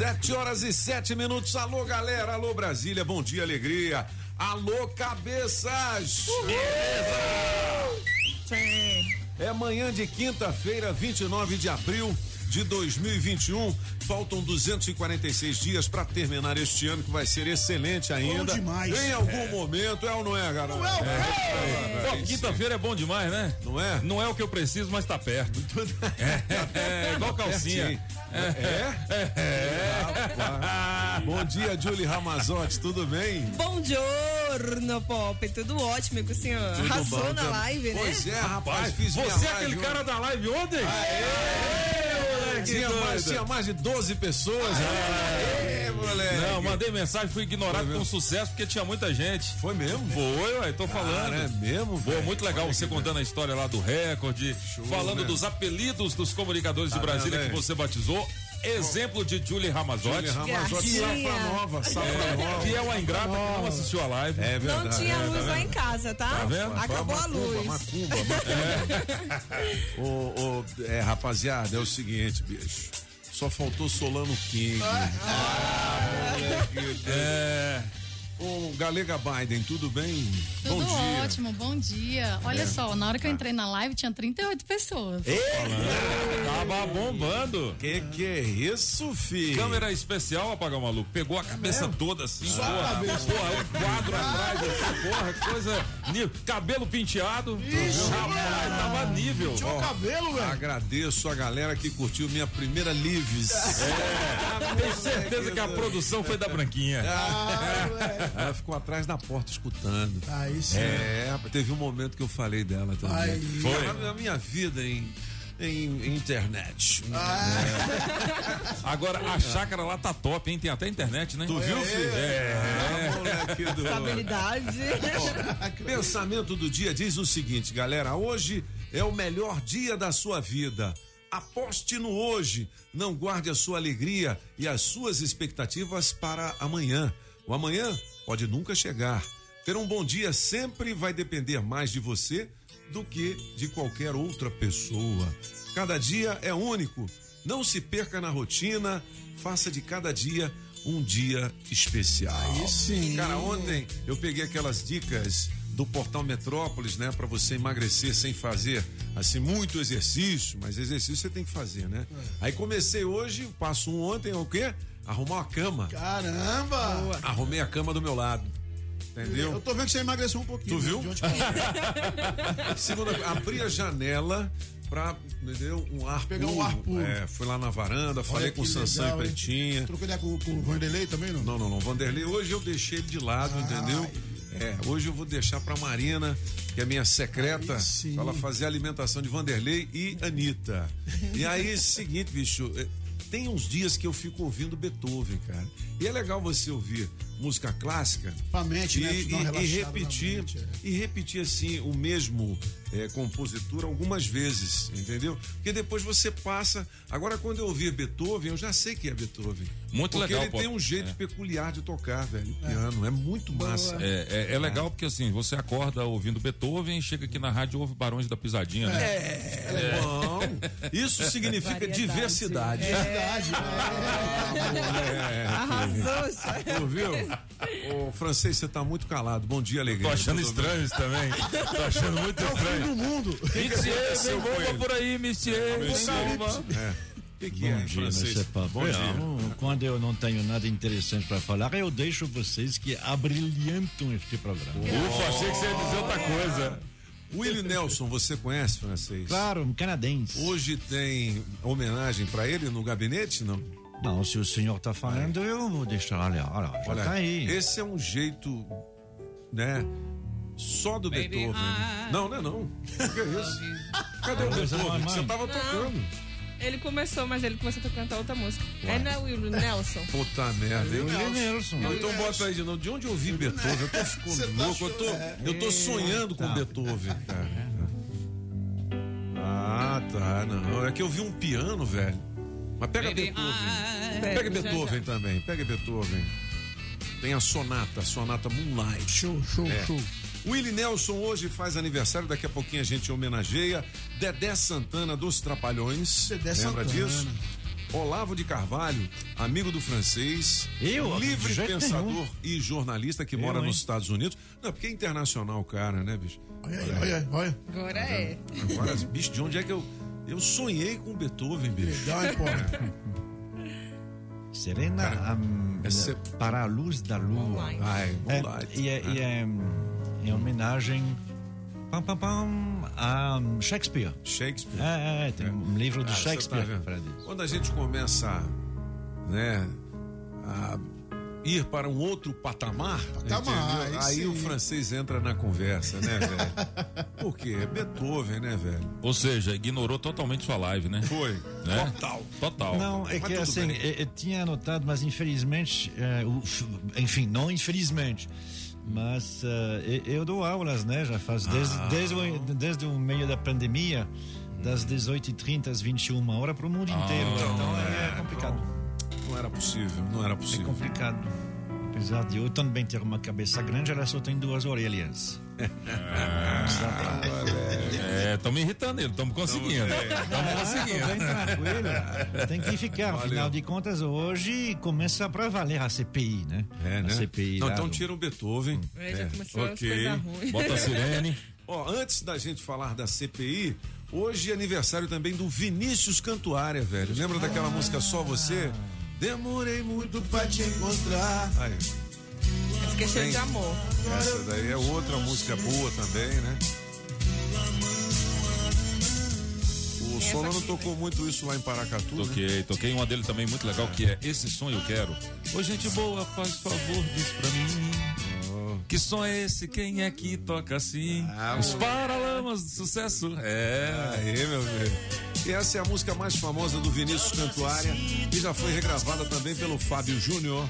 Sete horas e sete minutos. Alô, galera. Alô, Brasília. Bom dia, alegria. Alô, cabeças. Beleza. É manhã de quinta-feira, 29 de abril de 2021. Faltam 246 dias para terminar este ano, que vai ser excelente ainda. demais. Em algum momento, é ou não é, galera? Não é, é, Pô, quinta-feira é bom demais, né? Não é? Não é o que eu preciso, mas tá perto. É, é igual calcinha. Pertinho. É? Rapaz. Bom dia, Julie Ramazotti, tudo bem? Bom giorno, Pop. Tudo ótimo e com o senhor. Tudo Arrasou bom, na tá? live, né? Pois é, rapaz, Rapaz, fiz você é aquele cara da live ontem? Aê, Tinha mais, doido. tinha mais de 12 pessoas. É, moleque. Não, mandei mensagem, fui ignorado Foi com mesmo? sucesso porque tinha muita gente. Foi mesmo? Foi, ué, tô falando. Cara, é mesmo? Pô, muito legal Olha você contando a história lá do recorde, falando né? dos apelidos dos comunicadores Tá de Brasília que você batizou. Exemplo de Julie Ramazotti, Julie Ramazotti, safra nova, safra nova. que é uma ingrata que não assistiu a live. É verdade. Não tinha é, luz tá lá em casa, tá? Tá vendo? Acabou a luz. Macumba, macumba. Ô, ô, é, rapaziada, é o seguinte, bicho. Só faltou Solano King. Ah, moleque. É. Ô, Galega Biden, tudo bem? Tudo Bom dia. ótimo, bom dia. Olha só, na hora que eu entrei na live tinha 38 pessoas. Tava bombando. Que que é isso, filho? Câmera especial, apagar o maluco. Pegou a cabeça toda assim. Só porra, a cabeça. Porra, um quadro atrás, assim, porra, coisa. nível. Cabelo penteado. Rapaz, tava nível. Tinha o cabelo, velho. Agradeço a galera que curtiu minha primeira lives. É, tenho certeza que a produção foi da Branquinha. Ela ficou atrás da porta escutando. Aí sim. É, teve um momento que eu falei dela também. Ai. Foi? A, minha vida em, em, internet. Agora, a chácara lá tá top, hein? Tem até internet, né? Tu viu, filho? É, moleque do... Estabilidade. Pensamento do dia diz o seguinte, galera. Hoje é o melhor dia da sua vida. Aposte no hoje. Não guarde a sua alegria e as suas expectativas para amanhã. O amanhã pode nunca chegar. Ter um bom dia sempre vai depender mais de você do que de qualquer outra pessoa. Cada dia é único. Não se perca na rotina. Faça de cada dia um dia especial. Aí sim. Cara, ontem eu peguei aquelas dicas do portal Metrópolis, né, Pra você emagrecer sem fazer assim muito exercício, mas exercício você tem que fazer, né? É. Aí comecei hoje, passo um ontem, é o quê? Arrumar uma cama. Caramba! Arrumei a cama do meu lado. Eu Entendeu? tô vendo que você emagreceu um pouquinho. Tu né, viu? hoje. Segunda, abri a janela pra, entendeu? Um ar Pegar puro. um ar puro. É, fui lá na varanda, falei Olha com o Sansão legal, e? Pretinha. Trocou ideia com, com o Vanderlei também, não? Não, não, não. Vanderlei, hoje eu deixei ele de lado, entendeu? É, hoje eu vou deixar pra Marina, que é minha secreta, pra ela fazer a alimentação de Vanderlei e Anitta. E aí, seguinte, bicho, tem uns dias que eu fico ouvindo Beethoven, cara. E é legal você ouvir música clássica mente, e, né? E- e repetir mente, é. e repetir assim o mesmo é, compositor algumas vezes, entendeu? Porque depois você passa. Agora, quando eu ouvir Beethoven, eu já sei que é Beethoven. Muito porque legal, ele pô. tem um jeito É. peculiar de tocar, velho. O piano é muito massa. É, é, é legal porque assim, você acorda ouvindo Beethoven e chega aqui na rádio e ouve Barões da Pisadinha, né? É, bom. Isso significa Variedade. diversidade. É verdade. É, Arrasou, chefe. Ô, francês, você tá muito calado. Bom dia, alegria. Tô achando estranho isso também. Tô achando muito É o fim estranho. do mundo. Bomba ele? por aí, monsieur. Vem bomba. É. O que, que Bom é, dia, francês? Mr. Papo. Bom dia. Não, Quando eu não tenho nada interessante para falar, eu deixo vocês que abrilhantam este programa. Ufa, achei que você ia dizer outra coisa. Willie Nelson, você conhece, francês? Claro, um canadense. Hoje tem homenagem pra ele no gabinete, não? Não, se o senhor tá falando, eu vou deixar ali. Olha, lá, já Olha, tá aí. esse é um jeito, né? Só do Beethoven. Não, não é não. O que é isso? Cadê o Coisa Beethoven? Você tava tocando. Ele começou, mas ele começou a cantar outra música. É não é o Will Nelson. Puta merda. Eu, Willie Nelson. Não, então bota aí de novo. De onde eu vi Beethoven? Eu tô ficando louco. Eu tô, eu tô sonhando com Beethoven, cara. Ah, tá. Não. É que eu vi um piano, velho. Mas pega Beethoven. Pega Beethoven também. Pega Beethoven. Tem a sonata, a sonata Moonlight. Show, show, É. show. Willie Nelson hoje faz aniversário, daqui a pouquinho a gente homenageia. Dedé Santana dos Trapalhões. Dedé lembra Santana. disso? Olavo de Carvalho, amigo do francês, Eu? livre pensador nenhum. e jornalista que mora hein? nos Estados Unidos. Não, porque é internacional o cara, né, bicho? Olha aí, olha, olha. Agora é. Agora, bicho, de onde é que eu. Eu sonhei com Beethoven, bicho. Legal, hein, pô? Serena essa- para a luz da lua. Moonlight. Ai, É, Moonlight. e é, e é, em homenagem pam, pam, pam, a Shakespeare. Shakespeare. É, é, tem um livro de Ah, tá Shakespeare. disso. Quando a gente começa, né, a ir para um outro patamar, Patamar, entendeu? aí aí o francês entra na conversa, né, velho? Por quê? É Beethoven, né, velho? Ou seja, ignorou totalmente sua live, né? Foi. Né? Total. Total. Não, é Mas que assim, eu, eu tinha anotado, mas infelizmente, o f- enfim, não infelizmente, mas eh, eu, dou aulas, né? Já faz desde, Ah. desde, o, desde o meio da pandemia, das 18h30 às 21 horas para o mundo inteiro. então é, complicado. Não era possível, não era É possível. complicado. Apesar de eu também ter uma cabeça grande, ela só tem duas orelhas. É, estão me irritando ele, estamos conseguindo. Estamos conseguindo. Bem tranquilo. Tem que ficar. Valeu. Afinal de contas, hoje começa para valer a CPI, né? É, né? A CPI. Não, então do- tira o Beethoven. É, já começou ok. as coisas ruins. Bota a sirene. Ó, antes da gente falar da CPI, hoje é aniversário também do Vinícius Cantuária, velho. Lembra daquela música Só Você? Demorei muito pra te encontrar. Aí, Esse que é cheio de amor. essa daí é outra música boa também, né? O Solano tocou muito isso lá em Paracatu, né? Toquei, toquei uma dele também muito legal que é Esse Sonho Eu Quero. Ô gente boa, faz favor, diz pra mim. Que som é esse? Quem é que toca assim? Os Paralamas do Sucesso. É. Aí, meu velho. E essa é a música mais famosa do Vinícius Cantuária, que já foi regravada também pelo Fábio Júnior.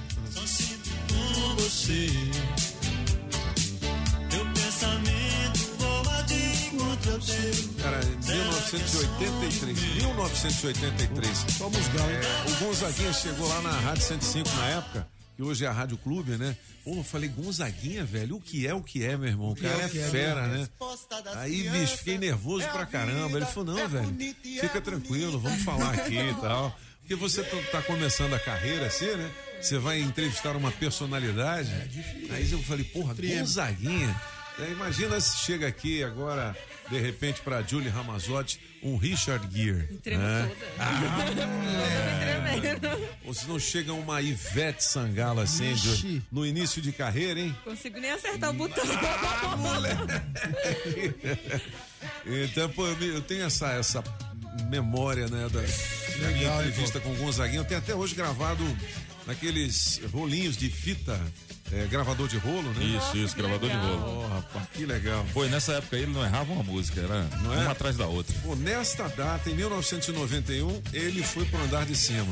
Cara, em 1983. 1983. Só musgal, hein? O Gonzaguinha chegou lá na Rádio 105 na época, que hoje é a Rádio Clube, né? Pô, eu falei, Gonzaguinha, velho, o que é o que é, meu irmão? O cara é é, é, fera, né? Aí, bicho, fiquei nervoso pra caramba. Ele falou, não, velho, fica tranquilo, vamos falar aqui e tal. Porque você tá, tá começando a carreira assim, né? Você vai entrevistar uma personalidade. Aí eu falei, porra, Gonzaguinha. Imagina se chega aqui agora, de repente, pra Julie Ramazotti, um Richard Gere. Tremo né? toda. Ou se não chega uma Ivete Sangalo assim, Ixi. no início de carreira, hein? Consigo nem acertar o botão. Então, pô, eu, tenho essa, essa memória, né, da, da minha entrevista com o Gonzaguinha. Eu tenho até hoje gravado naqueles rolinhos de fita, é, gravador de rolo, né? Isso, isso, gravador de legal. rolo. Oh, rapaz, que legal. E nessa época ele não errava uma música, era Não é? uma atrás da outra. Pô, nesta data, em 1991, ele foi pro andar de cima.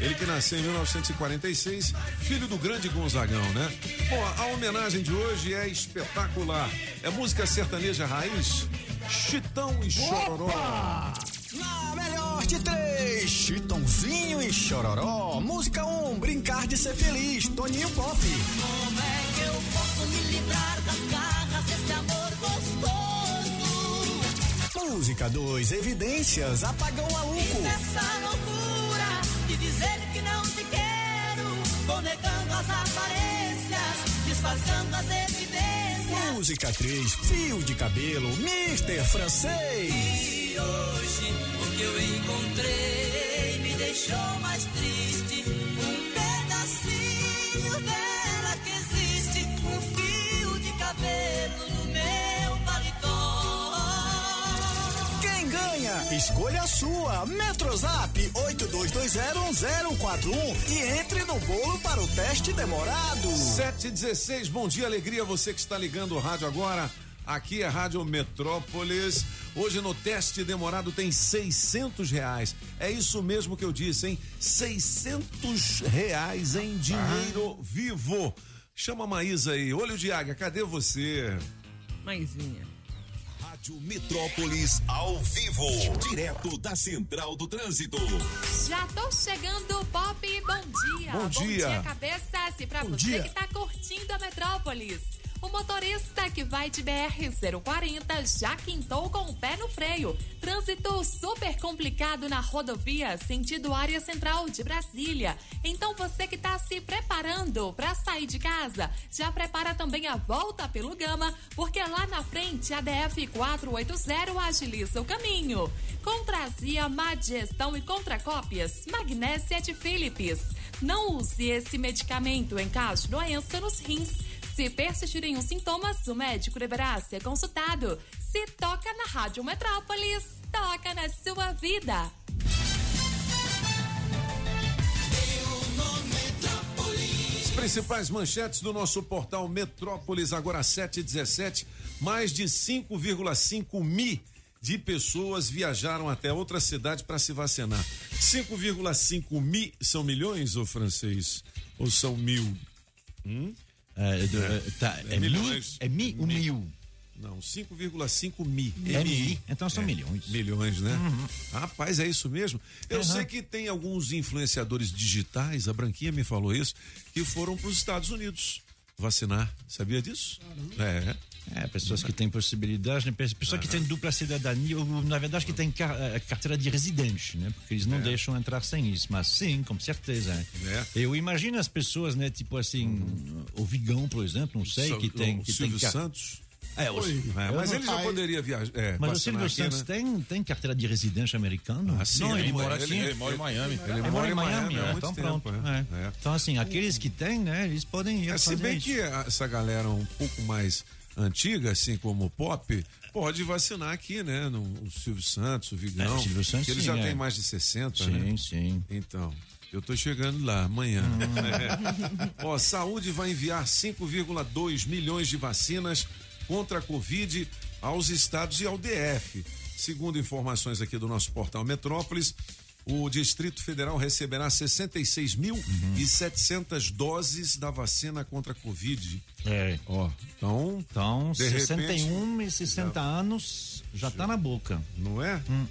Ele que nasceu em 1946, filho do grande Gonzagão, né? Pô, a homenagem de hoje é espetacular. É música sertaneja raiz, Chitão e Chororó. Na melhor de três, Chitãozinho e Chororó. Música 1, um, Brincar de Ser Feliz, Toninho Pop. Como é que eu posso me livrar das garras desse amor gostoso? Música 2, Evidências, Apagão E Maluco. nessa loucura de dizer que não te quero, vou negando as aparências, disfarçando as evidências. Música 3, Fio de Cabelo, Mister Francês. E hoje o que eu encontrei me deixou mais triste. Escolha a sua. Metrozap 82201041 e entre no bolo para o teste demorado. 716, bom dia, alegria. Você que está ligando o rádio agora. Aqui é Rádio Metrópolis. Hoje no teste demorado tem 600 reais. É isso mesmo que eu disse, hein? 600 reais em dinheiro vivo. Chama a Maísa aí. Olho de águia, cadê você? Maisinha. Rádio Metrópolis ao vivo, direto da Central do Trânsito. Já tô chegando, Pop. Bom dia. Bom dia. Bom dia, cabeça. Se pra Bom você dia. que tá curtindo a Metrópolis. O motorista que vai de BR-040 já quintou com o pé no freio. Trânsito super complicado na rodovia, sentido área central de Brasília. Então você que tá se preparando para sair de casa, já prepara também a volta pelo Gama, porque lá na frente a DF 480 agiliza o caminho. Contrazia, má digestão e contracópias, magnésia de Philips. Não use esse medicamento em caso de doença nos rins. Se persistirem os sintomas, o médico deverá ser consultado. Se toca na Rádio Metrópolis, toca na sua vida. Principais manchetes do nosso portal Metrópolis, agora 7 e 17 Mais de 5,5 mil de pessoas viajaram até outra cidade para se vacinar. 5,5 mil são milhões, ou francês? Ou são mil? É, do- é, tá, É é, mi, milhões. é mi ou mil? Não, 5,5 mil. É mi, então são É, milhões. Milhões, né? Rapaz, é isso mesmo. Eu Uhum. sei que tem alguns influenciadores digitais, a Branquinha me falou isso, que foram para os Estados Unidos vacinar. Sabia disso? É. É, pessoas que têm possibilidade, né? Pe- pessoas que têm dupla cidadania, ou na verdade que têm car- eh, carteira de residente, né? Porque eles não deixam entrar sem isso. Mas sim, com certeza. É. Eu imagino as pessoas, né? Tipo assim, o Vigão, por exemplo, não sei, Só- que tem. o Que Silvio tem Santos. É, o, É, mas ele já poderia viajar. É, mas o Silvio aqui, Santos né? tem, tem carteira de residente americano? Ah, sim, não, ele, ele mora aqui. ele- Ele mora em Miami. Ele Ele mora em Miami, há muito então tempo. pronto. é. é. É. Então, assim, aqueles que têm, né, eles podem ir É, se bem isso. que essa galera um pouco mais antiga, assim como o Pop, pode vacinar aqui, né? No, o Silvio Santos, o Vigão. É, o Silvio Santos, ele sim, já é. tem mais de 60, Sim, né? sim. Então, eu tô chegando lá amanhã. Hum. É. Ó, saúde vai enviar 5,2 milhões de vacinas contra a Covid aos estados e ao DF. Segundo informações aqui do nosso portal Metrópolis, o Distrito Federal receberá 66.700 doses da vacina contra a Covid. É. Ó, então, Então, De 61 e 60 anos já tá na boca. não é? Hum.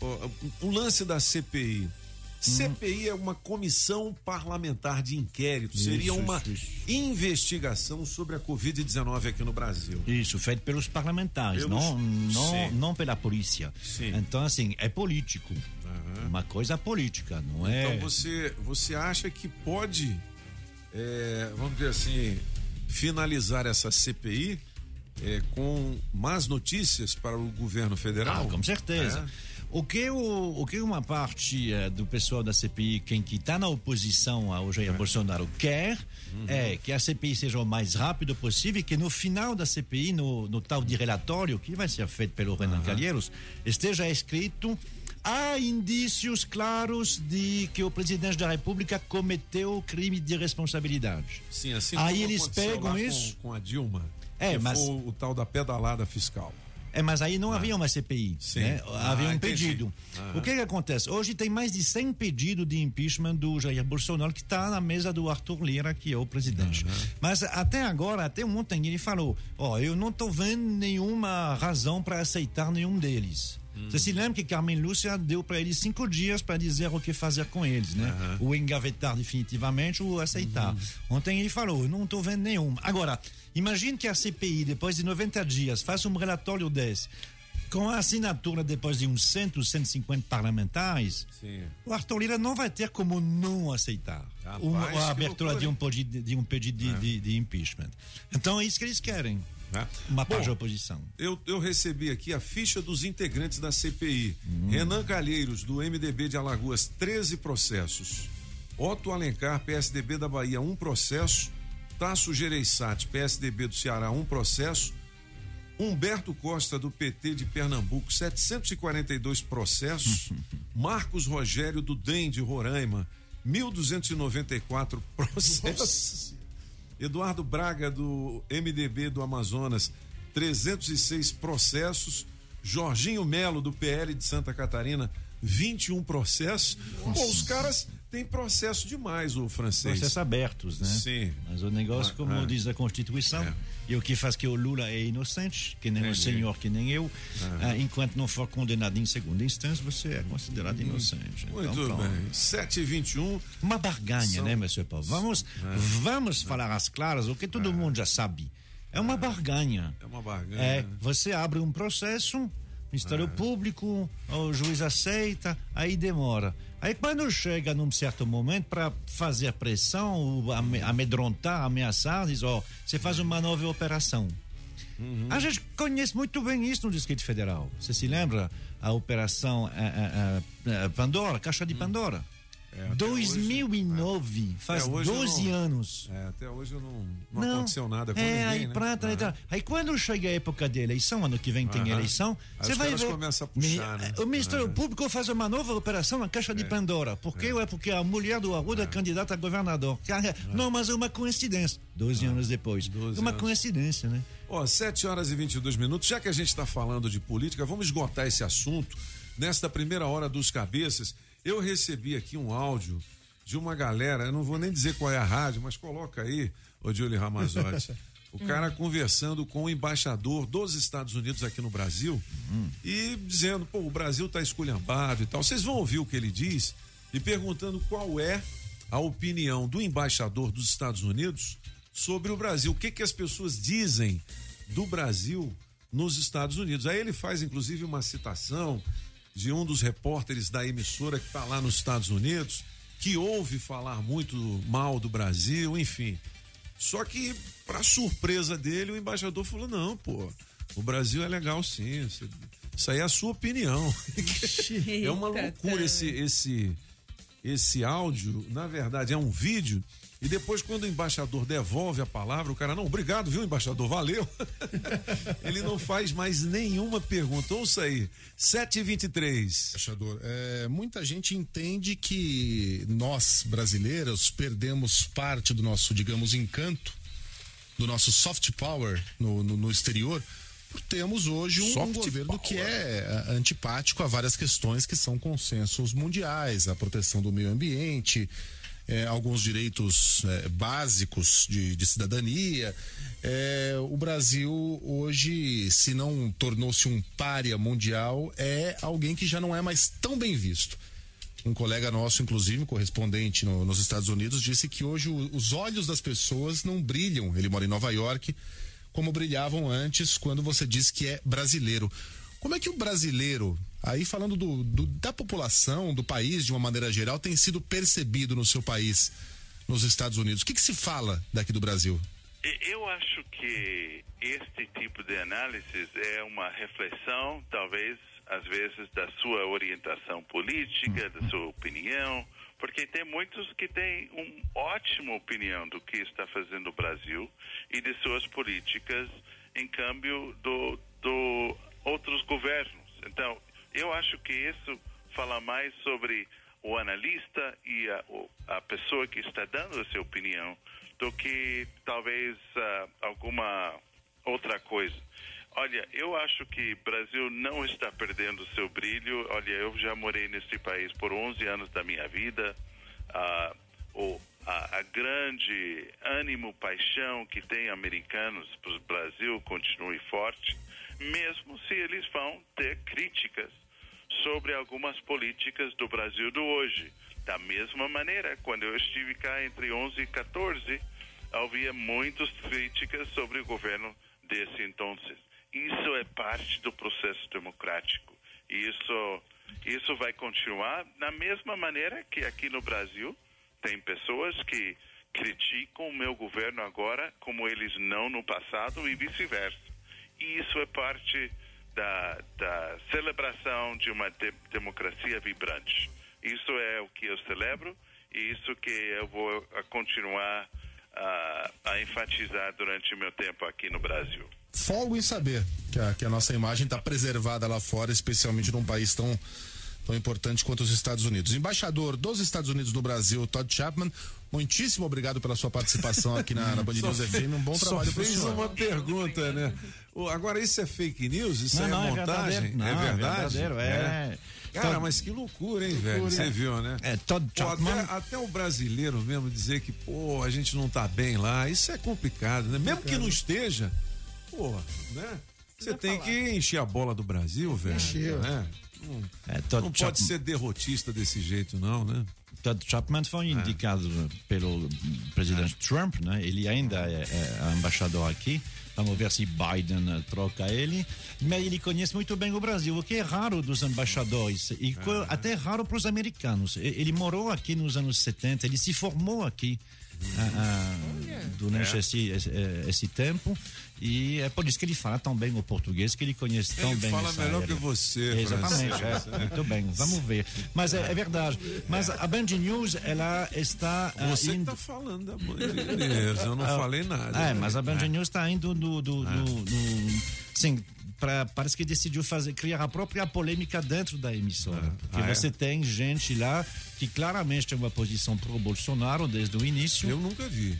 Ó, o lance da CPI. CPI é uma comissão parlamentar de inquérito. Seria Isso, uma isso, isso. investigação sobre a Covid-19 aqui no Brasil. Isso, feito pelos parlamentares, Pelos- não, não, Sim. não pela polícia. Sim. Então, assim, é político. Uma coisa política, não é? Então você, você acha que pode, é, vamos dizer assim, finalizar essa CPI é, com más notícias para o governo federal? Ah, com certeza. É. O que, o, o que uma parte eh, do pessoal da CPI, quem que está na oposição ao É. Jair Bolsonaro, quer Uhum. é que a CPI seja o mais rápido possível e que no final da CPI, no, no tal de relatório, que vai ser feito pelo Renan Calheiros, esteja escrito há indícios claros de que o presidente da República cometeu crime de responsabilidade. Sim, assim Aí eles pegam isso. Com, com a Dilma. É, mas- foi o, tal da pedalada fiscal. É, mas aí não havia uma CPI, Sim. né? Ah, havia um entendi. pedido. O que que acontece? Hoje tem mais de 100 pedidos de impeachment do Jair Bolsonaro que está na mesa do Arthur Lira, que é o presidente. Mas até agora, até ontem, ele falou: ó, eu não estou vendo nenhuma razão para aceitar nenhum deles. Você se lembra que Carmen Lúcia deu para eles cinco dias para dizer o que fazer com eles, né? O engavetar definitivamente ou aceitar. Ontem ele falou: eu não estou vendo nenhum. Agora, imagine que a CPI, depois de 90 dias, faça um relatório desse. Com a assinatura depois de uns 100, 150 parlamentares, Sim. o Arthur Lira não vai ter como não aceitar Rapaz, uma, a abertura de um pedido, de, um pedido de, de- de impeachment. Então é isso que eles querem. Né? Uma parte da oposição. Eu, eu recebi aqui a ficha dos integrantes da CPI. Hum. Renan Calheiros, do MDB de Alagoas, 13 processos. Otto Alencar, PSDB da Bahia, um processo. Tasso Gereissati, PSDB do Ceará, um processo. Humberto Costa, do PT de Pernambuco, 742 processos. Marcos Rogério, do DEM de Roraima, 1.294 processos. Eduardo Braga, do MDB do Amazonas, 306 processos. Jorginho Melo, do PL de Santa Catarina, 21 processos. Pô, os caras têm processo demais, o francês. Processos abertos, né? Sim. Mas o negócio, Ah, como ah. diz a Constituição, e o que faz que o Lula é inocente, que nem o senhor, que nem eu, ah, enquanto não for condenado em segunda instância, você é considerado inocente. Muito Então, bem. 7 e 21 Uma barganha, São- né, meu Paulo? Vamos, É. vamos falar às claras, o que todo mundo já sabe. É uma barganha. É uma barganha. É, você abre um processo, Ministério Público, o juiz aceita, aí demora. Aí quando chega num certo momento para fazer pressão, amedrontar, ameaçar, diz, ó, você faz uma nova operação. A gente conhece muito bem isso no Distrito Federal. Você se lembra? A operação eh, eh, eh, Pandora, Caixa de Pandora. É, até 2009, faz É, hoje eu 12 não- anos. É, até hoje eu não, não, aconteceu nada com é, ninguém, aí né? planta, aí, tá. aí quando chega a época de eleição, ano que vem tem Aham. eleição, Aí você vai ver. começam a puxar, Mi- né? O Ministério Aham. Público faz uma nova operação na Caixa de Pandora. Por quê? É. porque a mulher do Arruda é candidata a governador. Não, mas é uma coincidência. 12 anos depois. É uma anos. coincidência, né? Ó, 7 horas e 22 minutos. Já que a gente está falando de política, vamos esgotar esse assunto. Nesta primeira hora dos cabeças, eu recebi aqui um áudio de uma galera, eu não vou nem dizer qual é a rádio, mas coloca aí, ô Giulio Ramazotti. O cara conversando com o embaixador dos Estados Unidos aqui no Brasil e dizendo, pô, o Brasil tá esculhambado e tal. Vocês vão ouvir o que ele diz e perguntando qual é a opinião do embaixador dos Estados Unidos sobre o Brasil. O que, que as pessoas dizem do Brasil nos Estados Unidos. Aí ele faz, inclusive, uma citação de um dos repórteres da emissora que está lá nos Estados Unidos, que ouve falar muito mal do Brasil, enfim. Só que, para surpresa dele, o embaixador falou: não, pô, o Brasil é legal sim. Isso, aí é a sua opinião. é uma loucura esse, esse, esse áudio. Na verdade, é um vídeo. E depois, quando o embaixador devolve a palavra, o cara, não, obrigado, viu, embaixador, valeu. Ele não faz mais nenhuma pergunta. Ouça aí, 7h23. Embaixador, é, muita gente entende que nós, brasileiros, perdemos parte do nosso, digamos, encanto, do nosso soft power no, no, no exterior, por termos hoje um, Soft governo que é é, antipático a várias questões que são consensos mundiais, a proteção do meio ambiente, é, alguns direitos é, básicos de, de cidadania. É, o Brasil hoje, se não tornou-se um pária mundial, é alguém que já não é mais tão bem visto. Um colega nosso, inclusive, correspondente no- nos Estados Unidos, disse que hoje o- os olhos das pessoas não brilham. Ele mora em Nova York, como brilhavam antes quando você diz que é brasileiro. Como é que o brasileiro, aí falando do, do- da população, do país de uma maneira geral, tem sido percebido no seu país, nos Estados Unidos? O que, que se fala daqui do Brasil? Eu acho que este tipo de análise é uma reflexão, talvez, às vezes, da sua orientação política, da sua opinião, porque tem muitos que têm uma ótima opinião do que está fazendo o Brasil e de suas políticas, em câmbio do, do outros governos. Então, eu acho que isso fala mais sobre o analista e a, o- a pessoa que está dando a sua opinião do que talvez ah, alguma outra coisa. Olha, eu acho que o Brasil não está perdendo seu brilho. Olha, eu já morei nesse país por 11 anos da minha vida. Ah, o, a, a grande ânimo, paixão que tem americanos para o Brasil continue forte, mesmo se eles vão ter críticas sobre algumas políticas do Brasil do hoje. Da mesma maneira, quando eu estive cá entre 11 e 14, havia muitas críticas sobre o governo desse então. Isso é parte do processo democrático. Isso, isso vai continuar da mesma maneira que aqui no Brasil tem pessoas que criticam o meu governo agora como eles não no passado e vice-versa. E isso é parte da, da celebração de uma de- democracia vibrante. Isso é o que eu celebro e isso que eu vou ah, continuar ah, a enfatizar durante o meu tempo aqui no Brasil. folgo em saber que a, que a nossa imagem está preservada lá fora, especialmente num país tão, tão importante quanto os Estados Unidos. Embaixador dos Estados Unidos no Brasil, Todd Chapman, muitíssimo obrigado pela sua participação aqui na, na Band News FM. Um bom trabalho Só para o fez senhor. uma pergunta, né? Agora, isso é fake news? Isso Não, é não, é montagem? verdadeiro. Não, é é verdade? verdadeiro, é. Cara, Todd- mas que loucura, hein, velho? Você viu, né? É, Todd Pô, Chapman. até, até o brasileiro mesmo dizer que, pô, a gente não tá bem lá, isso é complicado, né? Mesmo que não esteja, pô, né? Você tem que encher a bola do Brasil, velho. Encher. Né? Não, É, não pode ser derrotista desse jeito, não, né? Todd Chapman foi indicado pelo presidente Trump, né? Ele ainda é, é embaixador aqui. Vamos ver se Biden troca ele. Mas ele conhece muito bem o Brasil, o que é raro dos embaixadores e co- até raro para os americanos. Ele morou aqui nos anos 70, ele se formou aqui ah, ah, durante É. esse, esse, eh, esse tempo. E é por isso que ele fala tão bem o português, que ele conhece tão Ele bem fala essa melhor área. que você, Exatamente, Francisco. é, muito bem, vamos ver. Mas é, é verdade. Mas a Band News, ela está. ah, Você que indo- tá falando da Band News, eu não Ah, falei nada. É, né? mas a Band É. News está indo do. do, do, do- sim, pra, parece que decidiu fazer, criar a própria polêmica dentro da emissora. Porque Ah, é? você tem gente lá que claramente tem uma posição pro-Bolsonaro desde o início. Eu nunca vi.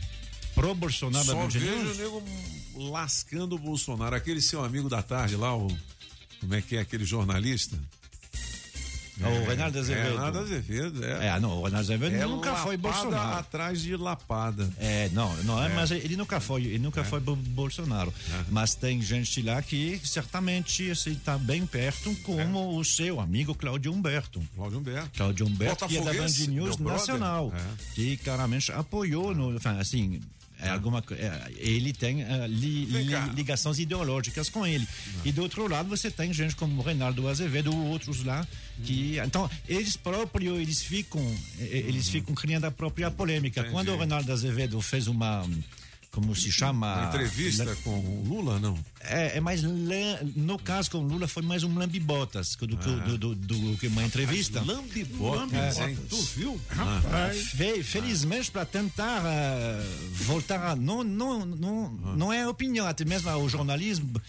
Pro-Bolsonaro da Só Band vejo News. nego lascando o Bolsonaro. Aquele seu amigo da tarde lá, o. Como é que é aquele jornalista? O Reinaldo Azevedo. Reinaldo Azevedo, é. É, não, o Reinaldo Azevedo É nunca foi Bolsonaro. atrás de lapada. É, não, não é, É. mas ele nunca foi, ele nunca foi bo- Bolsonaro. Mas tem gente lá que certamente está bem perto, como o seu amigo Cláudio Humberto. Cláudio Humberto. Cláudio Humberto, que é da Band News. Nacional, É. que claramente apoiou, no, assim, é alguma, é, ele tem eh, li- li- ligações ideológicas com ele. E do outro lado você tem gente como Reinaldo Azevedo ou outros lá que então eles próprios eles ficam eles ficam criando a própria polêmica. Entendi. Quando o Reinaldo Azevedo fez uma como se chama Uma entrevista com o Lula, não? é, é mais lã- no caso com o Lula foi mais um lambibotas do que do, do, do que uma entrevista. Lambibotas, É. hein? Tu viu? Fe- felizmente para tentar eh, voltar a não não não não é opinião até mesmo o jornalismo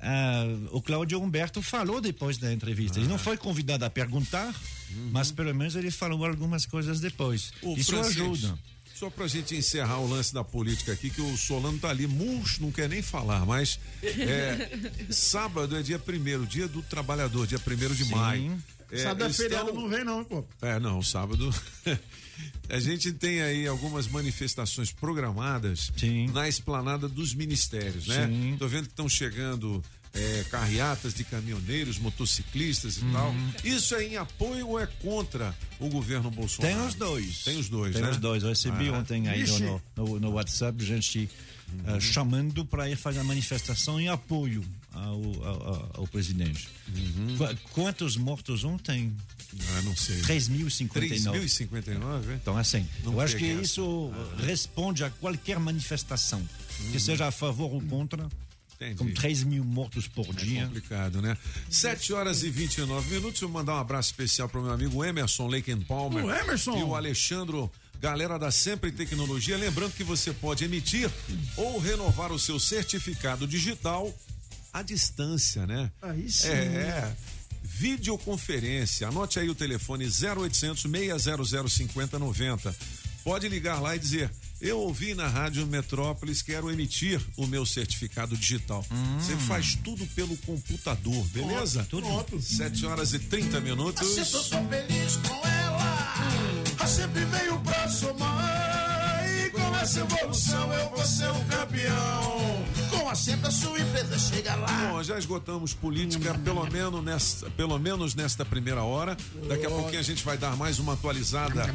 eh, o Cláudio Humberto falou depois da entrevista ele não foi convidado a perguntar mas pelo menos ele falou algumas coisas depois Ô, isso ajuda Só pra gente encerrar o lance da política aqui, que o Solano tá ali, murcho, não quer nem falar, mas é, sábado é dia primeiro, dia do trabalhador, dia primeiro de Sim. maio. É, Sábado é feriado, não vem não, pô. É, não, sábado. A gente tem aí algumas manifestações programadas na esplanada dos ministérios, né? Sim. Tô vendo que estão chegando é, carreatas de caminhoneiros, motociclistas e tal. Isso é em apoio ou é contra o governo Bolsonaro? Tem os dois. Tem os dois, Tem né? os dois. Eu recebi Ah. ontem aí no, no, no WhatsApp gente eh, chamando para ir fazer a manifestação em apoio ao, ao, ao- ao presidente. Qu- Quantos mortos ontem? Ah, não sei. 3.059. 3.059, é? Então, assim, Não eu acho que essa. isso responde a qualquer manifestação, que seja a favor ou contra, Entendi. com 3 mil mortos por É dia. complicado, né? 7 horas e 29 minutos. Eu vou mandar um abraço especial pro meu amigo Emerson Laken Palmer. O Emerson. E o Alexandro, galera da Sempre Tecnologia. Lembrando que você pode emitir ou renovar o seu certificado digital à distância, né? Aí sim. É, é. Videoconferência. Anote aí o telefone 0800 600 5090. Pode ligar lá e dizer: Eu ouvi na Rádio Metrópolis, quero emitir o meu certificado digital. Você faz tudo pelo computador, beleza? Pronto. 7 horas e 30 minutos. Eu sempre sou feliz com ela. Ela sempre veio pra somar. Com essa evolução eu vou ser um campeão. Com a sempre a sua empresa chega lá. Bom, já esgotamos política, pelo menos, nesta, pelo menos nesta primeira hora. Daqui a pouquinho a gente vai dar mais uma atualizada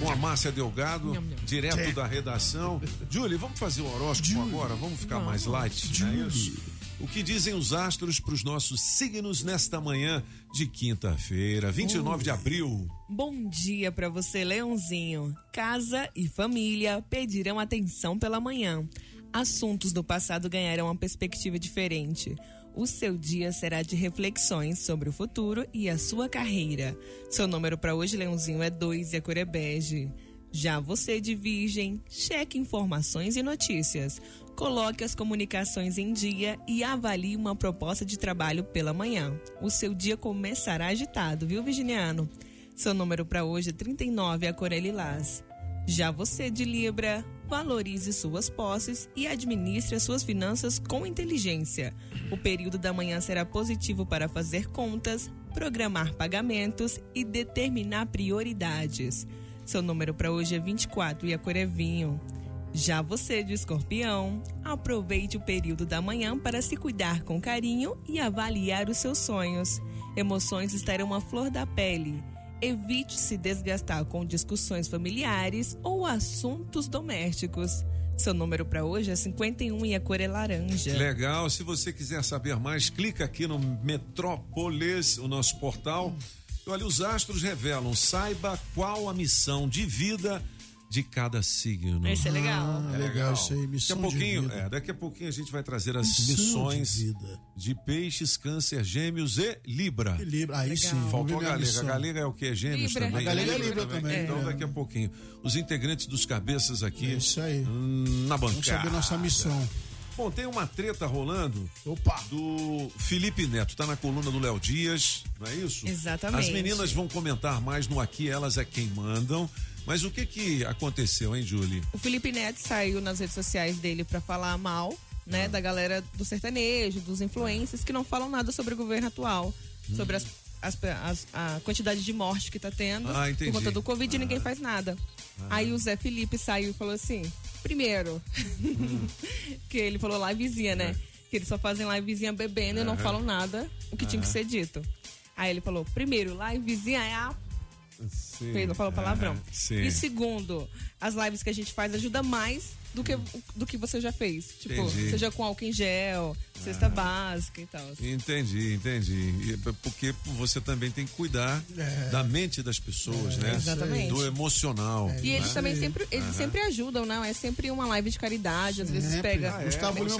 com a Márcia Delgado, direto da redação. Julie, vamos fazer o horóscopo agora? Vamos ficar mais light, não é isso? O que dizem os astros para os nossos signos nesta manhã de quinta-feira, 29 de abril? Bom dia para você, Leãozinho. Casa e família pedirão atenção pela manhã. Assuntos do passado ganharão uma perspectiva diferente. O seu dia será de reflexões sobre o futuro e a sua carreira. Seu número para hoje, Leãozinho, é 2 e a cor é bege. Já você de Virgem, cheque informações e notícias. Coloque as comunicações em dia e avalie uma proposta de trabalho pela manhã. O seu dia começará agitado, viu, Virginiano? Seu número para hoje é 39, a cor é lilás. Já você de Libra, valorize suas posses e administre as suas finanças com inteligência. O período da manhã será positivo para fazer contas, programar pagamentos e determinar prioridades. Seu número para hoje é 24 e a cor é vinho. Já você de escorpião, aproveite o período da manhã para se cuidar com carinho e avaliar os seus sonhos. Emoções estarão à flor da pele. Evite se desgastar com discussões familiares ou assuntos domésticos. Seu número para hoje é 51 e a cor é laranja. Legal, se você quiser saber mais, clica aqui no Metrópolis, o nosso portal. Olha, os astros revelam, saiba qual a missão de vida de cada signo. Esse é legal. Ah, legal isso aí, missão daqui a pouquinho, de vida. é, daqui a pouquinho a gente vai trazer as Missão de missões vida. de, peixes, câncer, gêmeos e libra. E Libra, aí sim. vamos Faltou a galega. A galega é o que? Gêmeos Libra. também. A galega é? Libra também, Então é. daqui a pouquinho. Os integrantes dos cabeças aqui. É isso aí. hum, Na bancada. Vamos saber nossa missão. Bom, tem uma treta rolando Opa! do Felipe Neto. Tá na coluna do Léo Dias, não é isso? Exatamente. As meninas vão comentar mais no Aqui Elas é Quem Mandam. Mas o que que aconteceu, hein, Julie? O Felipe Neto saiu nas redes sociais dele para falar mal, Ah. né, da galera do sertanejo, dos influencers que não falam nada sobre o governo atual, sobre as, as- as- a quantidade de morte que tá tendo Ah, entendi. por conta do Covid e ninguém faz nada. Ah. Aí o Zé Felipe saiu e falou assim: primeiro, Hum. que ele falou livezinha, É. né? Que eles só fazem livezinha bebendo e não falam nada o que tinha que ser dito. Aí ele falou: primeiro, livezinha é a Sim. Fez, não falou palavrão. É, sim. E segundo, as lives que a gente faz ajuda mais do que, do que você já fez. Tipo, Entendi. seja com álcool em gel, cesta básica e tal. Entendi, entendi. E Porque você também tem que cuidar da mente das pessoas, né? exatamente. Do emocional. E eles também sempre, eles sempre ajudam, não? É sempre uma live de caridade, às vezes pega. Ah, é? Gustavo Lima,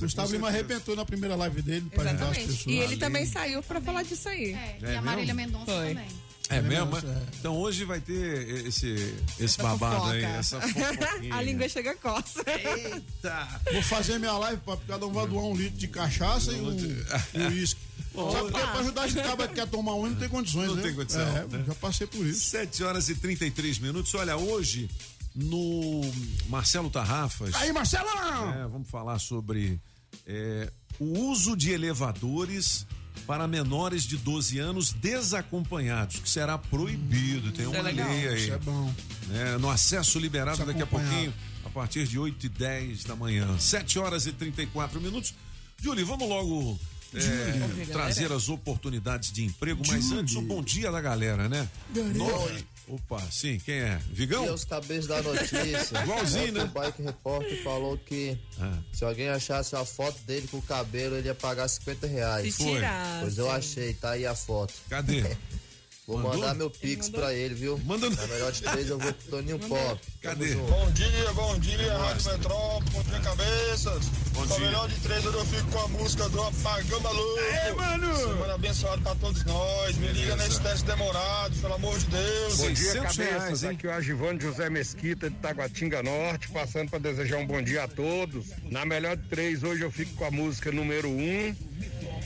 Gustavo Lima arrebentou na primeira live dele para ajudar as Exatamente. pessoas. E ele também saiu pra falar disso aí. É, É e a Marília? Mendonça também. É mesmo? Nossa, é. Então hoje vai ter esse, esse Essa babado aí, fofoca. essa fofoquinha. A língua chega a coça. Eita! Vou fazer minha live para cada um vai doar um litro de cachaça e um uísque. Sabe porque pra ajudar esse cara que quer tomar um e não tem condições, Não né? tem condição, É, né? já passei por isso. 7 horas e 33 minutos. Olha, hoje no Marcelo Tarrafas. Aí, Marcelo! É, vamos falar sobre é, o uso de elevadores para menores de 12 anos desacompanhados, que será proibido. Tem uma é legal. lei aí. Isso é bom. né, no acesso liberado daqui a pouquinho, a partir de 8 e 10 da manhã. 7 horas e 34 minutos. Julie, vamos logo é, trazer as oportunidades de emprego, mas antes o bom dia da galera, né? Galera. Opa, sim, quem é? Vigão? E os cabeças da notícia. Igualzinho, né? O Bike Repórter falou que Ah. se alguém achasse a foto dele com o cabelo, ele ia pagar 50 reais. Se Foi. tirar. Pois eu achei, tá aí a foto. Cadê? Vou Mandou? mandar meu pix pra ele, viu? Manda no- Na melhor de três eu vou pro Toninho Pop. Cadê? Bom dia, bom dia, Rádio Metrópole, bom dia, cabeças. Bom dia. melhor de três, hoje eu fico com a música do Apagão Maluco. É, mano! Semana abençoada pra todos nós. Me liga nesse teste demorado, pelo amor de Deus. Bom dia, 600 reais, hein? Aqui é o Agivone José Mesquita de Taguatinga Norte, passando para desejar um bom dia a todos. Na melhor de três, hoje eu fico com a música número um.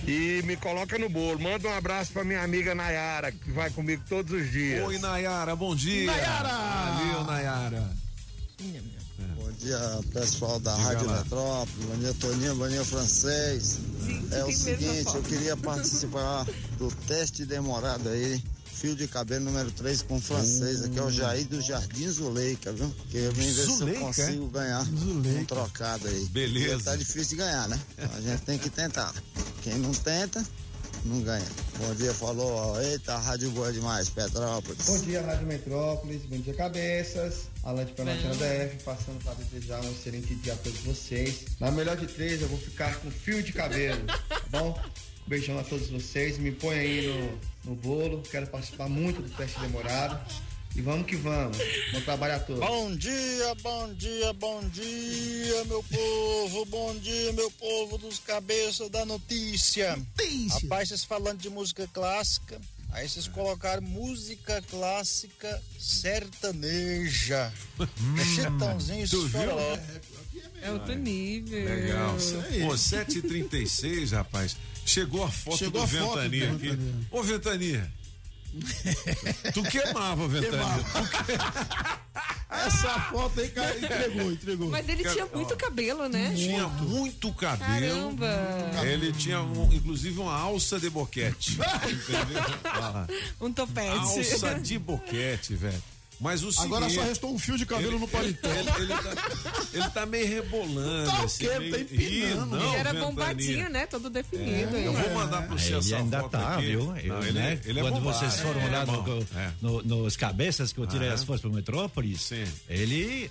E me coloca no bolo. Manda um abraço pra minha amiga Nayara, que vai comigo todos os dias. Oi, Nayara, bom dia. Nayara! Valeu, Nayara. Bom dia, pessoal da Diga Rádio lá. Metrópole. Bom dia, Toninho. Bom dia, Francês. Gente, É o seguinte, eu queria participar do teste demorado aí. Fio de cabelo número 3 com francês. Aqui é o Jair do Jardim Zuleika, viu? Porque eu vim ver se eu Zuleika, consigo ganhar um trocado aí. Beleza. Porque Tá difícil de ganhar, né? Então a gente tem que tentar. Quem não tenta, não ganha. Bom dia, falou. ó. Eita, rádio boa demais, Petrópolis. Bom dia, Rádio Metrópolis. Bom dia, cabeças. Alan de Pelotina DF, passando para desejar um excelente dia a todos vocês. Na melhor de três, eu vou ficar com fio de cabelo, tá bom? Beijão a todos vocês. Me põe aí no, no bolo. Quero participar muito do teste demorado. E vamos que vamos. Bom trabalho a todos. Bom dia, bom dia, bom dia, meu povo. Bom dia, meu povo dos cabeças da notícia. Rapaz, vocês falando de música clássica, aí vocês colocaram música clássica sertaneja. Chitãozinho tu viu? É outro nível. Legal. Pô, 7h36, rapaz. Chegou a foto Chegou do a foto Ventania aqui. Ventania. Ô, Ventania. tu queimava, Ventania. Essa foto aí, cara, entregou, entregou. Mas ele tinha muito cabelo, né? Tinha muito cabelo. Caramba. Ele tinha, um- inclusive, uma alça de boquete. Entendeu? Lá. Um topete. Alça de boquete, velho. Mas o Agora seguinte, só restou um fio de cabelo ele- no paletó. Ele, ele tá, ele tá meio rebolando. Tá o assim, quê? meio- Tá empinando. Ih, não, Ele era Ventania. bombadinho, né? Todo definido. É, eu vou mandar pro você Ele essa ainda foto tá, aqui. viu? Não, Eu, ele, né? ele é Quando bombado. vocês foram É, lá no, é. no- nos cabeças que eu tirei Aham. as fotos pro Metrópolis, ele,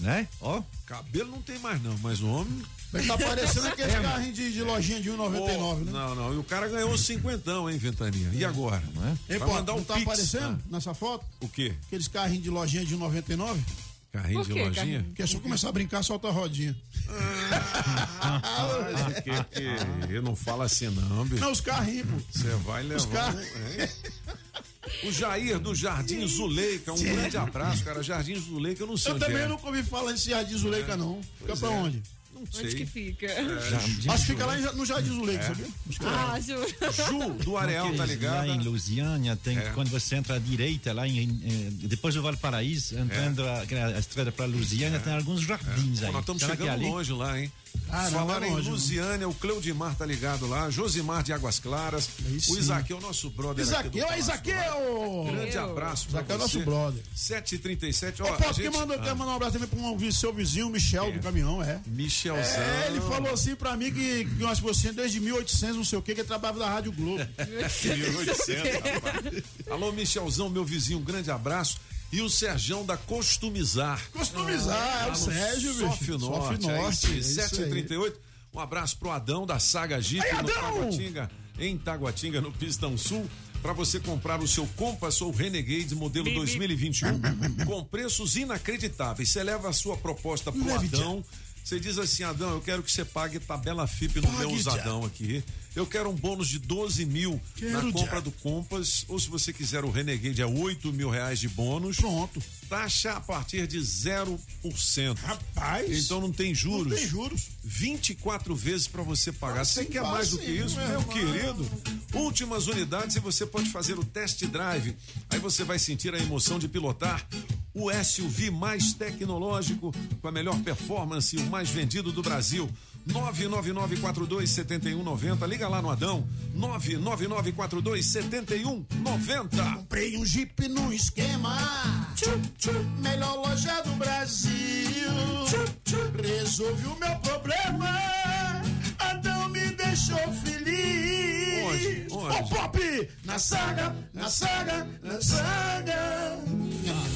né? Ó, Cabelo não tem mais não, mas o homem... Mas tá parecendo aqueles É, carrinhos de, de lojinha de 1,99, né? Não, não, e o cara ganhou cinquentão, hein, Ventania? E agora? Hein, Vai pô, mandar um não tá pix. aparecendo nessa foto? O quê? Aqueles carrinhos de lojinha de 1,99? Carrinho de lojinha? Porque é só começar a brincar, solta a rodinha. Mas o que que... Eu não falo assim não, bicho. Não, os carrinhos, pô. Você vai levar. Os hein? O Jair do Jardim Zuleika, um grande abraço, cara. Jardim Zuleika, eu não sei Eu também é. nunca ouvi falar nesse Jardim Zuleika, não. Fica Pois pra é. onde? Não Onde sei. que fica? Acho que fica lá em- no Jardim Zuleika, É. sabia? Acho que é. Ah, juro. Ju, do Areal, tá Aqueles ligado? Lá em Lusiânia, tem, É. quando você entra à direita, lá em, em- depois do Valparaíso, entrando a, a estrada para Lusiânia, tem alguns jardins É. Pô, aí. nós estamos Será é chegando ali? longe lá, hein? Caramba, Falaram em né? Lusiânia, o Cleudimar tá ligado lá, Josimar de Águas Claras, o sim. Isaqueu, o nosso brother aqui do Isaqueu, é Palácio Isaqueu! Grande abraço pra Isaqueu é você. nosso brother. 7h37, ó. Ô, quem gente- mandou, Ah, mandar um abraço também pra um seu vizinho, Michel, do caminhão, é. É, ele falou assim pra mim que, que você desde 1800, não sei o que, que ele trabalhava na Rádio Globo. 1800, rapaz. Alô, Michelzão, meu vizinho, um grande abraço. E o Serjão da Costumizar. Costumizar, é o Sérgio, bicho. Sof Norte. Sof é Norte, é isso, isso 7h38. Um abraço pro Adão da Saga Jeep Aí, no! Taguatinga, em Taguatinga, no Pistão Sul. Para você comprar o seu Compass ou Renegade modelo 2021 com preços inacreditáveis. Você leva a sua proposta pro Leve, Adão. Você diz assim, Adão, eu quero que você pague tabela FIP no Pague, meu usadão aqui. Eu quero um bônus de 12 mil Quero, na compra já. do Compass. Ou se você quiser o Renegade, é 8 mil reais de bônus. Pronto. Taxa a partir de 0%. Rapaz. Então não tem juros. Não tem juros. 24 vezes para você pagar. Você Assim quer mais do que isso, meu meu irmão. querido? Últimas unidades e você pode fazer o test drive. Aí você vai sentir a emoção de pilotar o SUV mais tecnológico, com a melhor performance e o mais vendido do Brasil. 999427190. Liga lá no Adão. 999427190. Comprei um Jeep no esquema. Tchup, tchup, melhor loja do Brasil. Tchup, resolvi o meu problema. Adão me deixou feliz. Onde? Onde? Ô, Pop! Na saga, na saga, na saga.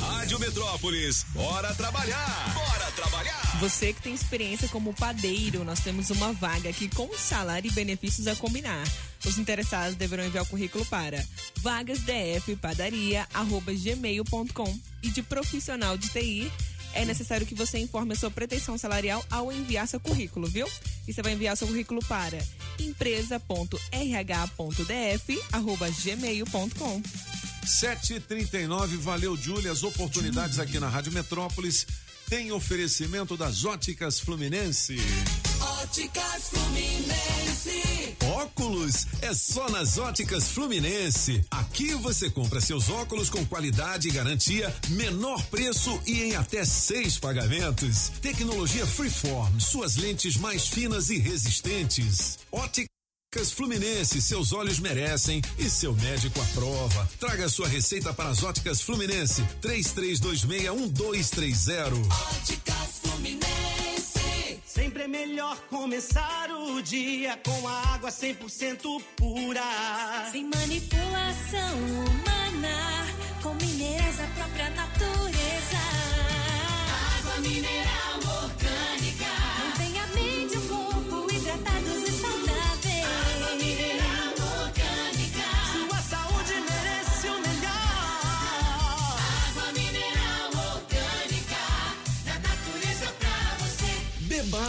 Rádio Metrópolis, bora trabalhar! Bora trabalhar! Você que tem experiência como padeiro, nós temos uma vaga aqui com salário e benefícios a combinar. Os interessados deverão enviar o currículo para vagasdfpadaria@gmail.com e de profissional de TI é necessário que você informe a sua pretensão salarial ao enviar seu currículo, viu? E você vai enviar seu currículo para empresa.rh.df@gmail.com. 7h39, valeu, Júlia. As oportunidades aqui na Rádio Metrópolis tem oferecimento das óticas Fluminense. Óticas Fluminense. Óculos é só nas Óticas Fluminense. Aqui você compra seus óculos com qualidade e garantia, menor preço e em até seis pagamentos. Tecnologia Freeform, suas lentes mais finas e resistentes. Óticas Fluminense, seus olhos merecem e seu médico aprova. Traga sua receita para as Óticas Fluminense. 33261230. Óticas Fluminense. Sempre é melhor começar o dia com a água 100% pura. Sem manipulação humana, com minerais da própria natureza. Água mineral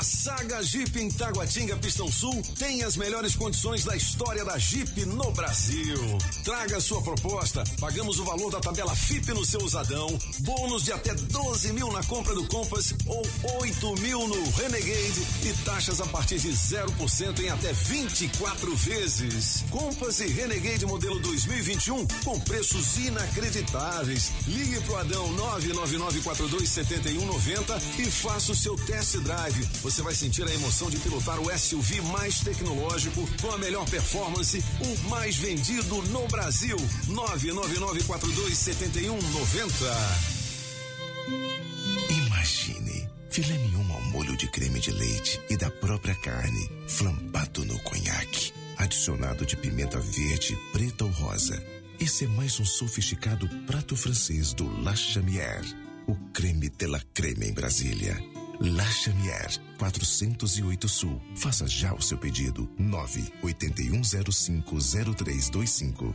A Saga Jeep em Taguatinga, Pistão Sul, tem as melhores condições da história da Jeep no Brasil. Traga sua proposta, pagamos o valor da tabela FIP no seu usadão, bônus de até 12 mil na compra do Compass ou 8 mil no Renegade e taxas a partir de 0% em até 24 vezes. Compass e Renegade modelo 2021 com preços inacreditáveis. Ligue pro Adão 999427190 e faça o seu test drive. Você vai sentir a emoção de pilotar o SUV mais tecnológico com a melhor performance, o mais vendido no Brasil. 999427190. Imagine filé mignon ao molho de creme de leite e da própria carne, flambado no conhaque, adicionado de pimenta verde, preta ou rosa. Esse é mais um sofisticado prato francês do La Chamière, o creme de la creme em Brasília. La Chamière, 408 Sul. Faça já o seu pedido. 981050325.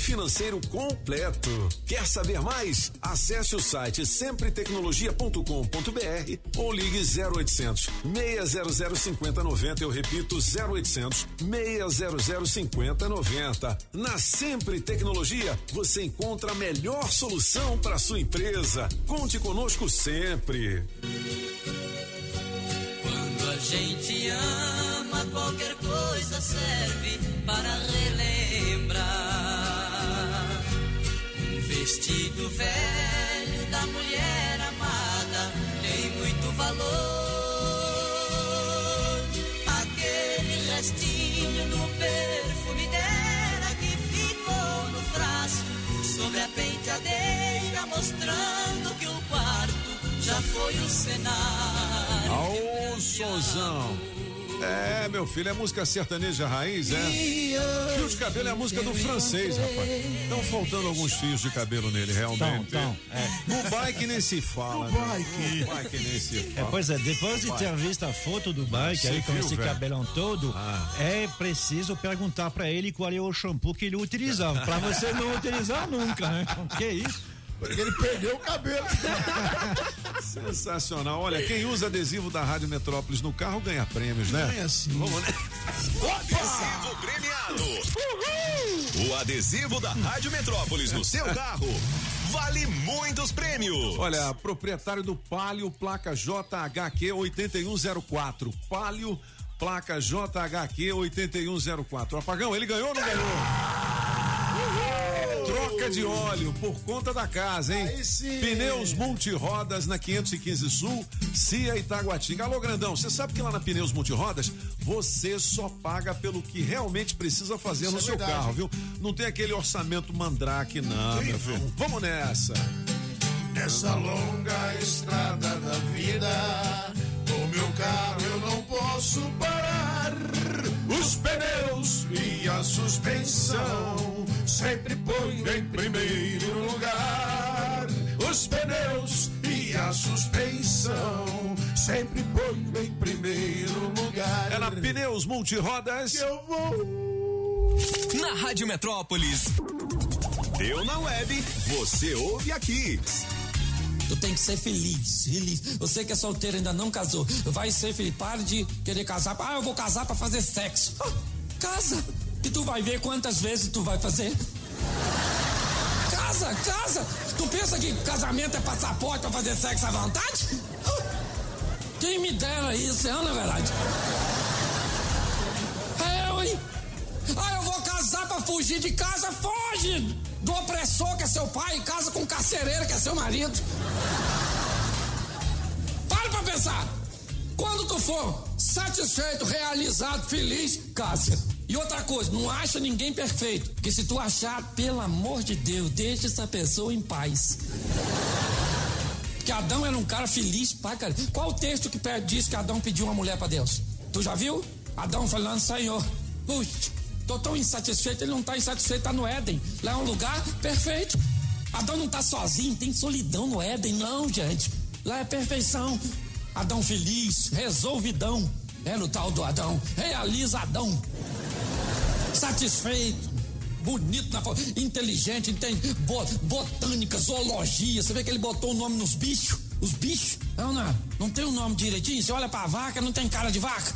financeiro completo. Quer saber mais? Acesse o site sempretecnologia.com.br ou ligue 0800 600 5090. Eu repito, 0800 600 5090. Na Sempre Tecnologia, você encontra a melhor solução para sua empresa. Conte conosco sempre. Quando a gente ama, qualquer coisa serve para relembrar. Vestido velho da mulher amada tem muito valor. Aquele restinho do perfume dela que ficou no frasco sobre a penteadeira, mostrando que o quarto já foi o cenário. Aô, Sonzão. É, meu filho, é música sertaneja raiz, é? Fio de cabelo é a música do francês, rapaz. Estão faltando alguns fios de cabelo nele, realmente. Tão, tão, é. No bike nem se fala. No né? bike. No bike nem se É, fala. pois é, depois de ter visto a foto do bike Você aí com viu, esse velho? cabelão todo, Ah. é preciso perguntar pra ele qual é o shampoo que ele utilizava, pra você não utilizar nunca, né? Que isso? Porque ele perdeu o cabelo. Sensacional. Olha, quem usa adesivo da Rádio Metrópolis no carro ganha prêmios, né? É assim. Vamos, né? Adesivo premiado. O adesivo da Rádio Metrópolis no seu carro vale muitos prêmios. Olha, proprietário do Palio, placa JHQ 8104. Palio, placa JHQ 8104. Apagão, ele ganhou ou não ganhou? Troca de óleo por conta da casa, hein? Aí sim. Pneus multirodas na 515 Sul, Cia Itaguatinga. Alô, grandão, você sabe que lá na Pneus Multirodas você só paga pelo que realmente precisa fazer Isso no é seu verdade. carro, viu? Não tem aquele orçamento mandrake, não, meu não. filho. Vamos nessa. Nessa longa estrada da vida, com meu carro eu não posso parar. Os pneus e a suspensão sempre ponho em primeiro lugar os pneus e a suspensão. Sempre ponho em primeiro lugar. É na Pneus Multirodas que eu vou. Na Rádio Metrópolis. Deu na web, você ouve aqui. Tu tem que ser feliz, feliz. Você que é solteiro ainda não casou, vai ser feliz. para de querer casar. Ah, eu vou casar para fazer sexo. Ah, casa! E tu vai ver quantas vezes tu vai fazer. Casa, casa. Tu pensa que casamento é passaporte pra fazer sexo à vontade? Quem me dera isso, é, não é verdade? É eu, hein? Ah, eu vou casar pra fugir de casa, foge! Do opressor que é seu pai, e casa com o carcereiro que é seu marido. Para pra pensar. Quando tu for satisfeito, realizado, feliz, casa. E outra coisa, não acha ninguém perfeito. Porque se tu achar, pelo amor de Deus, deixa essa pessoa em paz. Porque Adão era um cara feliz pra cara. Qual o texto que diz que Adão pediu uma mulher pra Deus? Tu já viu? Adão falando, Senhor, puxa, tô tão insatisfeito, ele não tá insatisfeito, tá no Éden. Lá é um lugar perfeito. Adão não tá sozinho, tem solidão no Éden, não, gente. Lá é perfeição. Adão feliz, resolvidão. Era o tal do Adão, realizadão. Satisfeito, bonito na foto, inteligente, entende? Bo- botânica, zoologia. Você vê que ele botou o nome nos bichos? Os bichos? Não, não, não tem o nome direitinho. Você olha pra vaca, não tem cara de vaca.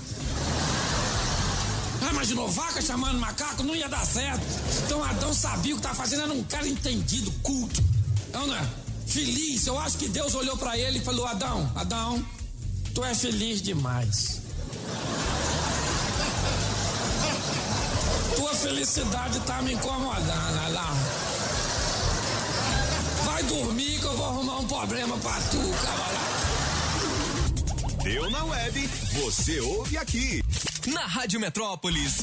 Ah, imaginou vaca chamando macaco? Não ia dar certo. Então Adão sabia o que estava fazendo, era um cara entendido, culto. Não, não? Feliz. Eu acho que Deus olhou pra ele e falou: Adão, Adão, tu é feliz demais. Tua felicidade tá me incomodando, olha lá. Vai dormir que eu vou arrumar um problema pra tu, camarada. Deu na web, você ouve aqui. Na Rádio Metrópolis.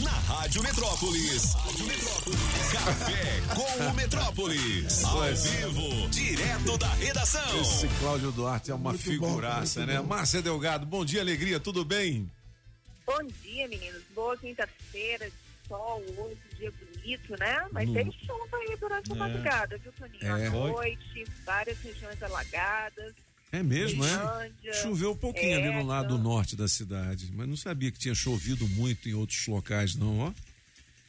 Na Rádio Metrópolis. Rádio Metrópolis. Café com o Metrópolis. Ao vivo, direto da redação. Esse Cláudio Duarte é uma Muito bom, figuraça, muito né? bom. Márcia Delgado, bom dia, alegria, tudo bem? Bom dia, meninos. Boa quinta-feira, sol hoje, dia bonito, né? Mas Hum. tem chuva aí durante a É. madrugada, viu, Toninho? É. À noite, várias regiões alagadas. É mesmo, é? Choveu um pouquinho ali no é, lado norte da cidade, mas não sabia que tinha chovido muito em outros locais, não, ó.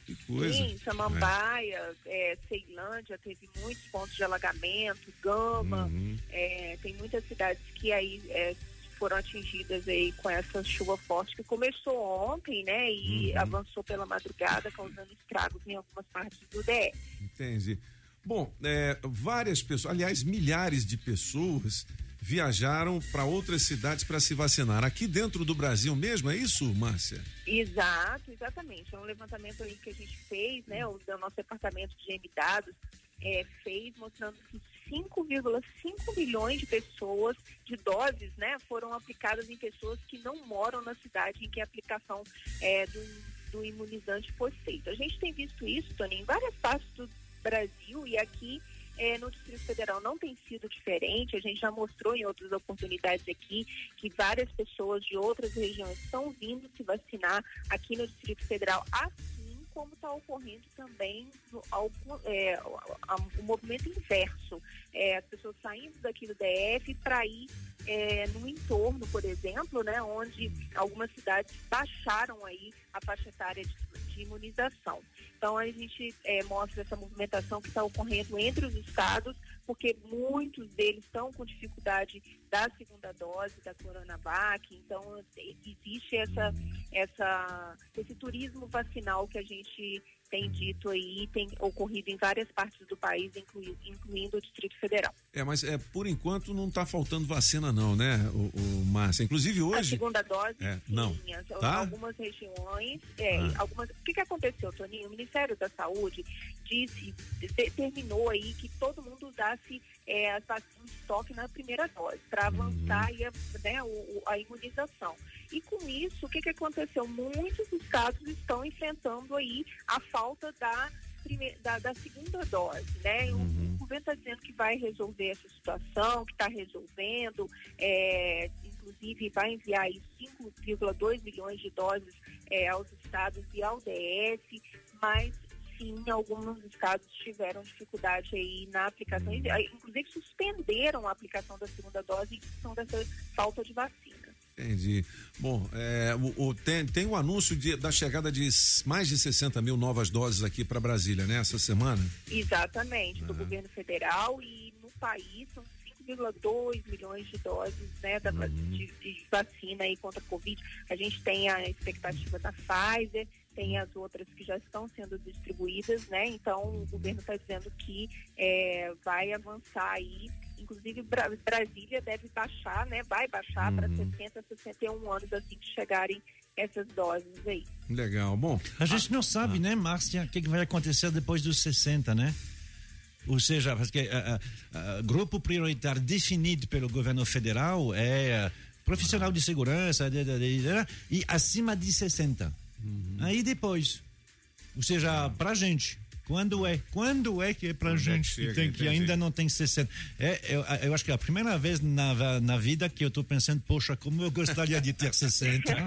Que coisa. Sim, Samambaia, é, Ceilândia teve muitos pontos de alagamento, Gama, Uhum. é, tem muitas cidades que aí é, foram atingidas aí com essa chuva forte que começou ontem, né? E Uhum. avançou pela madrugada, causando estragos em algumas partes do DF. Entendi. Bom, é, várias pessoas, aliás, milhares de pessoas viajaram para outras cidades para se vacinar. Aqui dentro do Brasil mesmo, é isso, Márcia? Exato, exatamente. É um levantamento aí que a gente fez, né? O do nosso departamento de GM Dados é, fez, mostrando que 5,5 milhões de pessoas, de doses, né, foram aplicadas em pessoas que não moram na cidade em que a aplicação é, do, do imunizante foi feita. A gente tem visto isso, Tony, em várias partes do Brasil e aqui é, no Distrito Federal não tem sido diferente. A gente já mostrou em outras oportunidades aqui que várias pessoas de outras regiões estão vindo se vacinar aqui no Distrito Federal, assim como está ocorrendo também é, o movimento inverso. É, as pessoas saindo daqui do DF para ir é, no entorno, por exemplo, né, onde algumas cidades baixaram aí a faixa etária de, de imunização. Então a gente é, mostra essa movimentação que está ocorrendo entre os estados, porque muitos deles estão com dificuldade da segunda dose da Coronavac, então existe essa, essa, esse turismo vacinal que a gente tem dito aí, tem ocorrido em várias partes do país, inclui- incluindo o Distrito Federal. É, mas é, por enquanto não está faltando vacina, não, né, o, o Márcia? Inclusive A hoje. segunda dose, É, sim, não. Tá? algumas regiões, é, Ah. algumas. O que, que aconteceu, Toninho? O Ministério da Saúde disse, determinou aí que todo mundo usasse é, as vacinas de estoque na primeira dose, para Uhum. avançar aí a, né, o- a imunização. E com isso, o que, que aconteceu? Muitos estados estão enfrentando aí a falta da prime- da, da segunda dose, né? O, o governo está dizendo que vai resolver essa situação, que está resolvendo, é, inclusive vai enviar aí 5,2 milhões de doses é, aos estados e ao DF, mas sim, alguns estados tiveram dificuldade aí na aplicação, aí, inclusive suspenderam a aplicação da segunda dose em função dessa falta de vacina. Entendi. Bom, é, o, o- tem, tem o anúncio de- da chegada de mais de 60 mil novas doses aqui para Brasília, né? Essa semana. Exatamente, do Ah. governo federal e no país são 5,2 milhões de doses né, da, va- de, de vacina aí contra a Covid. A gente tem a expectativa da Pfizer, tem as outras que já estão sendo distribuídas, né? Então o governo está dizendo que é, vai avançar aí. Inclusive Bra- Brasília deve baixar, né? Vai baixar para 60, 61 anos assim que chegarem essas doses aí. Legal. Bom, A gente não sabe, né, Márcia, o que, que vai acontecer depois dos 60, né? Ou seja, porque ah, ah, ah, grupo prioritário definido pelo governo federal é ah, profissional de segurança de- de- de- de- e acima de 60. Aí depois, ou seja, pra gente. Quando é? Quando é que é pra Quando é que gente chega, que, tem, que entendi. ainda não tem 60? É, eu, eu acho que é a primeira vez na, na vida que eu tô pensando, poxa, como eu gostaria de ter 60.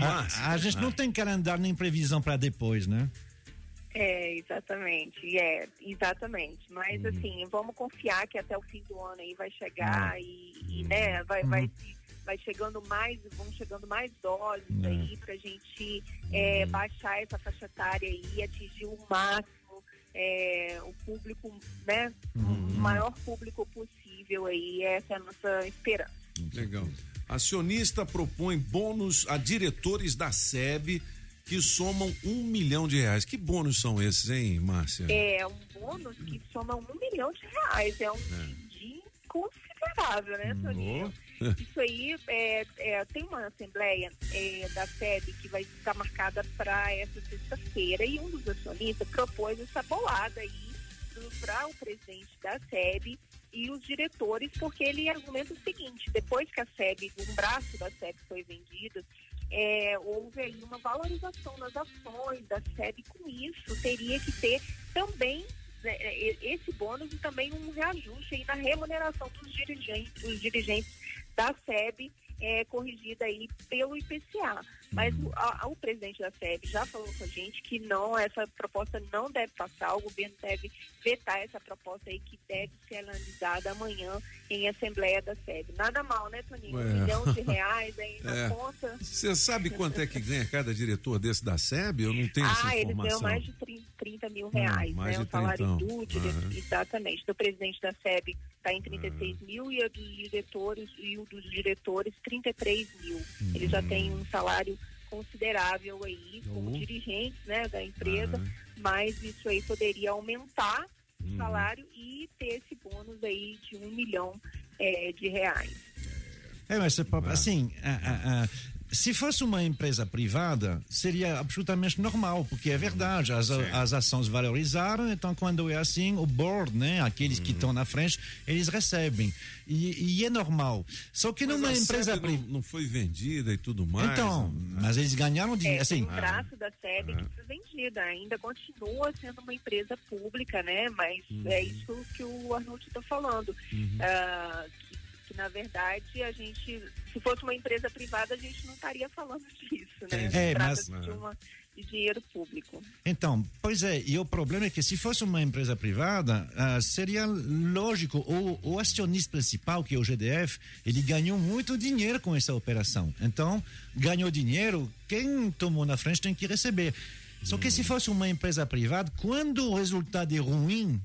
a, a gente não tem calendário nem previsão para depois, né? É, exatamente, é, exatamente. Mas assim, vamos confiar que até o fim do ano aí vai chegar e, e, né, vai, vai, vai chegando mais, vão chegando mais doses aí pra gente é, baixar essa faixa etária aí e atingir o máximo, é, o público, né, o maior público possível aí, essa é a nossa esperança. Legal. Acionista propõe bônus a diretores da SEB que somam um milhão de reais. Que bônus são esses, hein, Márcia? É um bônus que soma um milhão de reais, é um din considerável, né, Toninho? Isso aí é, é, tem uma assembleia é, da SEB que vai estar marcada para essa sexta-feira e um dos acionistas propôs essa bolada aí para o presidente da SEB e os diretores, porque ele argumenta o seguinte, depois que a SEB, um braço da SEB foi vendido, é, houve aí uma valorização nas ações da SEB com isso, teria que ter também esse bônus e também um reajuste aí na remuneração dos dirigentes, dos dirigentes da SEB, é, corrigida aí pelo IPCA. Mas o, a- o presidente da SEB já falou com a gente que não, essa proposta não deve passar, o governo deve vetar essa proposta aí que deve ser analisada amanhã em Assembleia da SEB. Nada mal, né, Toninho? Ué. Um milhão de reais aí na É. conta. Você sabe quanto é que ganha cada diretor desse da SEB? Eu não tenho essa Ah, eles informação. ganham mais de 30, 30 mil reais, mais né? O salário 30. do dire- Aham. exatamente. Do presidente da SEB está em 36 mil e a dos diretores e o dos diretores 33 mil. Eles Hum. já têm um salário considerável aí como Oh. dirigentes, né, da empresa, Aham. mas isso aí poderia aumentar Hum. o salário e ter esse bônus aí de um milhão eh, de reais. É, mas pode- assim, a- a- a- se fosse uma empresa privada, seria absolutamente normal, porque é verdade, as, as ações valorizaram, então quando é assim, o board, né, aqueles que estão na frente, eles recebem. E, e é normal. Só que Mas numa a empresa privada. não, não foi vendida e tudo mais. Então, mas eles ganharam É, dinheiro. tem Assim, um braço da SEB que foi vendida, ainda continua sendo uma empresa pública, né? Mas é isso que o Arnold está falando. Ah, que, que, na verdade a gente, se fosse uma empresa privada, a gente não estaria falando disso, né? É, mas- de, uma, de dinheiro público. Então, pois é, e o problema é que se fosse uma empresa privada, ah, seria lógico, o, o acionista principal, que é o GDF, ele ganhou muito dinheiro com essa operação. Então, ganhou dinheiro, quem tomou na frente tem que receber. Só que se fosse uma empresa privada, quando o resultado é ruim,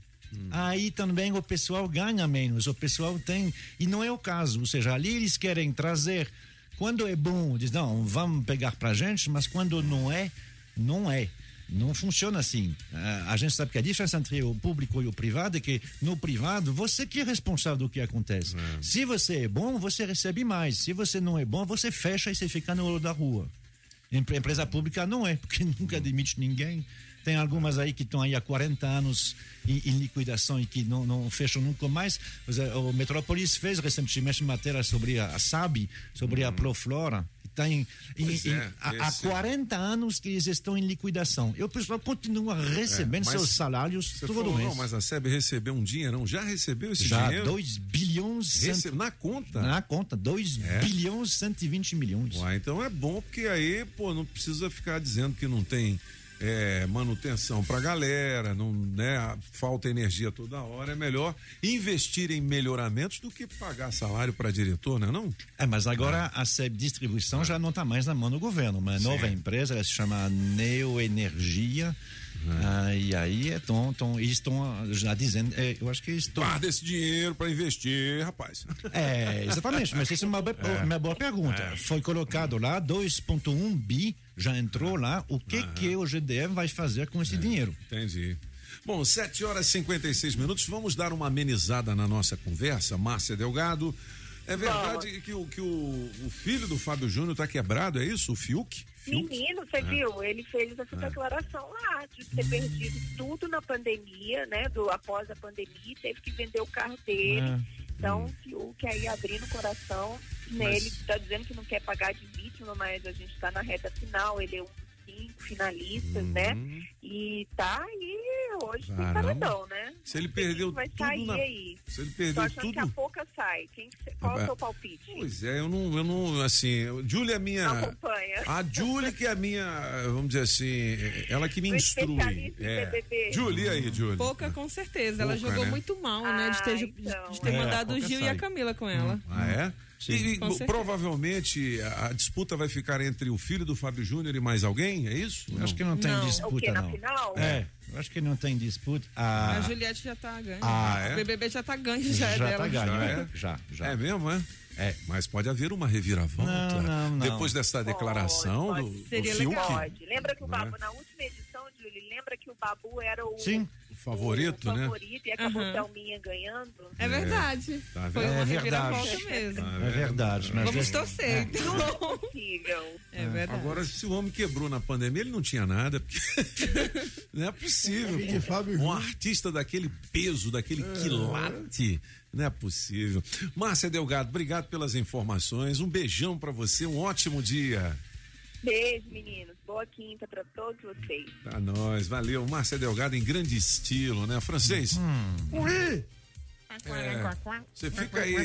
aí também o pessoal ganha menos, o pessoal tem. E não é o caso, ou seja, ali eles querem trazer. Quando é bom, diz, não, vamos pegar pra gente, mas quando não é, não é. Não funciona assim. Ah, a gente sabe que a diferença entre o público e o privado é que no privado você que é responsável do que acontece. Se você é bom, você recebe mais. Se você não é bom, você fecha e você fica no olho da rua. Empre- Empresa pública não é, porque nunca demite ninguém. Tem algumas aí que estão aí há 40 anos em, em liquidação e que não, não fecham nunca mais. Eh, O Metrópolis fez recentemente matéria sobre a, a SAB, sobre a Proflora, que está em, em- é, há, há esse- 40 anos que eles estão em liquidação. E o pessoal continua recebendo É, seus salários todo falou, mês. não, mas a SEB recebeu um dinheirão. Já recebeu esse Já, dinheiro? 2 bilhões. Rece- cento- Na conta? Na conta, 2 É? bilhões 120 milhões. Uai, então é bom, porque aí, pô, não precisa ficar dizendo que não tem é, manutenção pra galera, não, né, falta energia toda hora, é melhor investir em melhoramentos do que pagar salário para diretor, né não? É, mas agora a SEB Distribuição já não está mais na mão do governo. Uma nova empresa, ela se chama Neoenergia. Ah, e aí é tão, tão, eles estão já dizendo, é, eu acho que eles estão. Guarda esse dinheiro para investir, rapaz. É, exatamente, mas essa é uma, boa- uma boa pergunta. É. Foi colocado lá 2,1 bi, já entrou lá. O que, que o GDF vai fazer com esse dinheiro? Entendi. Bom, 7 horas e 56 minutos. Vamos dar uma amenizada na nossa conversa. Márcia Delgado. É verdade que, o, que o, o filho do Fábio Júnior está quebrado, é isso? O Fiuk? Fiuk? Menino, você É. viu? Ele fez essa declaração lá de ter perdido tudo na pandemia, né? Do, após a pandemia, teve que vender o carro dele. É. Então, o Fiuk aí abrindo o coração, né? Mas- Ele está dizendo que não quer pagar de vítima, mas a gente está na reta final, ele é um cinco finalistas, né? E tá aí hoje Uhum. Caramba. paredão, né? Se ele perdeu vai tudo sair na- aí. Se ele Tô perdeu achando que a tudo. pouca sai. Quem, qual é Ah, o seu palpite? Pois é, eu não, eu não, assim, Júlia é minha. Acompanha. A Júlia que é a minha, vamos dizer assim, ela que me Um instrui. É. Júlia aí, Júlia. Pouca com certeza. Ela Pouca, jogou né? muito mal, né? De ter, de ter É, mandado o Gil e sai. a Camila com ela. Ah, é? E, e, provavelmente a, a disputa vai ficar entre o filho do Fábio Júnior e mais alguém, é isso? Acho que não tem O disputa, quê? Na não. final? É, eu acho que não tem disputa. A Ah, Juliette já tá ganha. Ah, é? O BBB já tá ganho, já, é Já dela. tá ganho, Já é? é? Já, já. É mesmo, é? É. Mas pode haver uma reviravolta. Não, não, não. Depois dessa declaração do, do Fiuk. Pode. Lembra que o Né? Babu, na última edição, Julie, lembra que o Babu era o, Sim. Favorito, né? favorito e acabou Aham. Thelminha ganhando? É verdade. Tá Foi uma É reviravolta verdade. mesmo. É verdade. Mas Vamos é- torcer, então. É possível. É verdade. Agora, se o homem quebrou na pandemia, ele não tinha nada. porque não é possível. Fábio Um artista daquele peso, daquele quilate. Não é possível. Márcia Delgado, obrigado pelas informações. Um beijão pra você, um ótimo dia. Beijo, meninos. Boa quinta pra todos vocês. Pra nós, valeu. Márcia Delgado em grande estilo, né? Francês, Ui! é, você fica aí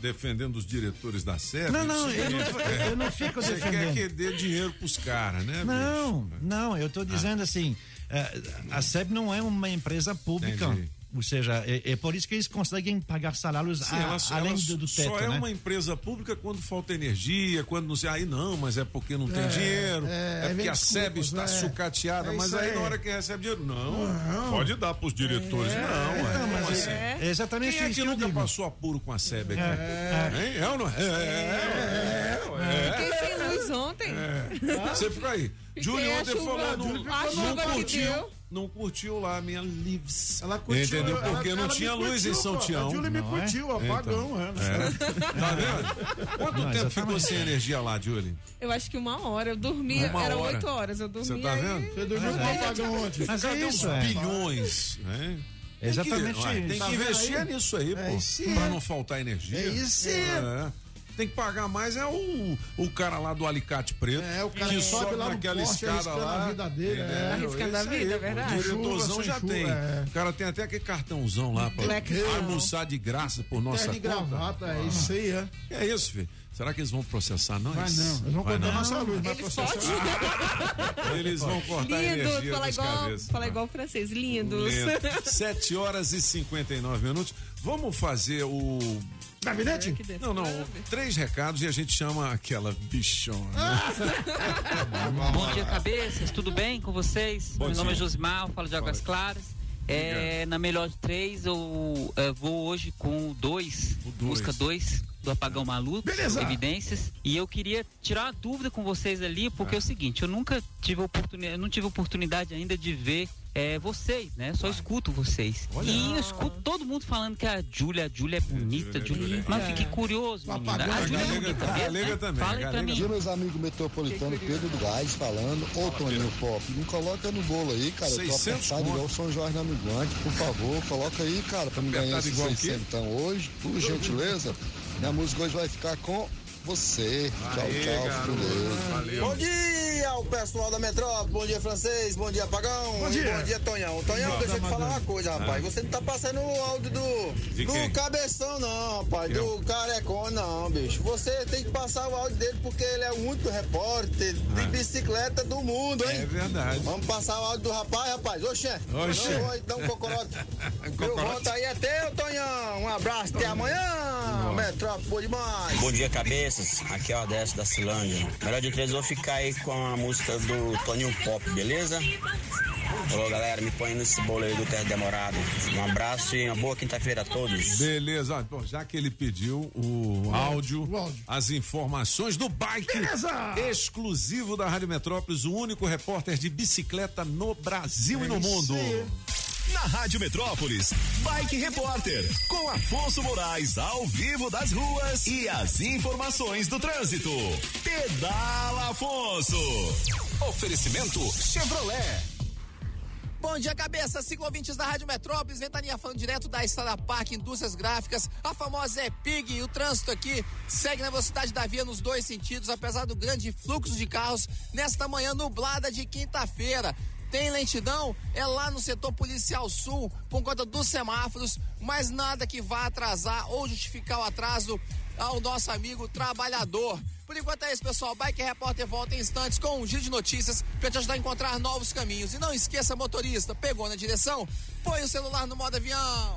defendendo os diretores da SEB? Não, não, Você eu não- quer- eu não fico Você quer defendendo. que dê dinheiro pros caras, né? Não, não, eu estou dizendo assim, eh, a SEB não é uma empresa pública. Entendi. Ou seja, é, é por isso que eles conseguem pagar salários Sim, a- ela, além ela do, do teto, só é né? uma empresa pública quando falta energia, quando não sei. Aí não, mas é porque não tem É, dinheiro, é, é, aí porque a SEB está né? sucateada, É mas aí aí. na hora que recebe dinheiro, não, Não. pode dar para os diretores. É, não, é, não, mas como é- assim? é exatamente Quem é isso que que eu nunca digo. passou apuro com a SEB aqui? É. Hein? É ou não é? É, é, é, Fiquei sem luz ontem. é. Você fica aí. Júlio ontem falou, não, curtiu. Não curtiu lá a minha lives. Ela curtiu, Entendeu? ela- Porque não ela tinha luz curtiu, em São pô. Tião. A Júlia me é? curtiu, apagão, é. É. Tá vendo? Quanto Não, tempo ficou sem energia lá, Julie? Eu acho que uma hora. Eu dormia, Uma eram hora. oito horas. Eu dormia. Você tá e- vendo? Você dormiu com apagão ontem. Mas é Cadê isso, os é. bilhões? né? Tem Exatamente que, Tem que Tá investir aí? nisso aí, É pô. isso aí. Pra não faltar energia. É isso aí. É. Tem que pagar mais é o, o cara lá do alicate preto. É, o cara que que sobe sobe lá naquela poste, escada arriscando lá. a vida dele, é. entendeu? Arriscando a vida, é verdade. O diretorzão Chuva, já sem tem. chuva, é. O cara tem até aquele cartãozão lá pra Black almoçar de graça por nossa Terno conta. gravata, é isso aí, é. É isso, filho? Será que eles vão processar nós? Vai não, eles vão Vai cortar não. nossa luz, vai Eles Ah, Eles vão cortar a Lindos, energia fala igual, cabeças. fala igual francês, lindos. Lindo. 7 horas e 59 minutos. Vamos fazer o. Gabinete? Não, não. Três recados e a gente chama aquela bichona. Bom dia, cabeças. Tudo bem com vocês? Bom Meu nome é dia. Josimar, eu falo de Águas Claras. É, na melhor de três, eu é, vou hoje com o dois, dois. música 2 do Apagão Maluco, Beleza. Evidências. E eu queria tirar uma dúvida com vocês ali, porque é o seguinte, eu nunca tive oportunidade, não tive oportunidade ainda de ver é, vocês, né? Só escuto vocês. Olha. E eu escuto todo mundo falando que a Júlia, a Júlia é bonita, Júlia é Júlia. Mas fiquei curioso, menina. A Júlia é galega- bonita a mesmo, galega né? também, Fala a aí pra mim. Dia, meus amigos metropolitanos, Pedro do Gás falando. Ô, Toninho Pop, me coloca no bolo aí, cara. Eu tô 600 apertado igual o São Jorge na Migrante, por favor. Coloca aí, cara, pra me ganhar esse igual o quê? 600 então hoje. Por gentileza, minha música hoje vai ficar com você. Tchau, Aê, tchau, garoto. Valeu. Bom dia, o pessoal da Metrópole, bom dia francês, bom dia Pagão, Bom e dia. bom dia Tonhão. Tonhão, deixa eu te falar uma coisa, rapaz, Ah. você não tá passando o áudio do, De do quem? cabeção não, rapaz, Eu? do carecão não, bicho. Você tem que passar o áudio dele porque ele é o único repórter de Ah. bicicleta do mundo, hein? É verdade. Vamos passar o áudio do rapaz, rapaz, oxê. Oxê. Eu vou então, cocorote. Eu Cocorote. volto aí até, Tonhão, um abraço, até amanhã, Metrópole, boa demais. Bom dia, cabeças. Aqui é o Odessa da Cilândia. Melhor de três, eu vou ficar aí com a música do Toninho Pop, beleza? Alô, galera, me põe nesse bolo aí do Terra Demorado. Um abraço e uma boa quinta-feira a todos. Beleza, bom, já que ele pediu o áudio, as informações do bike exclusivo da Rádio Metrópolis, o único repórter de bicicleta no Brasil e no mundo. Na Rádio Metrópolis, Bike Repórter, com Afonso Moraes ao vivo das ruas e as informações do trânsito. Pedala Afonso. Oferecimento Chevrolet. Bom dia, cabeça. Ciclovintes da Rádio Metrópolis, Ventania falando direto da Estrada Parque, Indústrias Gráficas, a famosa EPIG. E o trânsito aqui segue na velocidade da via nos dois sentidos, apesar do grande fluxo de carros nesta manhã nublada de quinta-feira. Tem lentidão? É lá no setor policial sul, por conta dos semáforos, mas nada que vá atrasar ou justificar o atraso ao nosso amigo trabalhador. Por enquanto é isso, pessoal. Bike Repórter volta em instantes com um giro de notícias para te ajudar a encontrar novos caminhos. E não esqueça, motorista, pegou na direção? Põe o celular no modo avião.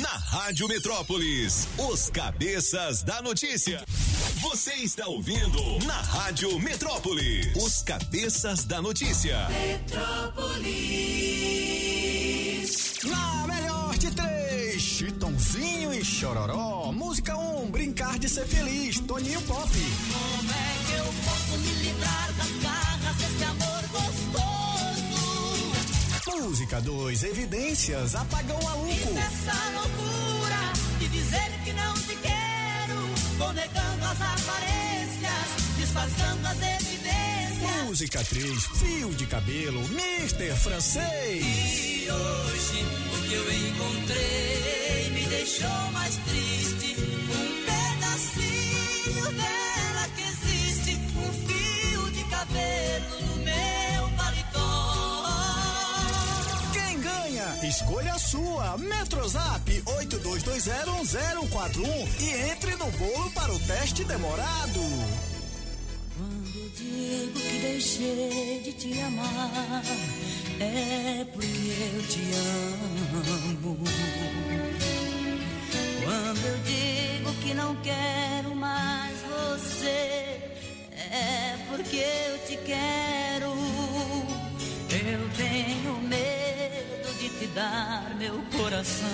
Na Rádio Metrópolis, os cabeças da notícia. Você está ouvindo na Rádio Metrópolis, os cabeças da notícia. Metrópolis. Na melhor de três, Chitãozinho e Chororó. Música 1, um, Brincar de Ser Feliz, Toninho Pop. Como é que eu posso me livrar das garras desse amor gostoso? Música 2, Evidências, Apagão Maluco. Essa loucura de dizer que não te quero, vou negando as aparências, disfarçando as evidências. Música 3, Fio de Cabelo, Mister Francês. E hoje o que eu encontrei me deixou mais triste. Escolha sua. Metrozap 82201041 e entre no bolo para o teste demorado. Digo que deixei de te amar, é porque eu te amo. Quando eu digo que não quero mais você, é porque eu te quero. Eu tenho medo meu coração.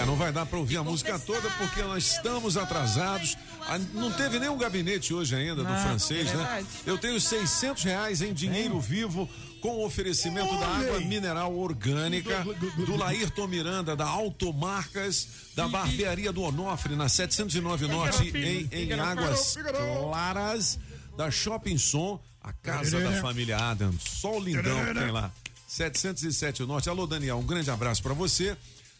É, não vai dar pra ouvir a música toda porque nós estamos atrasados. Ah, Não teve nenhum gabinete hoje ainda do francês, é né? Eu tenho 600 reais em dinheiro vivo com o oferecimento da água mineral orgânica, do Laírton Miranda, da Automarcas, da barbearia do Onofre, na 709 Norte, em, em Águas Claras, da Shopping Som, a casa da família Adams. Só o lindão que tem lá. 707 Norte. Alô, Daniel, um grande abraço pra você.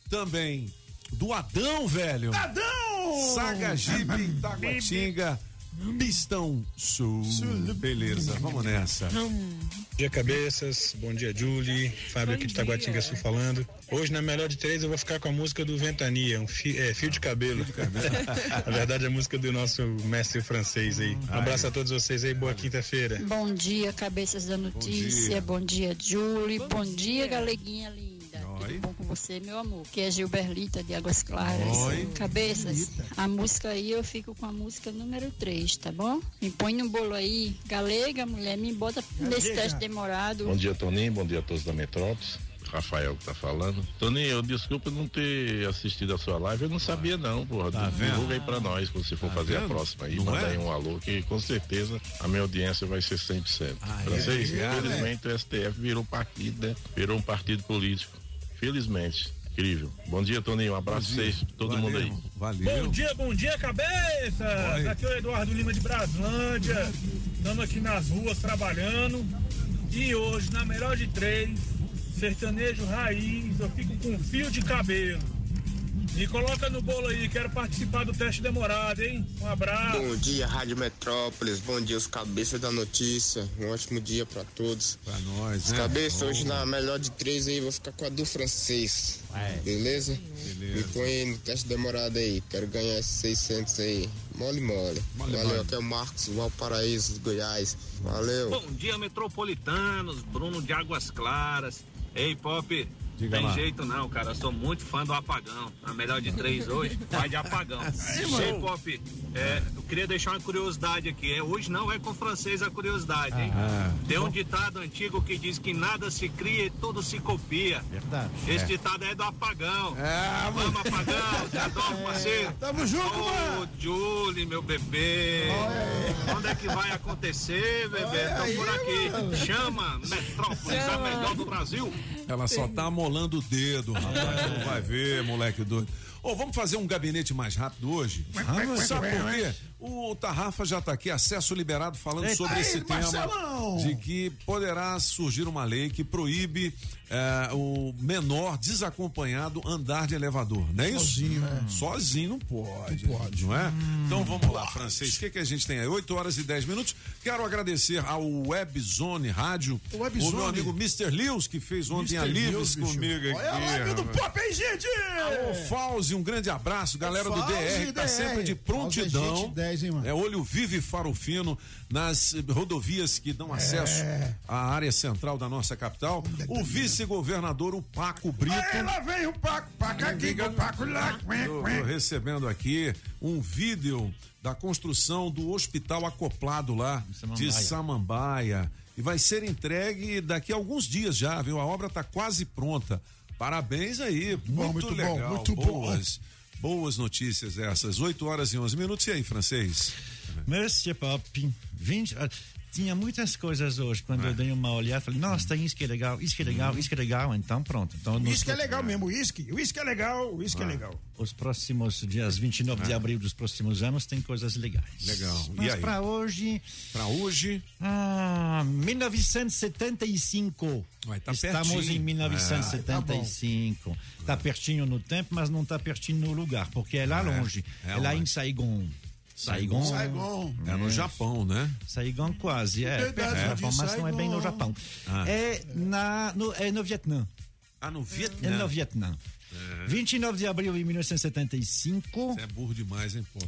Também do Adão, velho. Adão! Saga Jeep, Taguatinga, Pistão Sul. Beleza, vamos nessa. Bom dia, cabeças. Bom dia, Julie. Fábio aqui de Taguatinga Sul falando. Hoje, na melhor de três, eu vou ficar com a música do Ventania, um fi- é, fio de cabelo. na verdade, é a música do nosso mestre francês aí. Um abraço a todos vocês aí, boa quinta-feira. Bom dia, cabeças da notícia. Bom dia, Julie. Bom, dia, galeguinha linda. Tudo bom com você, meu amor? Que é Gilberlita de Águas Claras. Oi. Cabeças, a música aí eu fico com a música número 3, tá bom? Me põe no bolo aí. Galega, mulher, me bota nesse teste demorado. Bom dia, Toninho. Bom dia a todos da Metrópolis. Rafael que tá falando. Toninho, desculpa não ter assistido a sua live, eu não sabia não, porra. Tá? Divulga aí pra nós, quando você for Tá fazer a vendo? próxima aí, Não manda é? aí um alô, que com certeza a minha audiência vai ser 100%. Francês, é, infelizmente o STF virou partido, né? Virou um partido político. Felizmente. Incrível. Bom dia, Toninho. Um abraço pra vocês, todo mundo aí. Valeu. Bom dia, bom dia, cabeça! Oi. Aqui é o Eduardo Lima de Braslândia. Estamos aqui nas ruas trabalhando. E hoje, na melhor de três, sertanejo raiz, eu fico com fio de cabelo. Me coloca no bolo aí, quero participar do teste demorado, hein? Um abraço. Bom dia, Rádio Metrópolis. Bom dia, os cabeças da notícia. Um ótimo dia pra todos. Pra nós, Os né? cabeças, hoje na melhor de três aí, vou ficar com a do francês. Beleza? Me põe no teste demorado aí. Quero ganhar esses 600 aí. Mole, mole. Mole, Valeu, mole. aqui é o Marcos Valparaíso, Goiás. Valeu. Bom dia, metropolitanos. Bruno de Águas Claras. Ei, Pop. Diga tem lá. jeito não, cara. Eu sou muito fã do apagão. A melhor de três hoje, vai de apagão. Ei, Pop. é, eu queria deixar uma curiosidade aqui. É, hoje não é com francês a curiosidade, hein? Ah. Tem um ditado antigo que diz que nada se cria e tudo se copia. Verdade. Esse É. ditado é do apagão. É, Vamos, apagão. Te adoro, parceiro. Tamo junto, Ô, Julie, meu bebê. Quando é que vai acontecer, bebê? Tô por aqui. Chama Metrópolis, a melhor do Brasil. Ela só tá amolando o dedo, rapaz. Não vai ver, moleque doido. Ô, vamos fazer um gabinete mais rápido hoje? Vamos. Sabe por quê? O Tarrafa já tá aqui, acesso liberado, falando Eita. sobre Aí, esse tema Marcelão. de que poderá surgir uma lei que proíbe eh, o menor desacompanhado andar de elevador, não é isso? Sozinho, é. Sozinho não pode. Não pode. Não é? Então vamos lá, francês. O que, que a gente tem aí? 8 horas e 10 minutos. Quero agradecer ao Webzone Rádio, O Webzone. o meu amigo Mr. Lewis, que fez ontem a Mr. Lives Lewis, bicho. comigo aqui. Olha a live do. Pop aí, gente! Alô, Fauzi, um grande abraço. Galera do Fauzi, DR, que tá DR. sempre de Fauzi é prontidão. gente 10, hein, mano? É olho vivo e faro fino nas rodovias que dão acesso É. à área central da nossa capital. O vice-governador, o Paco Brito. Aí lá vem o Paco, Paco aqui, o Paco lá. Tô, tô recebendo aqui um vídeo da construção do hospital acoplado lá de Samambaia. E vai ser entregue daqui a alguns dias já, viu? A obra está quase pronta. Parabéns aí. bom, muito, muito bom, legal. muito bom. boas, boas notícias essas. 8 horas e 11 minutos. E aí, francês? Monsieur Pop, 20, ah, tinha muitas coisas hoje. Quando eu dei uma olhada, falei, nossa, tem isso que é legal, isso que é legal, isso que é legal. Então, pronto. Então, nos- Uísque é legal mesmo, uísque. Uísque é legal, uísque é Ah, legal. Os próximos dias 29 de abril dos próximos anos tem coisas legais. Legal. E Mas aí? para hoje. Para hoje? Ah, 1975. Vai, tá Estamos pertinho. em 1975. É, tá pertinho no tempo, mas não tá pertinho no lugar, porque é lá É, longe. é É, lá em Saigon. Saigon. Saigon. É no Japão, né? Saigon quase, é. Perto do de Japão, mas não é bem no. Japão. Ah. É, na, no, é no Vietnã. Ah, no É Vietnã. no Vietnã. 29 de abril de 1975. Você é burro demais, hein, pô?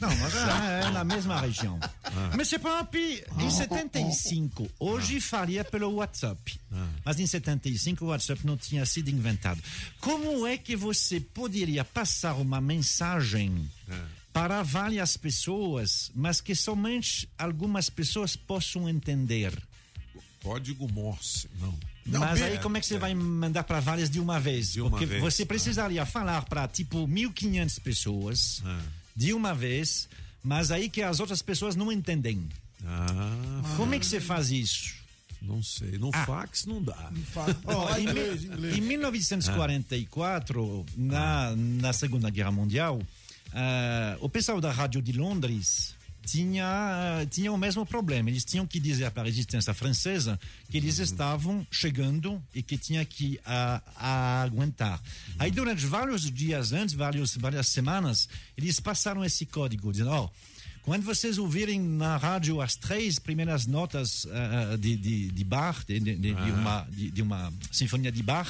Não, mas é, é na mesma região. Ah. Mas Pop, em 75, hoje faria pelo WhatsApp. Mas em 75 o WhatsApp não tinha sido inventado. Como é que você poderia passar uma mensagem para várias pessoas, mas que somente algumas pessoas possam entender? Código Morse, não. Mas aí como é que você vai mandar para várias de uma vez? De uma Porque vez, você precisaria falar para tipo 1.500 pessoas de uma vez, mas aí que as outras pessoas não entendem. Ah, Como é que você faz isso? Não sei. No fax não dá. Em, inglês, mi- inglês. em 1944, na, na Segunda Guerra Mundial, ah, o pessoal da Rádio de Londres tinha, tinha o mesmo problema. Eles tinham que dizer para a resistência francesa que eles estavam chegando e que tinha que aguentar. Aí, durante vários dias antes, vários, várias semanas, eles passaram esse código, dizendo: ó. Quando vocês ouvirem na rádio as três primeiras notas ah, de, de, de Bach, de, de, de- de Ah. uma, de, de uma sinfonia de Bach,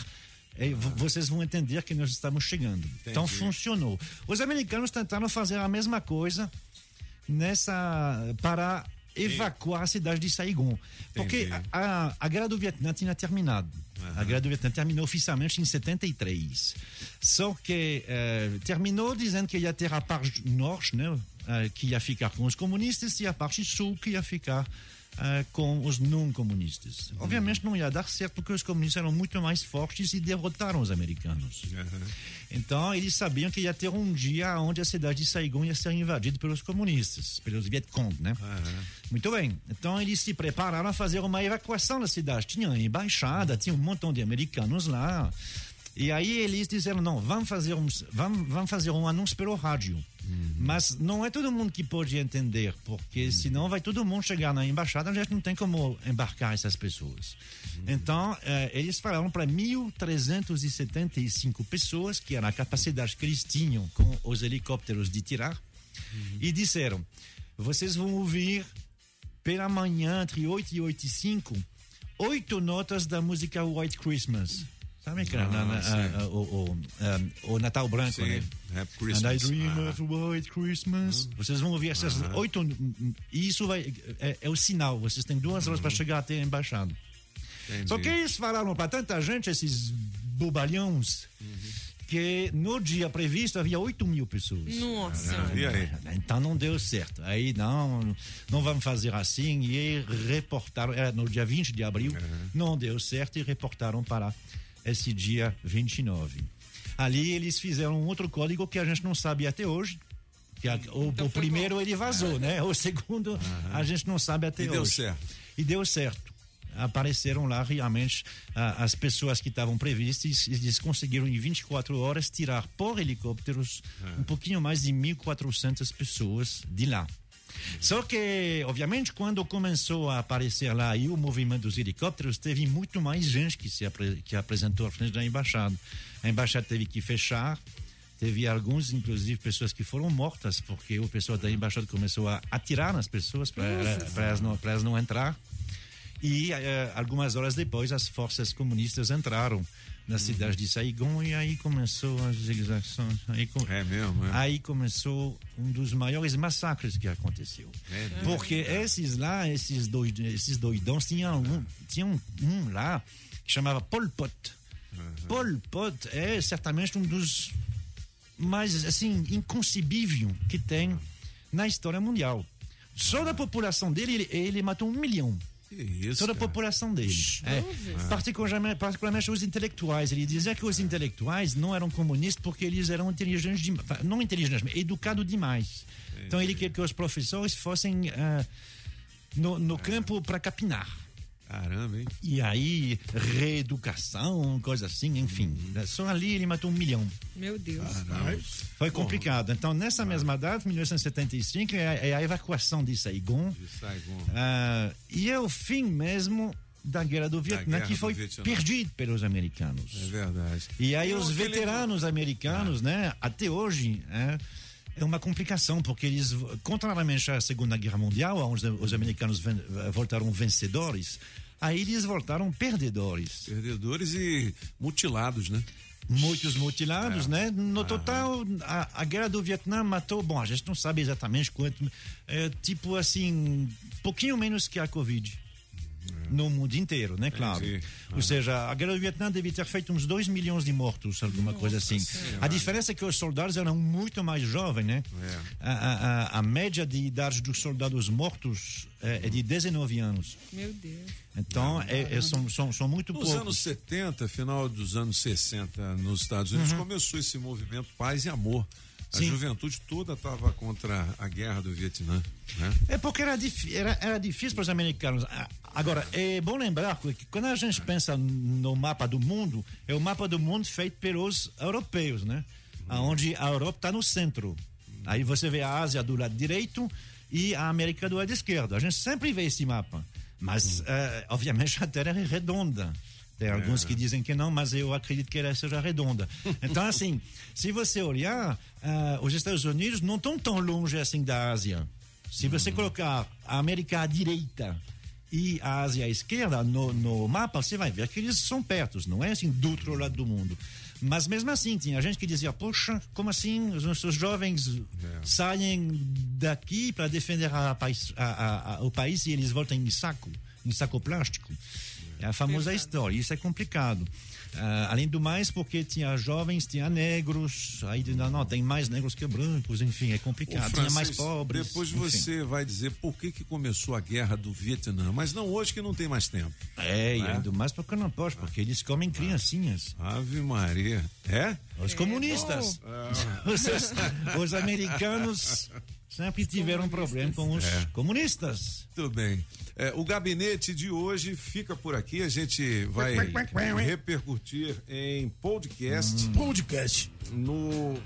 eh, v- vocês vão entender que nós estamos chegando. Então funcionou. Os americanos tentaram fazer a mesma coisa nessa para evacuar a cidade de Saigon, porque Entendi. a, a guerra do Vietnã tinha terminado. A guerra do Vietnã terminou oficialmente em 73. Só que eh, terminou dizendo que ia ter a parte norte, né, eh, que ia ficar com os comunistas, e a parte sul que ia ficar ah, com os não comunistas. Obviamente não ia dar certo porque os comunistas eram muito mais fortes e derrotaram os americanos. Então eles sabiam que ia ter um dia onde a cidade de Saigon ia ser invadida pelos comunistas, pelos Vietcong, né? Muito bem. Então eles se prepararam a fazer uma evacuação da cidade. Tinha embaixada, tinha um montão de americanos lá. E aí eles disseram, não, vamos fazer um, vamos, vamos fazer um anúncio pelo rádio. Mas não é todo mundo que pode entender, porque senão vai todo mundo chegar na embaixada, a gente não tem como embarcar essas pessoas. Então, eh, eles falaram para 1.375 pessoas, que era a capacidade que eles tinham com os helicópteros de tirar, e disseram: vocês vão ouvir pela manhã, entre 8 e 8 e 5, oito notas da música White Christmas. Sabe que era na- na- a- a- o, o, um, o Natal Branco, Sim, né? Happy And I Christmas. dream Ah. of White Christmas. Vocês vão ouvir essas Ah. oito. E isso vai. É, é o sinal. Vocês têm duas horas para chegar até a embaixada. Entendi. Só que eles falaram para tanta gente, esses bobalhões, que no dia previsto havia 8 mil pessoas. Nossa. Ah, e aí? Então não deu certo. Aí não, não vamos fazer assim. E reportaram, era no dia 20 de abril, não deu certo e reportaram para esse dia 29. Ali eles fizeram um outro código que a gente não sabe até hoje. Que a- o, o primeiro ele vazou, né? O segundo a gente não sabe até E hoje. deu certo. E deu certo. Apareceram lá realmente ah, as pessoas que estavam previstas e eles conseguiram em 24 horas tirar por helicópteros um pouquinho mais de 1.400 pessoas de lá. Só que, obviamente, quando começou a aparecer lá aí o movimento dos helicópteros, teve muito mais gente que se apre- que apresentou à frente da embaixada. A embaixada teve que fechar, teve alguns, inclusive, pessoas que foram mortas porque o pessoal da embaixada começou a atirar nas pessoas para elas não, elas não entrar. E eh, algumas horas depois, as forças comunistas entraram na cidade de Saigon e aí começou as exações. Aí, É mesmo, é? aí começou um dos maiores massacres que aconteceu. É. Porque esses lá, esses, doid, esses doidões, tinham um, tinham um lá que chamava Pol Pot. Pol Pot é certamente um dos mais, assim, inconcebível que tem na história mundial. Só da população dele, ele, ele matou um milhão. Isso, Toda a população dele. É, particularmente, particularmente os intelectuais. Ele dizia que os intelectuais não eram comunistas porque eles eram inteligentes demais. Não inteligentes, mas educados demais. Então ele queria que os professores fossem ah, no, no campo para capinar. Caramba, hein? E aí, reeducação, coisa assim, enfim. Só ali ele matou um milhão. Meu Deus. Foi complicado. Então, nessa mesma data, 1975, é a, é a evacuação de Saigon. De Saigon. Ah, e é o fim mesmo da guerra do Vietnã, guerra que foi Vietnã. perdido pelos americanos. É verdade. E aí os veteranos americanos, né, até hoje, é, é uma complicação, porque eles, contrariamente à Segunda Guerra Mundial, onde os americanos ven- voltaram vencedores, aí eles voltaram perdedores. Perdedores e mutilados, né? Muitos mutilados, É. né? No total, a, a guerra do Vietnã matou, bom, a gente não sabe exatamente quanto, é, tipo assim, pouquinho menos que a Covid. No mundo inteiro, né? Claro. Entendi. Ou seja, a guerra do Vietnã deve ter feito uns 2 milhões de mortos, alguma coisa assim. Senhora. A diferença é que os soldados eram muito mais jovens, né? É. A, a- a- a média de idade dos soldados mortos é, é de 19 anos. Meu Deus. Então, é- é- são, são, são muito Nos poucos. anos 70, final dos anos 60, nos Estados Unidos, Uhum. começou esse movimento Paz e Amor. A Sim. juventude toda estava contra a guerra do Vietnã. Né? É porque era, era, era difícil para os americanos. Ah, Agora, é bom lembrar que quando a gente pensa no mapa do mundo, é o mapa do mundo feito pelos europeus, né? Onde a Europa está no centro. Aí você vê a Ásia do lado direito e a América do lado esquerdo. A gente sempre vê esse mapa. Mas, eh, obviamente, a Terra é redonda. Tem alguns que dizem que não, mas eu acredito que ela seja redonda. Então, assim, se você olhar, ah, os Estados Unidos não estão tão longe assim da Ásia. Se você colocar a América à direita e a Ásia à esquerda no, no mapa, você vai ver que eles são perto, não é assim do outro lado do mundo. Mas mesmo assim, tinha gente que dizia: Poxa, como assim os nossos jovens saem daqui para defender a- a- a- o país e eles voltam em saco, em saco plástico? É a famosa história. Isso é complicado. Ah, além do mais, porque tinha jovens, tinha negros, aí não, não, tem mais negros que brancos, enfim, é complicado. Ô, tinha mais Francis, pobres. Depois enfim. você vai dizer por que, que começou a guerra do Vietnã, mas não hoje que não tem mais tempo. É, e Né? ainda mais porque não pode, porque eles comem criancinhas. Ave Maria. É? Os comunistas. Os, os americanos sempre tiveram problema com os É. comunistas. Tudo bem. É, o gabinete de hoje fica por aqui. A gente vai repercutir em podcast. Podcast. No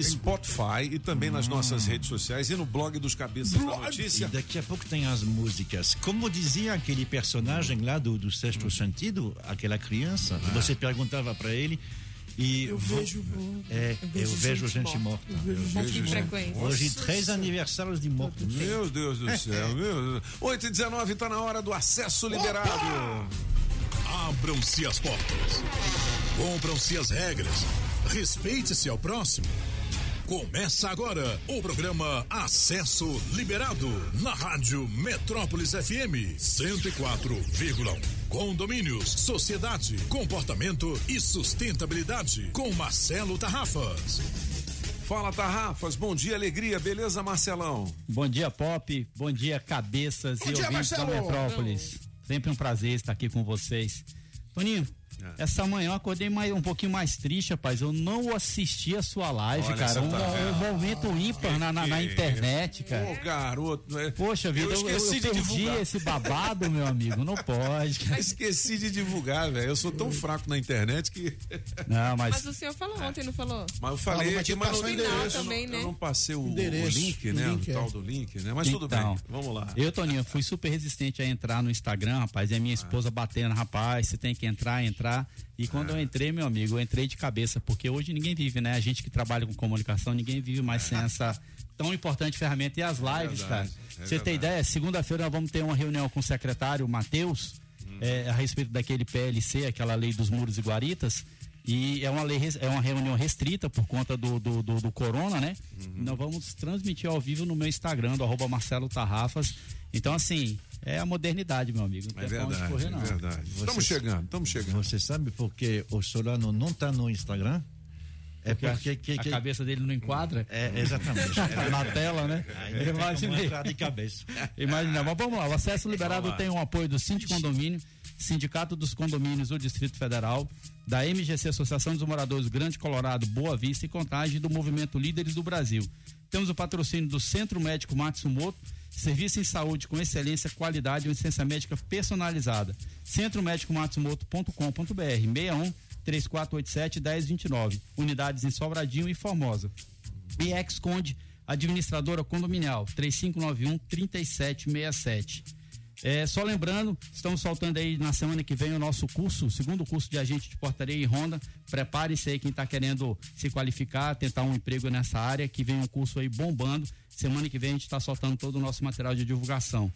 Spotify e também nas nossas redes sociais e no blog dos Cabeças da Notícia. E daqui a pouco tem as músicas. Como dizia aquele personagem lá do, do Sexto Sentido, aquela criança, Ah. você perguntava para ele. E Eu vo- vejo- é, eu vejo, gente morta. Eu vejo gente Hoje morta. Hoje, Nossa três aniversários de mortos. Meu Deus do céu, meu Deus. 8 e 19 tá na hora do acesso liberado. Abram-se as portas. Cumpram-se as regras. Respeite-se ao próximo. Começa agora o programa Acesso Liberado na Rádio Metrópolis FM 104,1. Condomínios, sociedade, comportamento e sustentabilidade com Marcelo Tarrafas. Fala, Tarrafas. Bom dia, alegria. Beleza, Marcelão? Bom dia, Pop. Bom dia, cabeças Bom e dia, ouvintes da Marcelo. Metrópolis. Sempre um prazer estar aqui com vocês. Toninho, É. essa manhã eu acordei mais, um pouquinho mais triste, rapaz. Eu não assisti a sua live, Olha, cara. Um, tá um momento ímpar na, na, na Que- internet, cara. Ô, garoto. é- Poxa vida, eu, eu, esqueci eu de perdi divulgar. esse babado, meu amigo. Não pode, cara. Esqueci de divulgar, velho. Eu sou tão fraco na internet que. Não, mas. Mas o senhor falou ontem, não falou? Mas eu falei Falou, aqui, mas mas passou não, o eu endereço. também, né? eu não passei o, Endereço, o link, o né? link, o é. tal do link, né? Mas tudo Então, bem. Vamos lá. Eu, Toninho, fui super resistente a entrar no Instagram, rapaz. E a minha esposa batendo, rapaz, você tem que entrar, entrar. E quando eu entrei, meu amigo, eu entrei de cabeça, porque hoje ninguém vive, né? A gente que trabalha com comunicação, ninguém vive mais sem essa tão importante ferramenta. E as lives, verdade, cara. é você tem ideia? Segunda-feira nós vamos ter uma reunião com o secretário Matheus, é, a respeito daquele PLC, aquela lei dos muros e guaritas. E é uma lei, é uma reunião restrita por conta do, do, do, do corona, né? Nós vamos transmitir ao vivo no meu Instagram, do arroba Marcelo Tarrafas. Então, assim, é a modernidade, meu amigo. Não É verdade, correr, é não. verdade. Estamos Você- chegando, estamos chegando. Você sabe por que o Solano não está no Instagram? É Porque a- porque que- a que- cabeça dele não enquadra? É, exatamente. Tá na tela, né? Aí Imaginei. de cabeça. Imagina, mas vamos lá. O acesso liberado tem o apoio do Sindic Condomínio, Sindicato dos Condomínios do Distrito Federal, da MGC Associação dos Moradores do Grande Colorado, Boa Vista e Contagem e do Movimento Líderes do Brasil. Temos o patrocínio do Centro Médico Matsumoto, serviço em saúde com excelência, qualidade e licença médica personalizada. centromédicomatsumoto.com.br 61 3487 1029. Unidades em Sobradinho e Formosa. E Exconde, administradora condominial, 3591 3767. É, só lembrando, estamos soltando aí na semana que vem o nosso curso, o segundo curso de agente de portaria e Honda. Prepare-se aí quem está querendo se qualificar, tentar um emprego nessa área, que vem um curso aí bombando. Semana que vem a gente está soltando todo o nosso material de divulgação.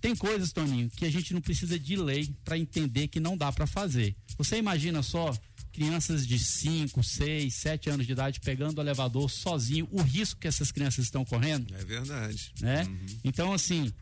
Tem coisas, Toninho, que a gente não precisa de lei para entender que não dá para fazer. Você imagina só crianças de 5, 6, 7 anos de idade pegando o elevador sozinho, o risco que essas crianças estão correndo? É verdade. né? Então, assim,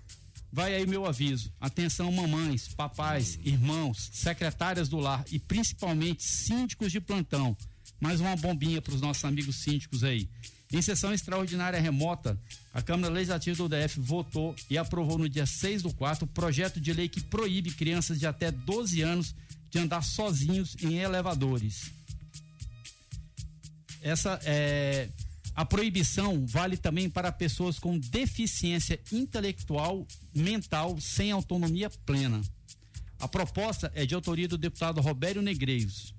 vai aí meu aviso. Atenção, mamães, papais, irmãos, secretárias do lar e principalmente síndicos de plantão. Mais uma bombinha para os nossos amigos síndicos aí. Em sessão extraordinária remota, a Câmara Legislativa do DF votou e aprovou no dia 6 do 4 o projeto de lei que proíbe crianças de até 12 anos de andar sozinhos em elevadores. Essa é a proibição vale também para pessoas com deficiência intelectual, mental, sem autonomia plena. A proposta é de autoria do deputado Robério Negreiros.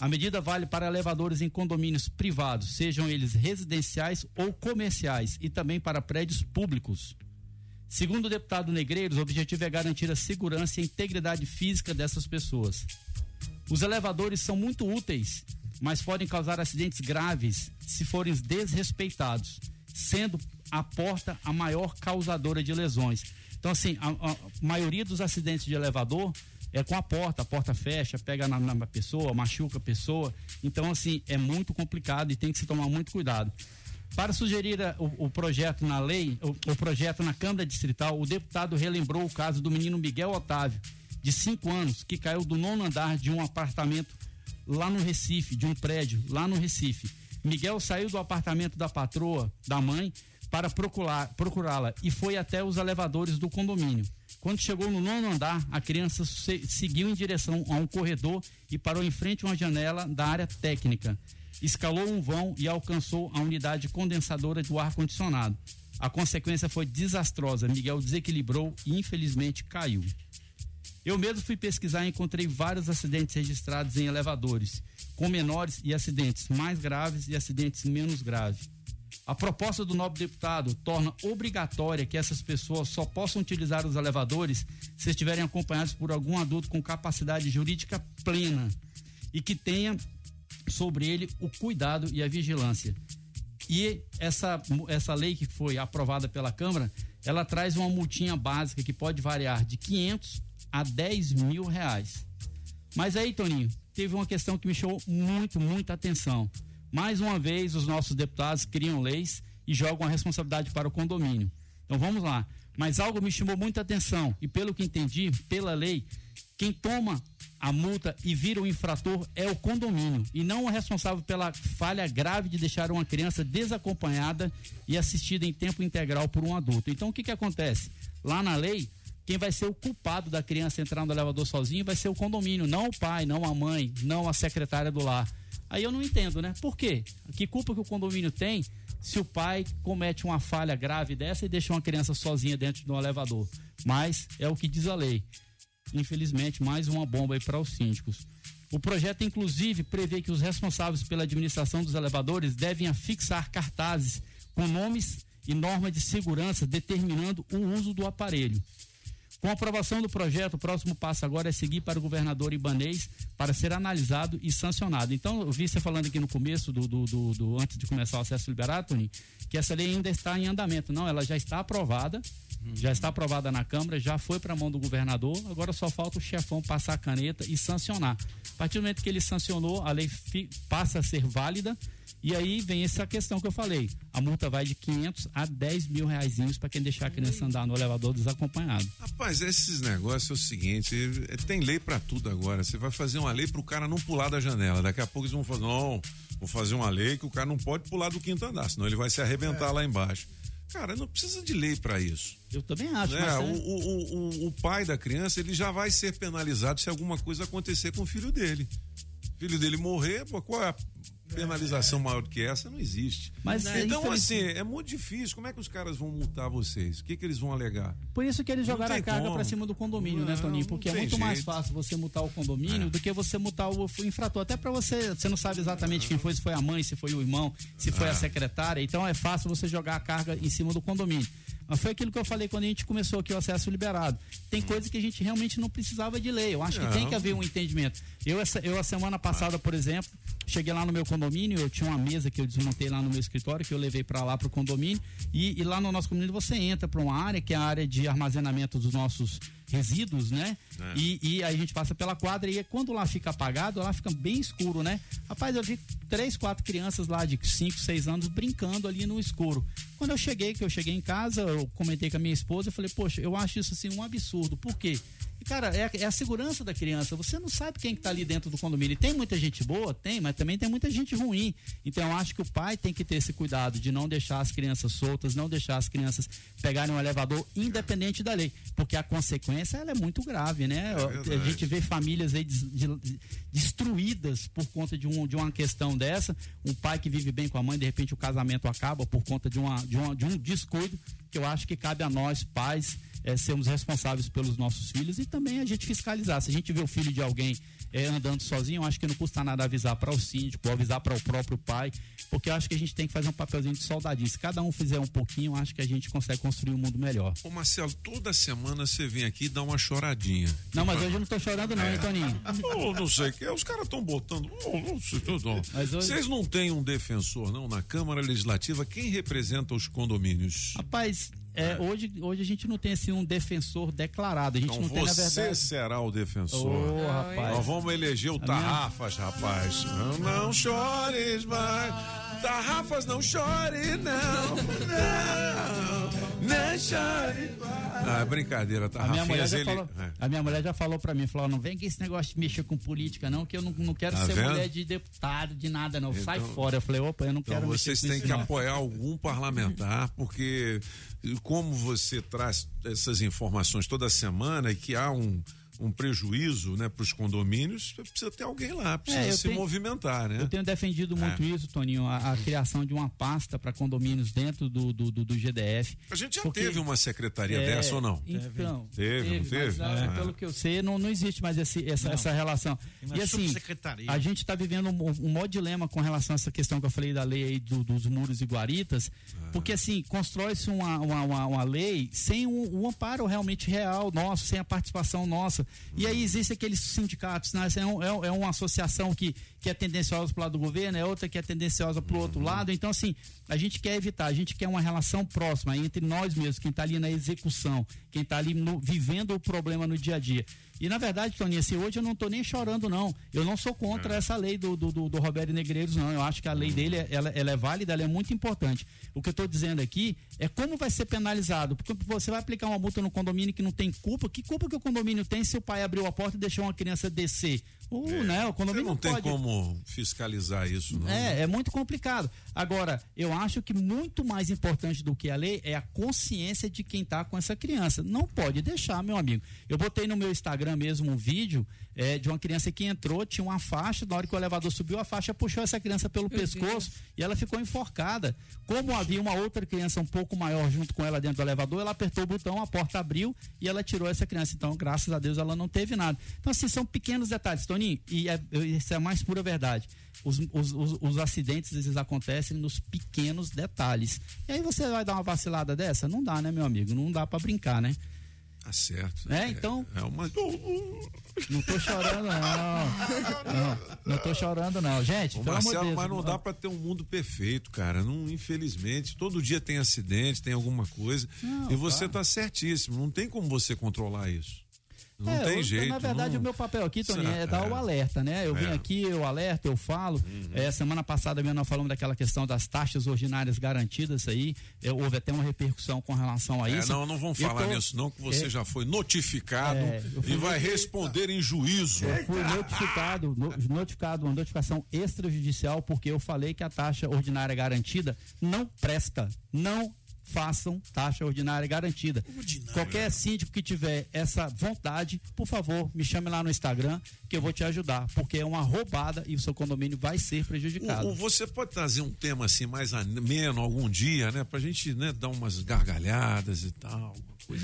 A medida vale para elevadores em condomínios privados, sejam eles residenciais ou comerciais, e também para prédios públicos. Segundo o deputado Negreiros, o objetivo é garantir a segurança e a integridade física dessas pessoas. Os elevadores são muito úteis, mas podem causar acidentes graves se forem desrespeitados, sendo a porta a maior causadora de lesões. Então, assim, a, a maioria dos acidentes de elevador é com a porta, a porta fecha, pega na, na pessoa, machuca a pessoa. Então, assim, é muito complicado e tem que se tomar muito cuidado. Para sugerir a- o, o projeto na lei, o, o projeto na Câmara Distrital, o deputado relembrou o caso do menino Miguel Otávio, de 5 anos, que caiu do nono andar de um apartamento lá no Recife, de um prédio lá no Recife. Miguel saiu do apartamento da patroa, da mãe, para procurá-la e foi até os elevadores do condomínio. Quando chegou no nono andar, a criança se- seguiu em direção a um corredor e parou em frente a uma janela da área técnica. Escalou um vão e alcançou a unidade condensadora do ar-condicionado. A consequência foi desastrosa. Miguel desequilibrou e infelizmente caiu. Eu mesmo fui pesquisar e encontrei vários acidentes registrados em elevadores, com menores e acidentes mais graves e acidentes menos graves. A proposta do nobre deputado torna obrigatória que essas pessoas só possam utilizar os elevadores se estiverem acompanhados por algum adulto com capacidade jurídica plena e que tenha sobre ele o cuidado e a vigilância. E essa, essa lei que foi aprovada pela Câmara, ela traz uma multinha básica que pode variar de 500 a 10 mil reais. Mas aí, Toninho, teve uma questão que me chamou muito, muita atenção. Mais uma vez, os nossos deputados criam leis e jogam a responsabilidade para o condomínio. Então vamos lá. Mas algo me chamou muita atenção e pelo que entendi, pela lei, quem toma a multa e vira o infrator é o condomínio e não o responsável pela falha grave de deixar uma criança desacompanhada e assistida em tempo integral por um adulto. Então o que que acontece? Lá na lei, quem vai ser o culpado da criança entrar no elevador sozinho vai ser o condomínio, não o pai, não a mãe, não a secretária do lar. Aí eu não entendo, né? Por quê? Que culpa que o condomínio tem se o pai comete uma falha grave dessa e deixa uma criança sozinha dentro de um elevador? Mas é o que diz a lei. Infelizmente, mais uma bomba aí para os síndicos. O projeto, inclusive, prevê que os responsáveis pela administração dos elevadores devem afixar cartazes com nomes e normas de segurança determinando o uso do aparelho. Com a aprovação do projeto, o próximo passo agora é seguir para o governador Ibanês para ser analisado e sancionado. Então, eu vi você falando aqui no começo, do, do, do- do- antes de começar o acesso liberado, Tony, que essa lei ainda está em andamento. Não, ela já está aprovada, já está aprovada na Câmara, já foi para a mão do governador, agora só falta o chefão passar a caneta e sancionar. A partir do momento que ele sancionou, a lei fi- passa a ser válida. E aí vem essa questão que eu falei. A multa vai de 500 a 10 mil reais para quem deixar a criança andar no elevador desacompanhado. Rapaz, esses negócios é o seguinte, é- tem lei pra tudo agora. Você vai fazer uma lei pro cara não pular da janela. Daqui a pouco eles vão fazer, não, vou fazer uma lei que o cara não pode pular do quinto andar, senão ele vai se arrebentar lá embaixo. Cara, não precisa de lei pra isso. Eu também acho, né? mas é- o, o, o, o pai da criança, ele já vai ser penalizado se alguma coisa acontecer com o filho dele. O filho dele morrer, pô, qual é a penalização maior do que essa? Não existe. Mas, é, então, infeliz- assim, é muito difícil. Como é que os caras vão multar vocês? O que, que eles vão alegar? Por isso que eles Não jogaram a carga para cima do condomínio, né, Não, Toninho? não Porque é muito mais jeito. fácil você multar o condomínio do que você multar o infrator. Até para você, você não sabe exatamente quem foi, se foi a mãe, se foi o irmão, se foi a É. secretária. Então é fácil você jogar a carga em cima do condomínio. Mas foi aquilo que eu falei quando a gente começou aqui o acesso liberado. Tem coisas que a gente realmente não precisava de lei. Eu acho que Não. tem que haver um entendimento. Eu, essa, eu a semana passada, por exemplo, cheguei lá no meu condomínio, eu tinha uma mesa que eu desmontei lá no meu escritório, que eu levei para lá pro condomínio, e, e lá no nosso condomínio você entra para uma área que é a área de armazenamento dos nossos resíduos, né? É. E, e aí a gente passa pela quadra e quando lá fica apagado, lá fica bem escuro, né? Rapaz, eu vi três, quatro crianças lá de 5, 6 anos brincando ali no escuro. Quando eu cheguei, que eu cheguei em casa, eu comentei com a minha esposa, eu falei, poxa, eu acho isso assim um absurdo. Por quê? E, cara, é, a- é a segurança da criança. Você não sabe quem que tá ali dentro do condomínio. E tem muita gente boa? Tem, mas também tem muita gente ruim. Então eu acho que o pai tem que ter esse cuidado de não deixar as crianças soltas, não deixar as crianças pegarem um elevador independente da lei. Porque a consequência ela é muito grave, né? a verdade. gente vê famílias aí des- de- destruídas por conta de, um, de uma questão dessa. Um pai que vive bem com a mãe, de repente o casamento acaba por conta de, uma, de, uma, de um descuido que eu acho que cabe a nós, pais, eh, sermos responsáveis pelos nossos filhos e também a gente fiscalizar. Se a gente vê o filho de alguém eh, andando sozinho, eu acho que não custa nada avisar para o síndico, ou avisar para o próprio pai, porque eu acho que a gente tem que fazer um papelzinho de soldadinho. Se cada um fizer um pouquinho, eu acho que a gente consegue construir um mundo melhor. Ô Marcelo, toda semana você vem aqui e dá uma choradinha. Não, mas hoje eu não tô chorando não, hein, Toninho? Oh, não sei o que, os caras estão botando. oh, não sei, hoje- Vocês não têm um defensor, não? Na Câmara Legislativa, quem representa os condomínios? Rapaz, é, hoje, hoje a gente não tem assim um defensor declarado. A gente Então não tem, na você verdade. será o defensor. Ô, rapaz. Nós vamos eleger o A minha- Tarrafas, rapaz. Não, não chores mais. Tarrafas, não chore, não. Não, não chore. Ah, brincadeira, A minha, ele. falou, é. a minha mulher já falou pra mim, falou, não vem com esse negócio de mexer com política não, que eu não, não quero Tá ser vendo? mulher de deputado, de nada não, sai Então- fora. Eu falei, opa, eu não Então quero vocês mexer com têm que não. apoiar algum parlamentar, porque como você traz essas informações toda semana e que há um, um prejuízo né, para os condomínios, precisa ter alguém lá, precisa É, se tenho- movimentar, né? Eu tenho defendido muito É. isso, Toninho, a, a criação de uma pasta para condomínios dentro do, do, do, do GDF. A gente já Porque- teve uma secretaria É, dessa ou não? Então, Teve, não teve? mas, ah, É. Pelo que eu sei, não, não existe mais esse- essa, Não. essa relação. E assim, a gente está vivendo um, um maior dilema com relação a essa questão que eu falei da lei aí do- dos muros e guaritas, porque assim, constrói-se uma, uma, uma, uma lei sem um, um amparo realmente real nosso, sem a participação nossa. E aí existem aqueles sindicatos, né? É, um- é um- é uma associação que, que é tendenciosa para o lado do governo, é outra que é tendenciosa para o outro lado. Então, assim, a gente quer evitar, a gente quer uma relação próxima entre nós mesmos, quem está ali na execução, quem está ali no- vivendo o problema no dia a dia. E na verdade, Toninho, assim, hoje eu não estou nem chorando, não. Eu não sou contra essa lei do, do, do, do Roberto Negreiros, não. Eu acho que a lei dele ela, ela é válida, ela é muito importante. O que eu estou dizendo aqui é como vai ser penalizado. Porque você vai aplicar uma multa no condomínio que não tem culpa. Que culpa que o condomínio tem se o pai abriu a porta e deixou uma criança descer? Uh, né? O condomínio não tem pode. como fiscalizar isso, não. É, é muito complicado. Agora, eu acho que muito mais importante do que a lei é a consciência de quem está com essa criança. Não pode deixar, meu amigo. Eu botei no meu Instagram mesmo um vídeo é, de uma criança que entrou, tinha uma faixa, na hora que o elevador subiu, a faixa puxou essa criança pelo Meu pescoço e ela ficou enforcada. Como havia uma outra criança um pouco maior junto com ela dentro do elevador, ela apertou o botão, a porta abriu e ela tirou essa criança. Então, graças a Deus, ela não teve nada. Então, assim, são pequenos detalhes, Toninho, e é, isso é a mais pura verdade. Os, os, os, os acidentes, eles acontecem nos pequenos detalhes. E aí você vai dar uma vacilada dessa? Não dá, né, meu amigo? Não dá pra brincar, né? Tá certo. É, então. É uma. Não tô chorando, não. Não, não tô chorando, não. Gente, Ô, Marcelo, Deus. mas não dá pra ter um mundo perfeito, cara. Não, infelizmente, todo dia tem acidente, tem alguma coisa. Não, e você tá. tá certíssimo. Não tem como você controlar isso. Não É, tem eu- jeito. Na verdade, não- o meu papel aqui, Toninho, é dar o É. alerta, né? Eu vim É. Uhum. aqui, eu alerto, eu falo. É, semana passada mesmo nós falamos daquela questão das taxas ordinárias garantidas aí. É, houve até uma repercussão com relação a É, isso. não, não vamos Eu falar tô- nisso, não, que você é, já foi notificado É, e vai responder em juízo. Eu fui notificado, no- notificado, uma notificação extrajudicial, porque eu falei que a taxa ordinária garantida não presta. Não façam taxa ordinária garantida. Qualquer síndico que tiver essa vontade, por favor, me chame lá no Instagram que eu vou te ajudar, porque é uma roubada e o seu condomínio vai ser prejudicado. O- o- você pode trazer um tema assim mais ameno algum dia, né? Pra gente né, dar umas gargalhadas e tal.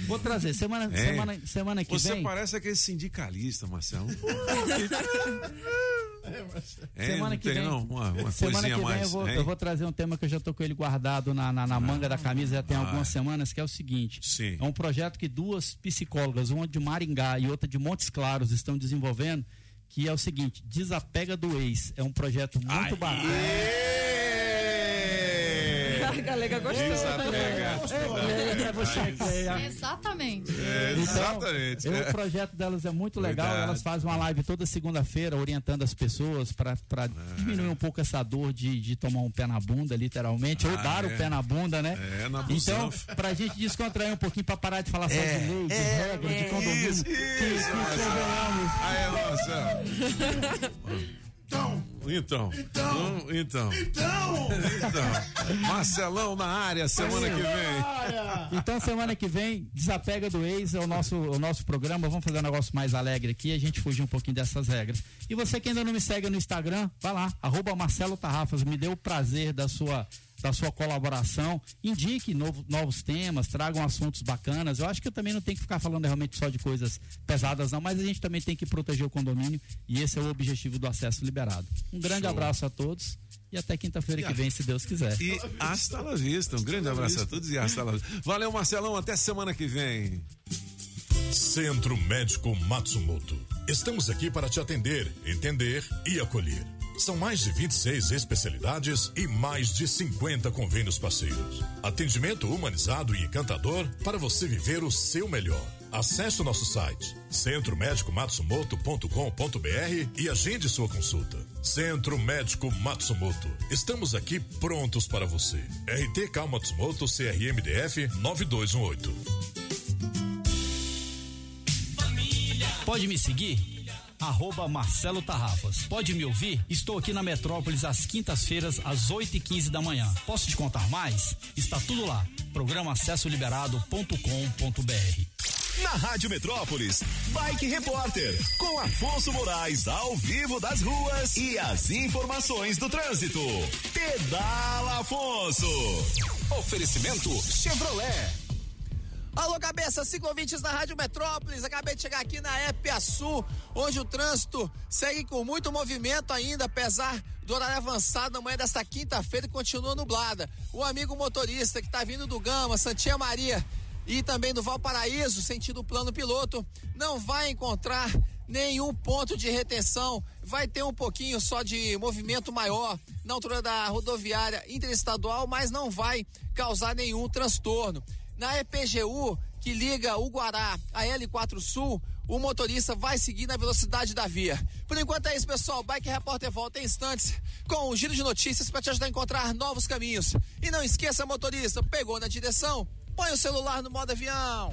Vou trazer semana, É. semana, semana que Você vem. parece aquele sindicalista, Marcelo. É, semana não que vem, não? Uma, uma semana que vem mais. eu vou, hein? eu vou trazer um tema que eu já tô com ele guardado na, na, na manga da camisa já tem Ah, algumas é. semanas, que é o seguinte. Sim. É um projeto que duas psicólogas, uma de Maringá e outra de Montes Claros, estão desenvolvendo, que é o seguinte, Desapega do Ex. É um projeto muito bacana. A galega gostou. É, você que é- Exatamente. É, Então, exatamente. é. o projeto delas é muito legal. Verdade. Elas fazem uma live toda segunda-feira orientando as pessoas para diminuir um pouco essa dor de, de tomar um pé na bunda, literalmente, ou Ah, dar é. o pé na bunda, né? É, na Então, pra gente descontrair um pouquinho, pra parar de falar só É, de lei, de é, regra, de é, condomínio, isso, que, isso, que Marcelo. convenhamos. Aí, Marcelo. Então. Então. Então. Então. Então. Marcelão na área semana que vem. Então, semana que vem, Desapega do Ex é o nosso, o nosso programa. Vamos fazer um negócio mais alegre aqui, a gente fugir um pouquinho dessas regras. E você que ainda não me segue no Instagram, vai lá, arroba Marcelo Tarrafas. Me dê o prazer da sua, da sua colaboração. Indique novo, novos temas, tragam assuntos bacanas. Eu acho que eu também não tenho que ficar falando realmente só de coisas pesadas, não, mas a gente também tem que proteger o condomínio e esse é o objetivo do acesso liberado. Um grande Show. abraço a todos. E até quinta-feira que vem, se Deus quiser. E hasta la vista. Um grande abraço a todos e hasta la vista. Valeu, Marcelão. Até semana que vem. Centro Médico Matsumoto. Estamos aqui para te atender, entender e acolher. São mais de 26 especialidades e mais de 50 convênios parceiros. Atendimento humanizado e encantador para você viver o seu melhor. Acesse o nosso site centromédicomatsumoto.com.br e agende sua consulta. Centro Médico Matsumoto. Estamos aqui prontos para você. RTK Matsumoto CRMDF 9218. Pode me seguir? Arroba Marcelo Tarrafas. Pode me ouvir? Estou aqui na Metrópolis às quintas-feiras, às 8 e 15 da manhã. Posso te contar mais? Está tudo lá. Programa acessoliberado.com.br. Na Rádio Metrópolis, Bike Repórter, com Afonso Moraes ao vivo das ruas e as informações do trânsito. Pedala Afonso. Oferecimento Chevrolet. Alô, cabeça, ciclovintes da Rádio Metrópolis. Acabei de chegar aqui na Epiaçu, onde o trânsito segue com muito movimento ainda, apesar do horário avançado na manhã desta quinta-feira e continua nublada. O amigo motorista que está vindo do Gama, Santinha Maria e também do Valparaíso, sentido plano piloto, não vai encontrar nenhum ponto de retenção. Vai ter um pouquinho só de movimento maior na altura da rodoviária interestadual, mas não vai causar nenhum transtorno. Na EPGU, que liga o Guará a L4 Sul, o motorista vai seguir na velocidade da via. Por enquanto é isso, pessoal. Bike Repórter volta em instantes com um giro de notícias para te ajudar a encontrar novos caminhos. E não esqueça, motorista, pegou na direção? Põe o celular no modo avião.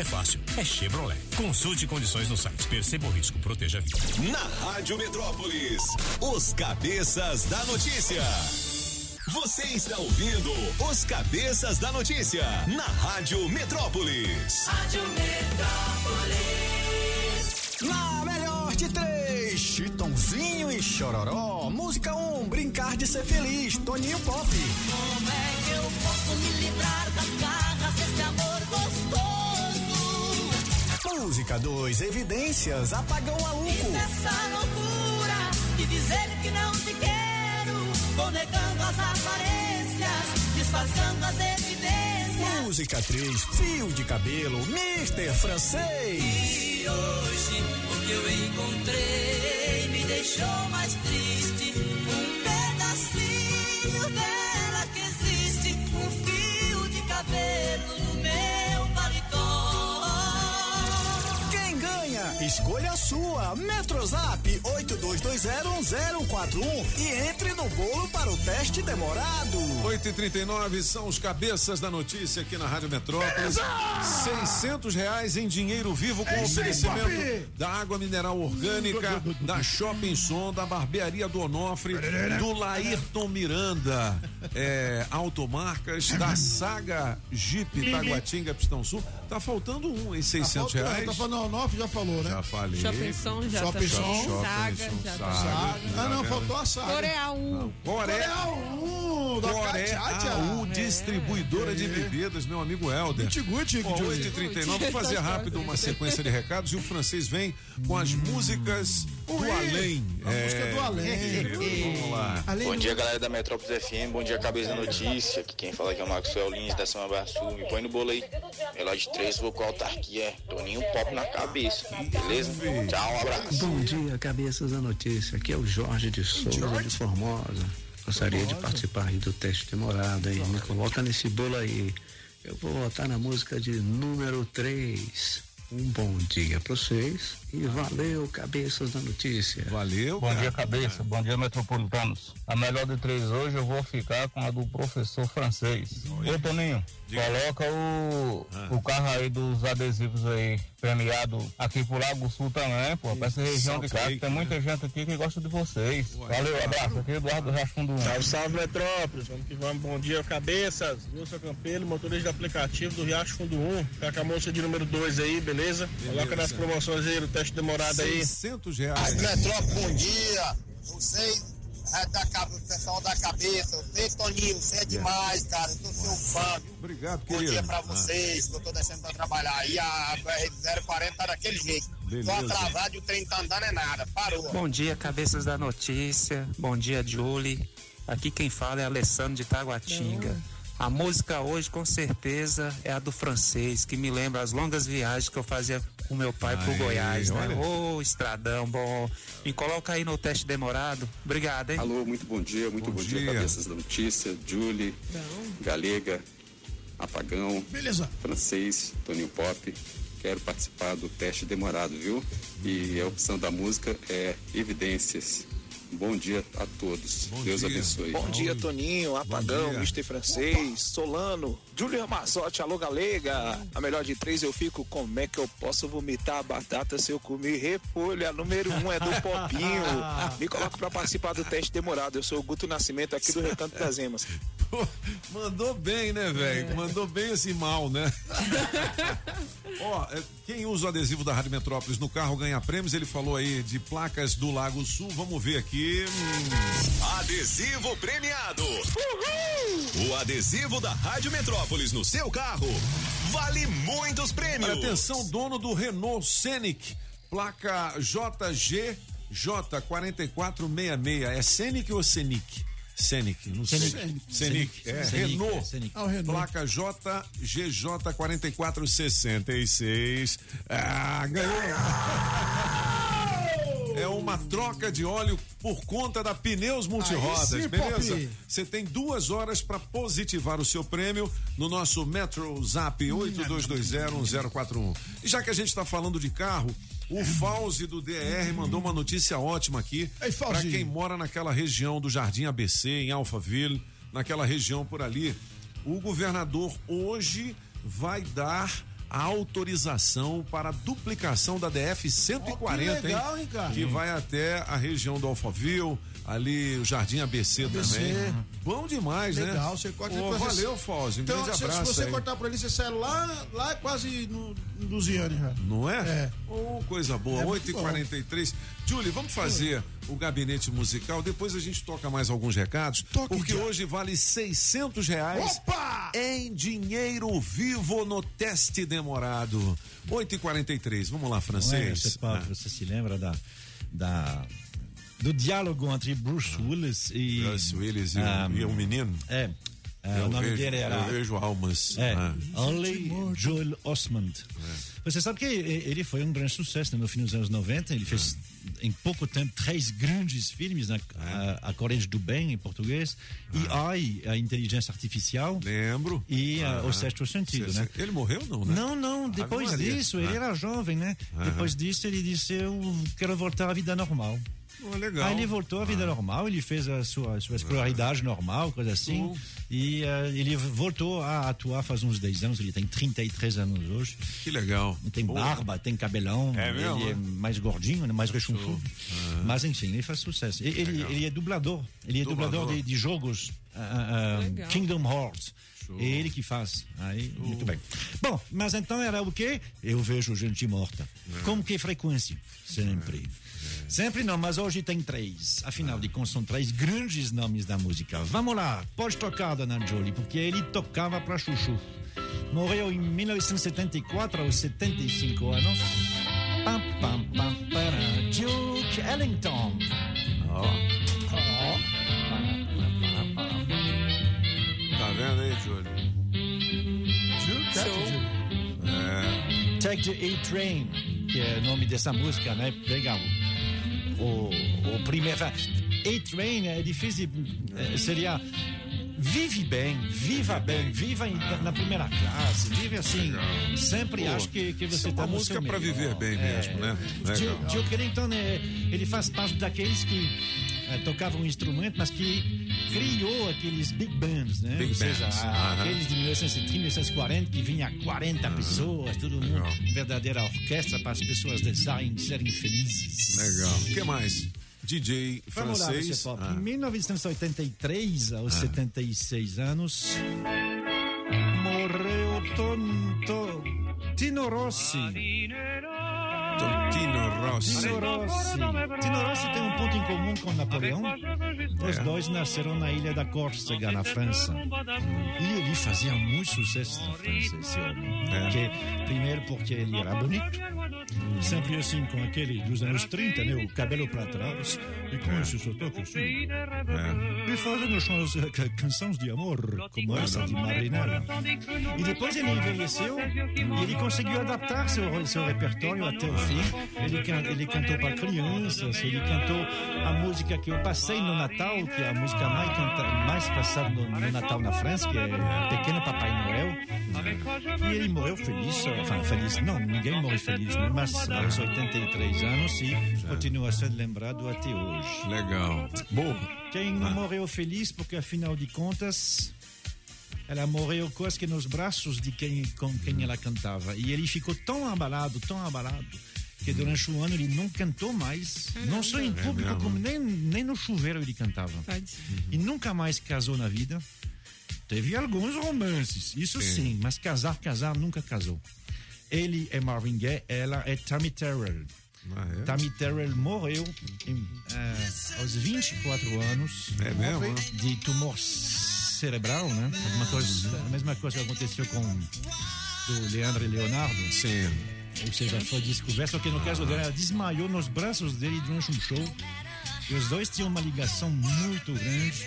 é fácil, é Chevrolet. Consulte condições no site. Perceba o risco, proteja a vida. Na Rádio Metrópolis, os cabeças da notícia. Você está ouvindo os cabeças da notícia na Rádio Metrópolis. Rádio Metrópolis. Na melhor de três, Chitãozinho e Chororó. Música 1, um, Brincar de Ser Feliz, Toninho Pop. Como é que eu posso me livrar das garras desse amor gostoso? Música 2, Evidências, Apagão Maluco. E nessa loucura de dizer que não te quero, vou negando as aparências, disfarçando as evidências. Música 3, Fio de Cabelo, Mister Francês. E hoje o que eu encontrei me deixou mais triste. Escolha a sua. Metrozap 82201041 e entre no bolo para o teste demorado. 8 e 39 são os cabeças da notícia aqui na Rádio Metrópolis. 600 reais em dinheiro vivo com É aí, oferecimento da água mineral orgânica, da Shopping Som, da barbearia do Onofre, do Laírton Miranda, é, automarcas, da Saga Jeep Taguatinga Pistão Sul. Tá faltando um em 600 faltando, reais. Tá falando, não, Nof já falou, né? Já falei. Shopping Som já Shopping tá Som. bem. Saga já tá Saga. bem. Ah, não, faltou a Saga. Coreal 1. Coreia 1 da Coreia Catiatia. AU, distribuidora de bebidas, meu amigo Helder. Guti-guti, Ó, Guti. 8h39, vou fazer rápido uma sequência de recados e o francês vem com as músicas do além. a música do além. Vamos lá. Bom dia, galera da Metrópolis FM. Bom dia, cabeça da notícia. Aqui quem fala aqui é o Maxwell Lins, da Samba Barçu. Me põe no bolo aí. Melhor de três, vou com a autarquia. Toninho Pop na cabeça. Beleza? Tchau, um abraço. Bom dia, cabeças da notícia. Aqui é o Jorge de Souza de Formosa. Gostaria de participar aí do teste demorado aí. Me coloca nesse bolo aí. Eu vou votar na música de número 3. Um bom dia para vocês e valeu, cabeças da notícia. Valeu. Bom dia, cabeça. Bom dia, metropolitanos. A melhor de três hoje eu vou ficar com a do professor francês. Ô, Toninho, coloca o, o carro aí dos adesivos aí, premiado aqui pro Lago Sul também, pô, pra essa região de cá. que Tem muita gente aqui que gosta de vocês. Valeu, abraço. Aqui é Eduardo Rafundo 1. Salve, salve, Metrópolis. Vamos que vamos. Bom dia, cabeças. Wilson Campelo, motorista de aplicativo do Riacho Fundo 1. Tá com a moça de número 2 aí, beleza? Coloca nas promoções aí, o teste demorado aí. 600 reais. Metrópole, bom dia. Vocês, é da, o pessoal da cabeça, você, Toninho, você é demais, cara. Eu sou seu fã. Obrigado, Bom querido. dia pra Ah. vocês, que eu tô descendo pra trabalhar. E a BR-040 tá daquele jeito. Tô atrasado e o trem tá andando é nada. Parou. Bom dia, cabeças da notícia. Bom dia, Julie. Aqui quem fala é Alessandro de Taguatinga. A música hoje, com certeza, é a do francês, que me lembra as longas viagens que eu fazia com meu pai pro Goiás, né? Ô, estradão bom. Me coloca aí no teste demorado. Obrigado, hein? Alô, muito bom dia, muito bom, dia. cabeças da notícia, Julie, Galega, Apagão, Beleza. Francês, Toninho Pop. Quero participar do teste demorado, viu? E a opção da música é Evidências. Bom dia a todos. Deus abençoe. Bom dia, Toninho, Apagão, dia. Mr. Francês, Solano, Júlio Ramazotti, Alô Galega. A melhor de três eu fico, como é que eu posso vomitar a batata se eu comer repolho? A número um é do Popinho. Me coloca pra participar do teste demorado. Eu sou o Guto Nascimento aqui do Recanto das Emas. Pô, mandou bem, né, velho? Mandou bem assim mal, né? Ó, é, quem usa o adesivo da Rádio Metrópolis no carro ganha prêmios. Ele falou aí de placas do Lago Sul. Vamos ver aqui. Hum. Adesivo premiado. O adesivo da Rádio Metrópolis no seu carro vale muitos prêmios. Olha, atenção, dono do Renault Scenic, placa JG J4466. É Scenic ou Scenic? Scenic, não sei. Scenic. Scenic, é Scenic, Renault. é Scenic. Ah, o Renault. Placa JGJ4466. Ah, ganhou. É uma troca de óleo por conta da Pneus Multirodas, sim, beleza? Você tem duas horas para positivar o seu prêmio no nosso Metro Zap 82201041. E já que a gente está falando de carro, o Fauzi do DR mandou uma notícia ótima aqui para quem mora naquela região do Jardim ABC, em Alphaville, naquela região por ali. O governador hoje vai dar a autorização para a duplicação da DF 140, Ó, que legal, hein? hein, cara? Que vai até a região do Alphaville, ali o Jardim ABC, ABC. também. Bom demais, né? Legal, você corta ele pra- Valeu, Fauzi. Um Então, grande se, abraço. se você aí. cortar por ali, você sai lá, lá quase no, no Luziane já. Não é? É. Oh, coisa boa. É muito 8h43. Julie, vamos fazer o gabinete musical. Depois a gente toca mais alguns recados. porque hoje vale 600 reais em dinheiro vivo no teste demorado. 8h43. Vamos lá, é, francês. você, pode- você se lembra da, da, do diálogo entre Bruce Willis e. Bruce Willis e o- ah, e o menino? É. Ah, o nome vejo- dele era. eu vejo almas. É. Ah. Ollie Joel Osmond. Você sabe que ele foi um grande sucesso no fim dos anos 90. Ele fez, em pouco tempo, três grandes filmes: né? a, a Coragem do Bem, em português, e AI, a Inteligência Artificial. Lembro. E ah, Ah. O Sexto Sentido, Cê- né? Ele morreu, não, né? Não, não. Depois disso, ele Ah. era jovem, né? Depois disso, ele disse: Eu quero voltar à vida normal. Oh, legal. Aí ele voltou à vida normal, ele fez a sua, sua escolaridade normal, coisa assim. Oh. E eh, ele voltou a atuar faz uns 10 anos, ele tem 33 anos hoje. Que legal. Tem Boa. barba, tem cabelão, É mesmo, ele é mais gordinho, né, mais rechonchudo. Ah. Mas enfim, ele faz sucesso. E- Ele, Legal. ele é dublador, ele é dublador, Dublador. de, de jogos ah, ah, Legal. Kingdom Hearts. É ele que faz. Aí, muito bem. Bom, mas então era o quê? Eu vejo gente morta. É. Com que frequência? Sempre. Sempre não, mas hoje tem três. Afinal de contas, são três grandes nomes da música. Vamos lá, pode tocar, Dona Jolie, porque ele tocava pra Chuchu. Morreu em 1974, aos 75 anos. Pam, pam, pam, para Duke Ellington. Tá vendo aí, Júlio? É. Take the A-Train, que é o nome dessa música, né? Legal. O, o primeiro. A-Train é difícil. eh, Seria. Vive bem, viva bem, viva na primeira classe, vive assim. Sempre Pô, acho que, que você é está uma no música melhor. viver bem mesmo, né? Legal. Duke Duke Ellington, é, ele faz parte daqueles que eh, tocavam um instrumento, mas que criou aqueles big bands, né? Big Ou seja, bands, a- aqueles de 1930, 1940 que vinha 40 pessoas, todo mundo, verdadeira orquestra para as pessoas dançarem, serem felizes. Legal. O que mais? DJ Vamos lá, francês. Pop. Ah. Em 1983, aos Ah. 76 anos, morreu Tonto, Tino Rossi. Tino Rossi. Tino Rossi. Tino Rossi tem um ponto em comum com Napoleão. Os É. dois nasceram na ilha da Córcega, na França. E ele fazia muito sucesso na França, esse homem. É. Porque, primeiro porque ele era bonito. sempre assim, com aquele dos anos 30, né? O cabelo para trás, e com esse sotaque assim. E fazendo ca- canções de amor, como essa de Marinela. E depois ele envelheceu e ele conseguiu adaptar seu, seu repertório até o fim. Ele, can- ele cantou para crianças, ele cantou a música que eu passei no Natal, que é a música mais, canta, mais passada no, no Natal na França, que é Pequeno Papai Noel. E ele morreu feliz, enfin feliz, não, ninguém morre feliz, né? mas aos 83 anos e continua sendo lembrado até hoje. Legal. Bom. Quem não morreu feliz, porque afinal de contas, ela morreu quase que nos braços de quem, com quem ela cantava. E ele ficou tão abalado, tão abalado, que durante o ano ele não cantou mais, não só em público, como nem, nem no chuveiro ele cantava. E nunca mais casou na vida. Teve alguns romances, isso Sim. sim, mas casar, casar, nunca casou. Ele é Marvin Gaye, ela é Tammy Terrell. Ah, é? Tammy Terrell morreu em, eh, aos 24 anos É mesmo? de tumor cerebral, né? Coisa, a mesma coisa que aconteceu com do Leandro e Leonardo. Sim. Ou seja, foi descoberto, que no caso dela, ela desmaiou nos braços dele durante um show. E os dois tinham uma ligação muito grande,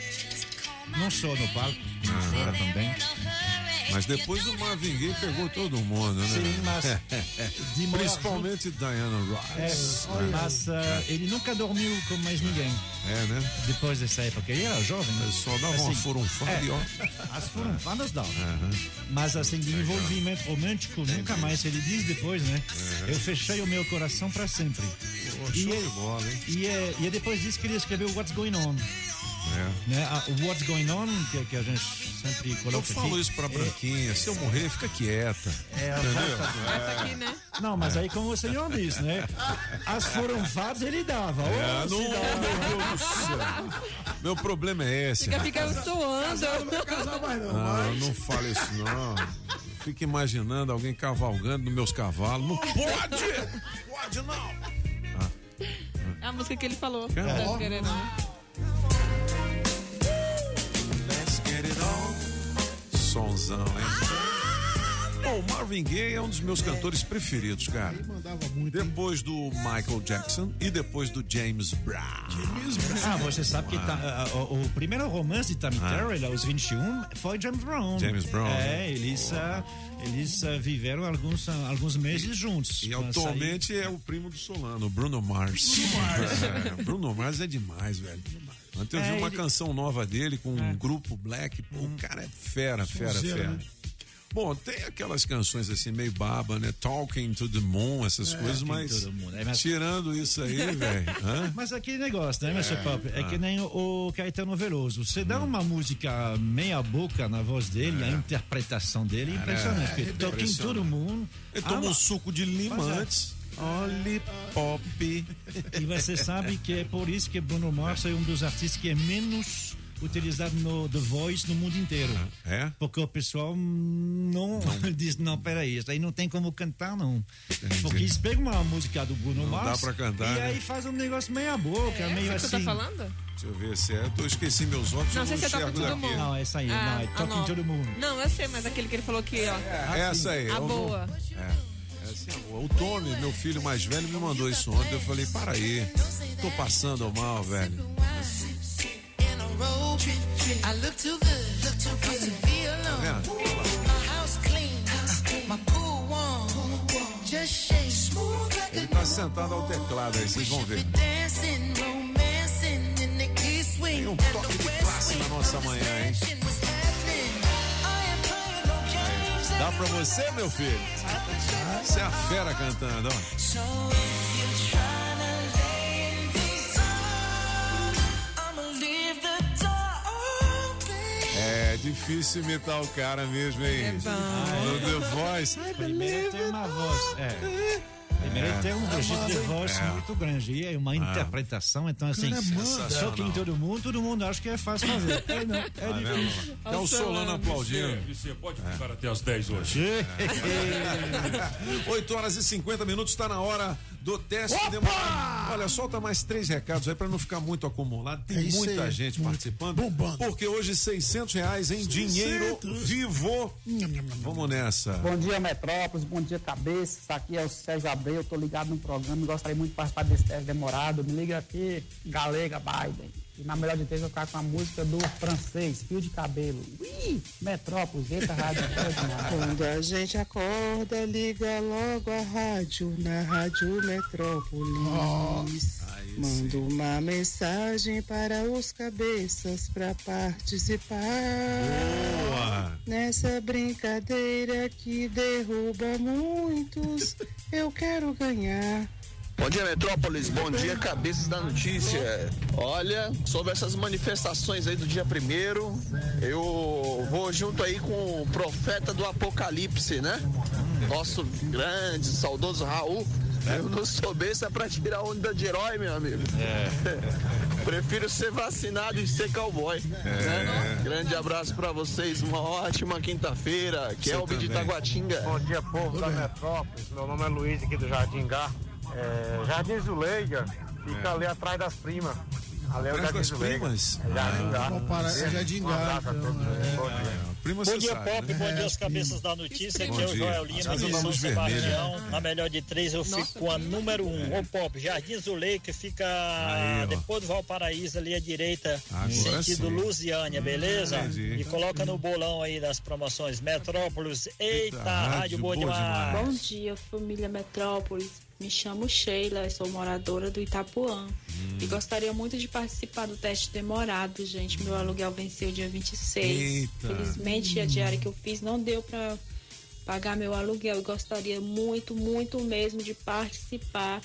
não só no palco, como fora também. Mas depois o Marvin Gaye pegou todo mundo, né? Sim, mas Principalmente Diana É, Ross. mas ah, ele nunca dormiu com mais ninguém. É, né? Depois dessa época. Ele era jovem. Né? Só dava uma furunfada e ó. As furunfadas dão. Mas assim, de envolvimento romântico, nunca mais. Ele diz depois, né? Eu fechei o meu coração para sempre. Pô, e, é, bola, e, é, e é depois disso que ele escreveu What's Going On. É. Né? A- o What's Going On, que, que a gente sempre coloca Eu falo aqui, isso pra Branquinha. Se eu morrer, fica quieta. É a Entendeu? volta do- aqui, né? Não, mas aí como o senhor disse, né? As furunfadas ele dava. É, não, cidadão. meu Deus do céu. Meu problema é esse. Fica, fica suando. Não, não fala isso não. Fica imaginando alguém cavalgando nos meus cavalos. Não pode! Pode não! É a música que ele falou. Cara. Tá Sonzão, hein? Bom, Marvin Gaye é um dos meus cantores preferidos, cara. Depois do Michael Jackson e depois do James Brown. Ah, você sabe que tá, ah, o, o primeiro romance de Tammy Ah. Terrell, aos 21, foi James Brown. James Brown, É, né? eles, ah, eles ah, viveram alguns, ah, alguns meses juntos. E atualmente é o primo do Solano, o Bruno Mars. Bruno Mars. É, Bruno Mars é demais, velho. Ontem eu vi É, uma ele- canção nova dele com um grupo black. Pô, o cara é fera, fera, fera. né? Bom, tem aquelas canções assim, meio baba, né? Talking to the Moon, essas É, coisas, Talking mas. to the Moon. É, mas- Tirando isso aí, velho. Mas aquele negócio, né, Mr. É, Pop? É ah. que nem o, Caetano Veloso. Você dá uma música meia boca na voz dele, a interpretação dele é impressionante. toca em impressionante. todo mundo. Ele toma Ah, um suco de lima é. antes. Olhe pop. E você sabe que é por isso que Bruno Mars é um dos artistas que é menos utilizado no The Voice no mundo inteiro. É? Porque o pessoal não, diz, não, peraí, isso aí não tem como cantar, não. Porque eles pegam uma música do Bruno Não Mars dá pra cantar, e né? aí faz um negócio meia boca, meio Essa que assim. você tá falando? Deixa eu ver se é. Eu esqueci meus óculos. Não eu sei se é enxergo Todo daqui. Mundo. Não, essa aí, Ah, não, é Talking to the Moon. Não, eu sei, mas aquele que ele falou que, ó. Essa aí. A não- boa. É. Essa é a boa. O Tony, meu filho mais velho, me mandou isso ontem. Eu falei, para aí. Tô passando mal, velho. Alone. vendo? Ele tá sentado ao teclado aí, vocês vão ver. Tem um toque de classe na nossa manhã, hein? Dá pra você, meu filho? Você é a fera cantando, ó. É difícil imitar o cara mesmo, hein? No The Voice. Primeiro tem uma voz. É. Primeiro É. tem um registro de voz É. muito grande. E é uma interpretação, então assim, Cara, manda. só que em todo mundo, todo mundo acha que é fácil fazer. É, não, é Tá difícil. Tem o Solano aplaudindo. Você pode ficar até as 10 hoje. 8 horas e 50 minutos, está na hora do teste demorado. Olha, solta mais três recados aí pra não ficar muito acumulado. Tem É muita aí. gente participando. Porque hoje 600 reais em dinheiro vivo. Vamos nessa. Bom dia, Metrópolis. Bom dia, cabeça. Aqui é o Sérgio Abreu. Eu tô ligado no programa gostaria muito de participar desse teste demorado. Me liga aqui, Galega Biden. E na melhor de três eu vou ficar com a música do francês, Fio de Cabelo. Ui! Metrópolis, eita rádio. boa. Quando a gente acorda, liga logo a rádio na Rádio Metrópolis. Manda uma mensagem para os cabeças para participar. Nessa brincadeira que derruba muitos, eu quero ganhar. Bom dia, Metrópolis. Bom dia, cabeças da notícia. Olha, sobre essas manifestações aí do dia primeiro, eu vou junto aí com o profeta do Apocalipse, né? Nosso grande, saudoso Raul. Eu não sou besta pra tirar onda de herói, meu amigo. Prefiro ser vacinado e ser cowboy. né? Grande abraço pra vocês, uma ótima quinta-feira. Kelvin de Taguatinga. Bom dia, povo da Metrópolis. Meu nome é Luiz, aqui do Jardim Gá. É, Jardim Zuleika fica É. ali atrás das primas. Ali é o Jardim das Zuleika. primas? É Jardim Gá. Para- é Jardim Gá, é. Bom dia. Prima Bom dia, sabe, Pop, né? bom dia aos cabeças da notícia. Aqui é o. Joel Lima, de São. Sebastião. Na melhor de três, eu fico com a número um. Ô, Pop, Jardim Zuleika fica Aí, depois do Valparaíso, ali à direita, Agora sentido sim. Lusiânia, beleza? Entendi. E coloca no bolão aí das promoções Metrópolis. Eita, rádio rádio boa boa demais. Bom dia, família Metrópolis. Me chamo Sheila, sou moradora do Itapuã. E gostaria muito de participar do teste demorado, gente. Meu aluguel venceu dia 26. Eita. Felizmente, a diária que eu fiz não deu para pagar meu aluguel. E gostaria muito, muito mesmo de participar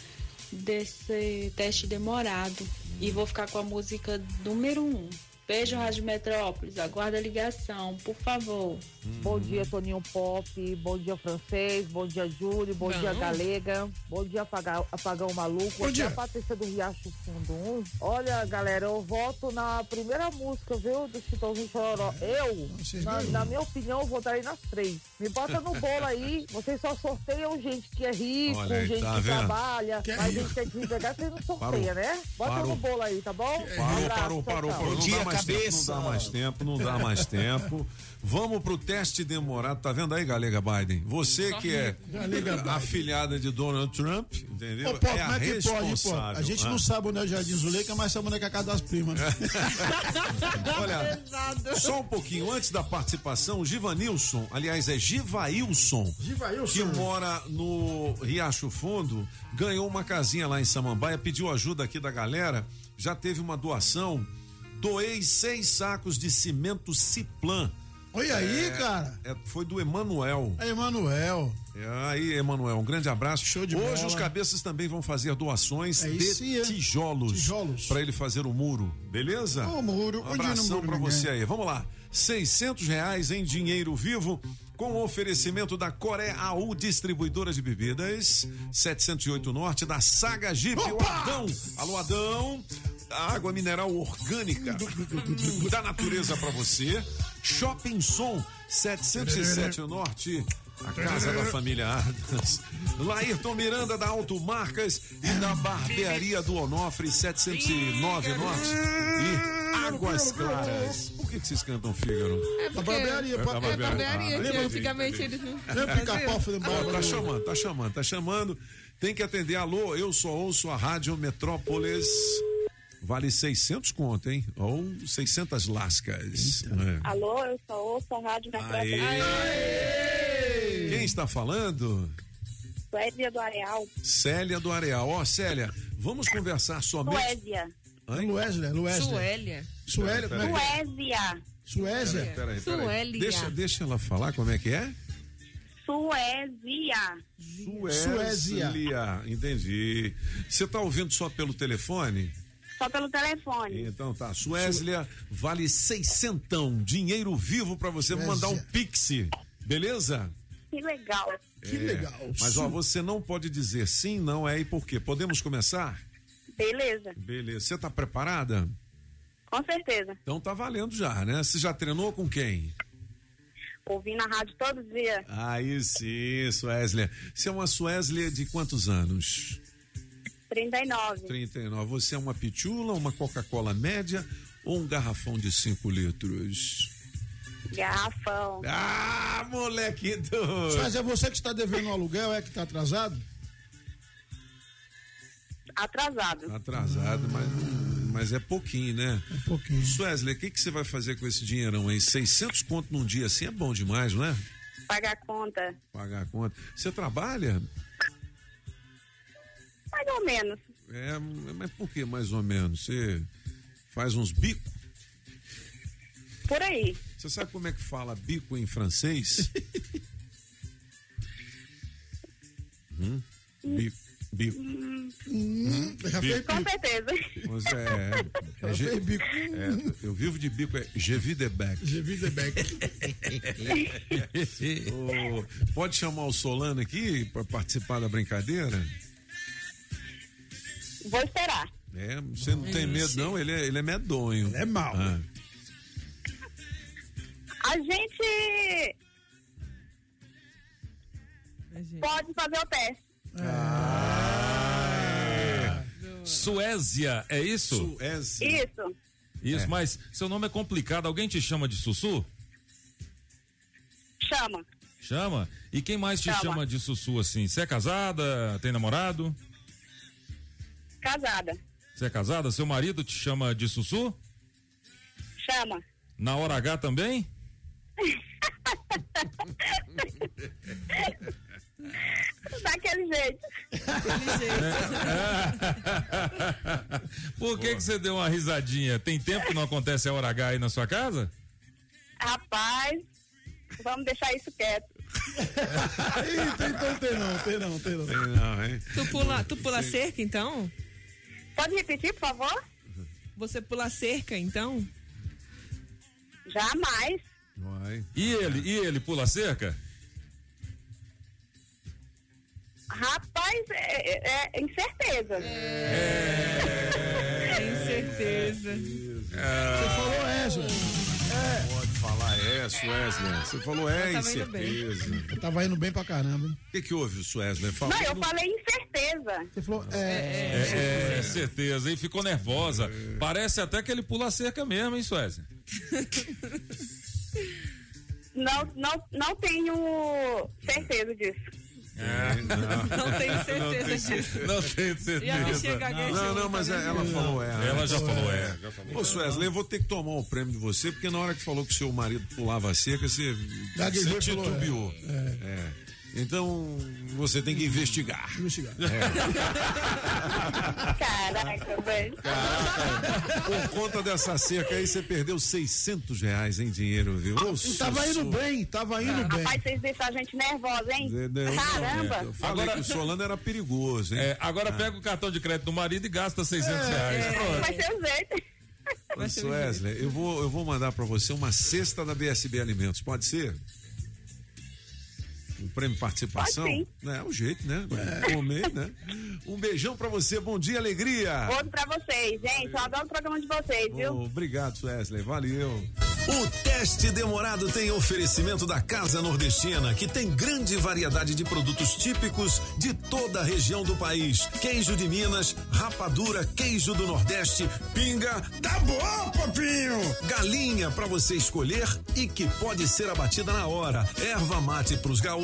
desse teste demorado. E vou ficar com a música número 1. Um. Beijo, Rádio Metrópolis. Aguarda a ligação, por favor. Bom dia, Toninho Pop. Bom dia, francês. Bom dia, Júlio. Bom Bom. dia, Galega. Bom dia, Apagão, Apagão Maluco. Bom dia. é a Patrícia do Riacho Fundo 1. Olha, galera, eu voto na primeira música, viu? Do Chitãozinho Chororó. Eu, na, na minha opinião, eu votaria nas três. Me bota no bolo aí. Vocês só sorteiam gente que é rico, aí, gente tá que vendo? trabalha. Que é mas rico. gente que é desempregado, vocês não sorteia, Parou. né? Bota Parou. no bolo aí, tá bom? Parou, Abraço, parou, parou, tchau. parou. Não dá mais tempo, não dá mais tempo, não dá mais tempo. Vamos pro teste demorado. Tá vendo aí, Galega Biden? Você que é afilhada de Donald Trump, entendeu? Ô, Pop, é a como é que pode, pô? A gente Ah. não sabe onde é o Jardim Zuleika, mas sabe onde é que é a casa das primas. né? Olha, só um pouquinho antes da participação, o Givanilson, aliás, é Givailson, Givailson. que mora no Riacho Fundo, ganhou uma casinha lá em Samambaia, pediu ajuda aqui da galera, já teve uma doação, doei seis sacos de cimento Ciplan. Olha aí, cara. é, foi do Emanuel. É Emanuel. É, aí, Emanuel, um grande abraço. Show de Hoje bola. os cabeças também vão fazer doações É de é. tijolos, Tijolos. para ele fazer o muro, beleza? Ô, muro, Um abração muro para ninguém? você aí. Vamos lá. 600 reais em dinheiro vivo com o oferecimento da Coreia AU Distribuidora de Bebidas 708 Norte da Saga Jeep. O Adão. Alô, Adão. Água mineral orgânica da natureza para você. Shopping Som 707 Norte. A casa da família Adams. Laírton Miranda da Automarcas e da Barbearia do Onofre 709 Norte. E Águas Claras. Por que, que vocês cantam Fígaro? É porque- Da barbearia, é da barbearia, Ah, que entendi, antigamente entendi. eles não Lembra pica-pau fazendo Tá barba? chamando, tá chamando, tá chamando. Tem que atender. Alô, eu só ouço a Rádio Metrópolis. Vale 600 conto, hein? Ou 600 lascas. É. Alô, eu só ouço a Rádio Aê. Metrópolis. Quem está falando? Suécia do Areal. Célia do Areal. Ó, Célia, vamos conversar somente. Suécia. Hein? Luésia, Luésia. Suélia. Suélia, como é que é? Suécia. Suésia. Peraí, peraí, peraí. Suélia. Deixa, deixa ela falar como é que é? Suécia. Suécia. Entendi. Você tá ouvindo só pelo telefone? Só pelo telefone. Então tá, Suécia vale seiscentão, dinheiro vivo pra você Vou mandar um pix, beleza? Que legal. É, Mas ó, você não pode dizer sim, não é e por quê? Podemos começar? Beleza. Beleza. Você tá preparada? Com certeza. Então tá valendo já, né? Você já treinou com quem? Ouvindo a rádio todo dia. Aí sim, Suécia. Você é uma Suécia de quantos anos? 39. 39. Você é uma pitula, uma Coca-Cola média ou um garrafão de 5 litros? Garrafão. Ah, moleque doido. Mas é você que está devendo o aluguel, é que está atrasado? Atrasado. Atrasado, mas, mas é pouquinho, né? É pouquinho. Suésley, o que, que você vai fazer com esse dinheirão aí? 600 conto num dia assim é bom demais, não é? Pagar conta. Pagar a conta. Você trabalha? Mais ou menos. É, mas por que mais ou menos? Você faz uns bicos? Por aí. Você sabe como é que fala bico em francês? hum? Bico. Bico. Hum, já fez Com bico. certeza. Você é, é, Já bico. é, eu vivo de bico, é je vis de bec. Je vis de bec. Ô, pode chamar o Solano aqui para participar da brincadeira? Vou esperar. É, você não tem medo, não? Ele é, ele é medonho. é mau. Ah, A gente pode fazer o teste. Suécia, é isso? Suécia. Isso. Isso, mas seu nome é complicado. Alguém te chama de Sussu? Chama. Chama? E quem mais te Chama. chama de Sussu assim? Você é casada? Tem namorado? Casada. Você é casada? Seu marido te chama de Sussu? Chama. Na hora H também? Daquele jeito. Por que, que você deu uma risadinha? Tem tempo que não acontece a hora H aí na sua casa? Rapaz, vamos deixar isso quieto. Eita, então tem não, tem não, tem não. Tem não, hein? Tu pula, tu pula cerca, então? Pode repetir, por favor? Você pula cerca, então? Jamais. Vai. E ele? E ele pula cerca? Rapaz, é, é, é incerteza. Incerteza. Você falou é, Suésley. Pode falar é, Suésley. Você falou é, Eu incerteza. Eu tava indo bem pra caramba. O que, que houve, Suésley? Fala. Não, eu falei incerteza. Você falou é. É, certeza, hein? Ficou nervosa. Parece até que ele pula cerca mesmo, hein, Suécia? Não, não, não tenho certeza disso. Não tenho certeza disso. Não tenho certeza. Gaguejou Não, não, mas também. ela falou é. Ela já falou é. Ô, Suésley, eu vou ter que tomar o prêmio de você, porque na hora que falou que seu marido pulava a cerca, você, você titubeou. é. É. Então, você tem que investigar. Investigar. Caraca, velho. Por conta dessa cerca aí, você perdeu 600 reais em dinheiro, viu? Ô, E tava indo bem, tava indo bem. Rapaz, vocês deixam a gente nervosa, hein? Caramba. Eu falei que o Solano era perigoso, hein? É, agora pega o cartão de crédito do marido e gasta 600 reais. Pronto. Vai ser o jeito. Ô, Suésley, eu vou, eu vou mandar pra você uma cesta da BSB Alimentos, pode ser? Um prêmio participação? Sim. É o jeito, né? Comer, né? Um beijão pra você, bom dia, alegria! Outro pra vocês, gente. Eu adoro o programa de vocês, viu? Oh, obrigado, Wesley, valeu. O teste demorado tem oferecimento da Casa Nordestina, que tem grande variedade de produtos típicos de toda a região do país. Queijo de Minas, rapadura, queijo do Nordeste, pinga. Tá bom, papinho! Galinha para você escolher e que pode ser abatida na hora. Erva mate pros gaúchos.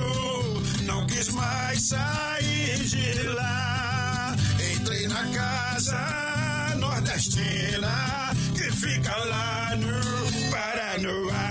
quis mais sair de lá. Entrei na casa nordestina que fica lá no Paranoá.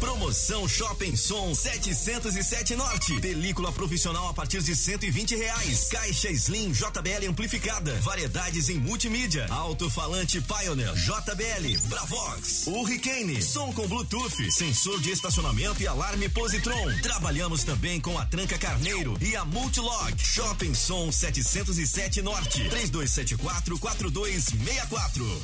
Promoção Shopping Som 707 Norte. Película profissional a partir de 120 reais. Caixa Slim JBL amplificada. Variedades em multimídia. Alto-falante Pioneer JBL. Bravox. Hurricane. Som com Bluetooth. Sensor de estacionamento e alarme Positron. Trabalhamos também com a Tranca Carneiro e a Multilog. Shopping Som 707 Norte. 3274 4264.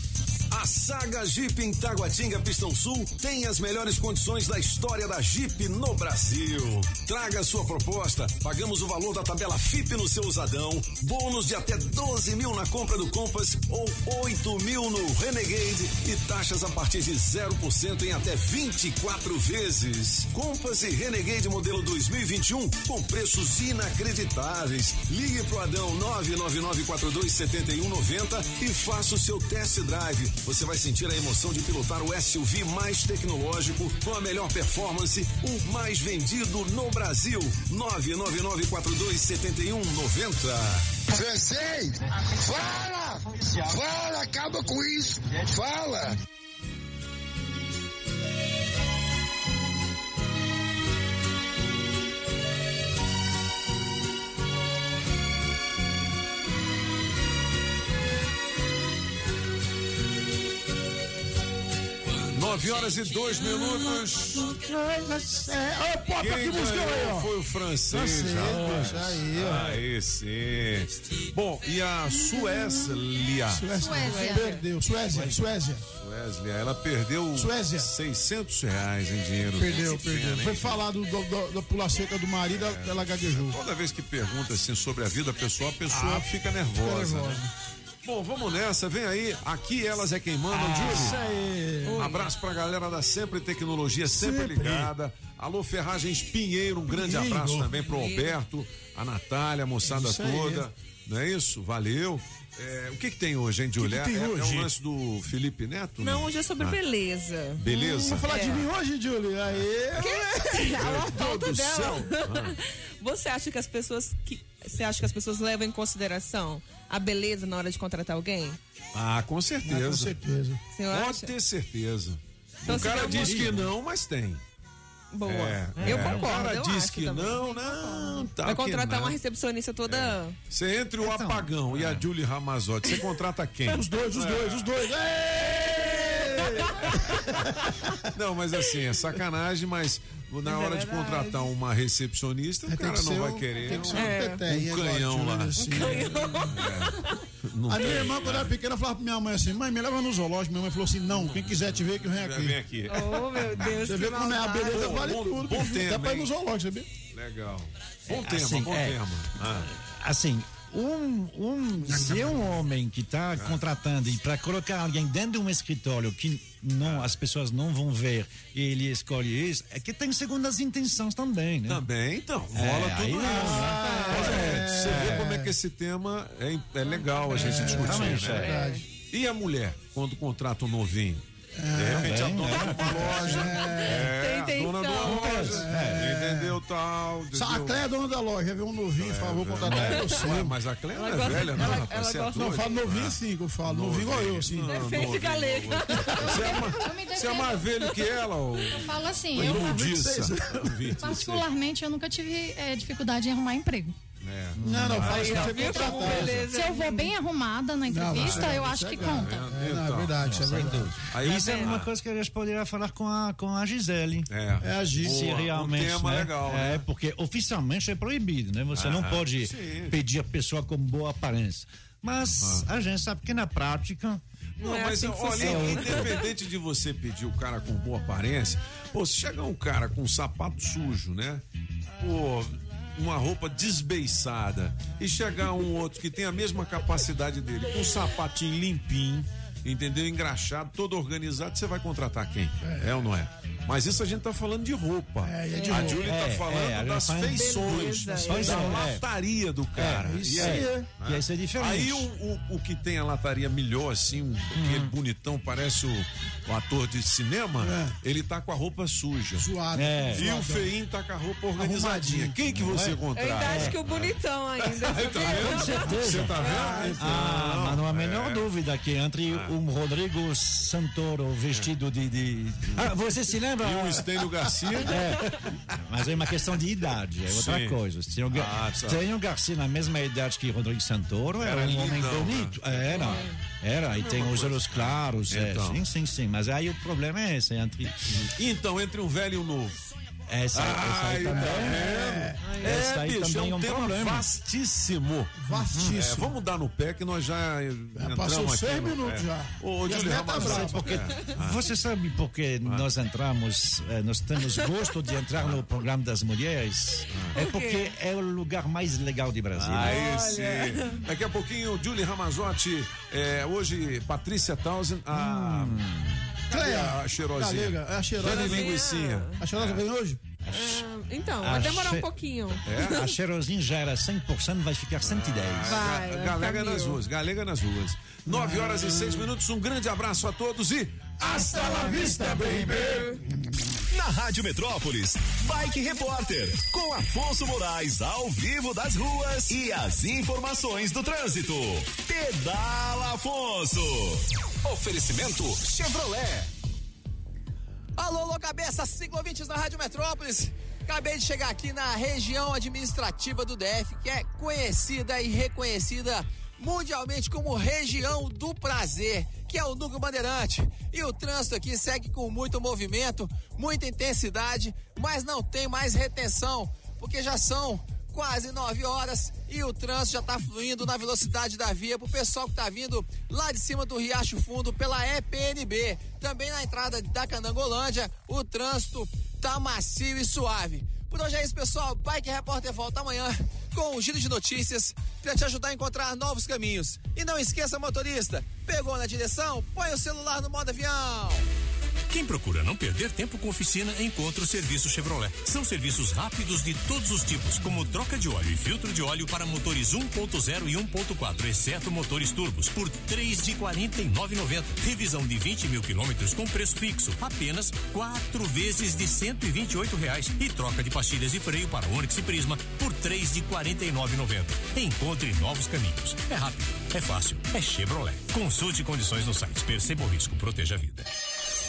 A Saga Jeep em Taguatinga Pistão Sul tem as melhores condições da história da Jeep no Brasil. Traga sua proposta, pagamos o valor da tabela FIP no seu usadão, bônus de até 12 mil na compra do Compass ou 8 mil no Renegade e taxas a partir de 0% em até 24 vezes. Compass e Renegade modelo 2021 com preços inacreditáveis. Ligue pro Adão 999427190 e faça o seu test drive. Você vai sentir a emoção de pilotar o SUV mais tecnológico, com a melhor performance, o mais vendido no Brasil. 999427190. Francês, fala! Fala, acaba com isso! Fala! Nove horas e dois minutos. Olha, pô, que Quem música aí, ó. foi o francês. Francês, rapaz. aí, ó. Aí sim. Bom, e a Suécia? Suécia. Perdeu. Suécia, Suécia. Suécia, ela perdeu Suécia. 600 reais em dinheiro. Perdeu, perdeu. Foi falado do, do- da pula seca do marido, ela gaguejou. Toda vez que pergunta assim sobre a vida pessoal, a pessoa Ah, fica nervosa. fica nervosa. né? Bom, vamos nessa, vem aí. Aqui elas é quem mandam, Júlio. Isso aí. Um abraço pra galera da Sempre Tecnologia, sempre, Sempre. ligada. Alô, Ferragens Pinheiro, um grande Pinheiro. abraço também pro Alberto, a Natália, a moçada Isso aí. toda. Não é isso? Valeu. É, o que que tem hoje, hein, Júlia? tem é, é hoje? o lance do Felipe Neto? Não, hoje é sobre Ah, beleza. Beleza. Vamos falar de É. mim hoje, Júlio? Aí. A falta do dela. céu. Ah. Você acha que as pessoas que você acha que as pessoas levam em consideração a beleza na hora de contratar alguém? Ah, com certeza. Ah, com certeza. Pode ter certeza. Então, o cara diz que não, mas tem. Boa. É, eu é. concordo. O cara eu diz que também. não, não. Tá Vai contratar não. uma recepcionista toda. Você entre o Apagão e a Julie Ramazotti, você contrata quem? Os dois, os dois, os dois. Não, mas assim, é sacanagem, mas na Mas é hora de contratar uma recepcionista, o É, tem cara que não ser vai um- querer tem que ser um um, um canhão lá. Assim? Não a tem. minha irmã, quando era pequena, falava pra minha mãe assim: mãe, me leva no zoológico. Minha mãe falou assim: não, quem quiser te ver, que vem aqui. Vem aqui. Oh, meu Deus. Você que vê como é a beleza, Bom, vale bom- tudo. bom tema, Dá pra ir no zoológico, sabia? Legal. Bom tema, Assim, bom é. tema. Ah. Assim, um, um, se é um homem que está contratando e para colocar alguém dentro de um escritório que não, as pessoas não vão ver e ele escolhe isso, é que tem segundas intenções também, né? Também, então, rola É, tudo isso. Olha, né? Você vê como é que esse tema é, é legal a gente discutir, né? é. E a mulher, quando contrata um novinho? De É, repente a dona né? de uma loja. É, Tem a dona de uma intenção. loja. Entendeu? Tal. Só A entendeu? Cléia é dona da loja, vê um novinho, por favor, contratar É, pra você. ué, mas a Cléia não é velha, não, ela- ela é gosta- Não, eu falo novinho sim, que eu falo. Novinho igual eu, assim. Não, Defende galega. Você é, Eu é mais velho que ela, ô? Eu falo assim, eu particularmente eu nunca tive eh, dificuldade em arrumar emprego. É. Não, não, fala assim, como contratar. beleza? Se eu vou bem arrumada na entrevista, Não, eu acho é que conta. É, não, é verdade, isso é verdade. Aí, Isso é uma coisa que a gente poderia falar com a, com a Gisele. É. É a Gis. Se Boa, um realmente. tema né? legal, É, né? porque oficialmente é proibido, né? Você não Ah, pode sim. pedir a pessoa com boa aparência. Mas a gente sabe que na prática. Não, Não é mas assim que olha, funciona. independente de você pedir o cara com boa aparência, pô, se chegar um cara com um sapato sujo, né? Pô, uma roupa desbeiçada e chegar um outro que tem a mesma capacidade dele, com um sapatinho limpinho, entendeu? Engraxado, todo organizado, você vai contratar quem? É, ou não é? Mas isso a gente tá falando de roupa. É, é de a roupa. Júlia É, tá falando é, a das gente fala em feições, beleza, da é. lataria do cara. É, isso E aí? é. E aí isso é diferente. Aí o, o, o que tem a lataria melhor, assim, um, aquele bonitão, parece o, o ator de cinema, ele tá com a roupa suja. Suado. É. E o feinho tá com a roupa organizadinha. Quem que você Eu contrata? ainda acho que o bonitão ainda. Tá vendo? Com certeza. Você tá vendo? Ah, mas não há a menor É. dúvida que entre um Rodrigo Santoro vestido de. de- Ah, você se lembra? E o Estênio Garcia? É, mas é uma questão de idade, é outra Sim. coisa. Estênio, Ga- Ah, tá. Estênio Garcia, na mesma idade que Rodrigo Santoro, era, Era um homem bonito. Era. Era, e tem os olhos claros. é, Então. sim, sim, sim. Mas aí o problema é esse, é entre. Então, entre um velho e um novo. Essa, essa aí Ai, também. tá é, vendo? essa É, aí bicho, também é um, é um tema problema. vastíssimo. Vastíssimo. É, vamos dar no pé que nós já, passou aqui seis no- minutos é. já. Ô, E Júlio. Porque é. Ah. você sabe por que nós entramos, eh, nós temos gosto de entrar no programa das mulheres? É Por quê? porque é o lugar mais legal de Brasília. Aí sim. Daqui a pouquinho, Julie Ramazotti, é, hoje Patrícia Townsend, a. Cadê Cleia, a cheirosinha? Galega, é a cheirosa. Cadê a linguicinha? A cheirosa vem hoje? Ah, então, A vai demorar um che- pouquinho. É? A cheirosinha já era 100%, vai ficar 110. Vai, Ga- vai Galega nas ruas, galega nas ruas. Nove horas e seis minutos, um grande abraço a todos e hasta la vista, baby! Na Rádio Metrópolis, Bike Repórter, com Afonso Moraes ao vivo das ruas e as informações do trânsito. Pedala Afonso. Oferecimento Chevrolet. Alô, alô, cabeça, ciclovintes da Rádio Metrópolis. Acabei de chegar aqui na região administrativa do DF, que é conhecida e reconhecida mundialmente como região do prazer, que é o Núcleo Bandeirante. E o trânsito aqui segue com muito movimento, muita intensidade, mas não tem mais retenção, porque já são quase 9 horas e o trânsito já está fluindo na velocidade da via pro pessoal que tá vindo lá de cima do Riacho Fundo pela EPNB. Também na entrada da Candangolândia, o trânsito tá macio e suave. Por hoje é isso, pessoal. Bike Repórter volta amanhã com um giro de notícias para te ajudar a encontrar novos caminhos. E não esqueça, motorista, pegou na direção? Põe o celular no modo avião. Quem procura não perder tempo com oficina, encontra o serviço Chevrolet. São serviços rápidos de todos os tipos, como troca de óleo e filtro de óleo para motores 1.0 e 1.4, exceto motores turbos, por três de 49,90. Revisão de 20 mil quilômetros com preço fixo, apenas quatro vezes de 128 reais. E troca de pastilhas de freio para Onix e Prisma por três de 49,90. Encontre novos caminhos. É rápido, é fácil, é Chevrolet. Consulte condições no site. Perceba o risco, proteja a vida.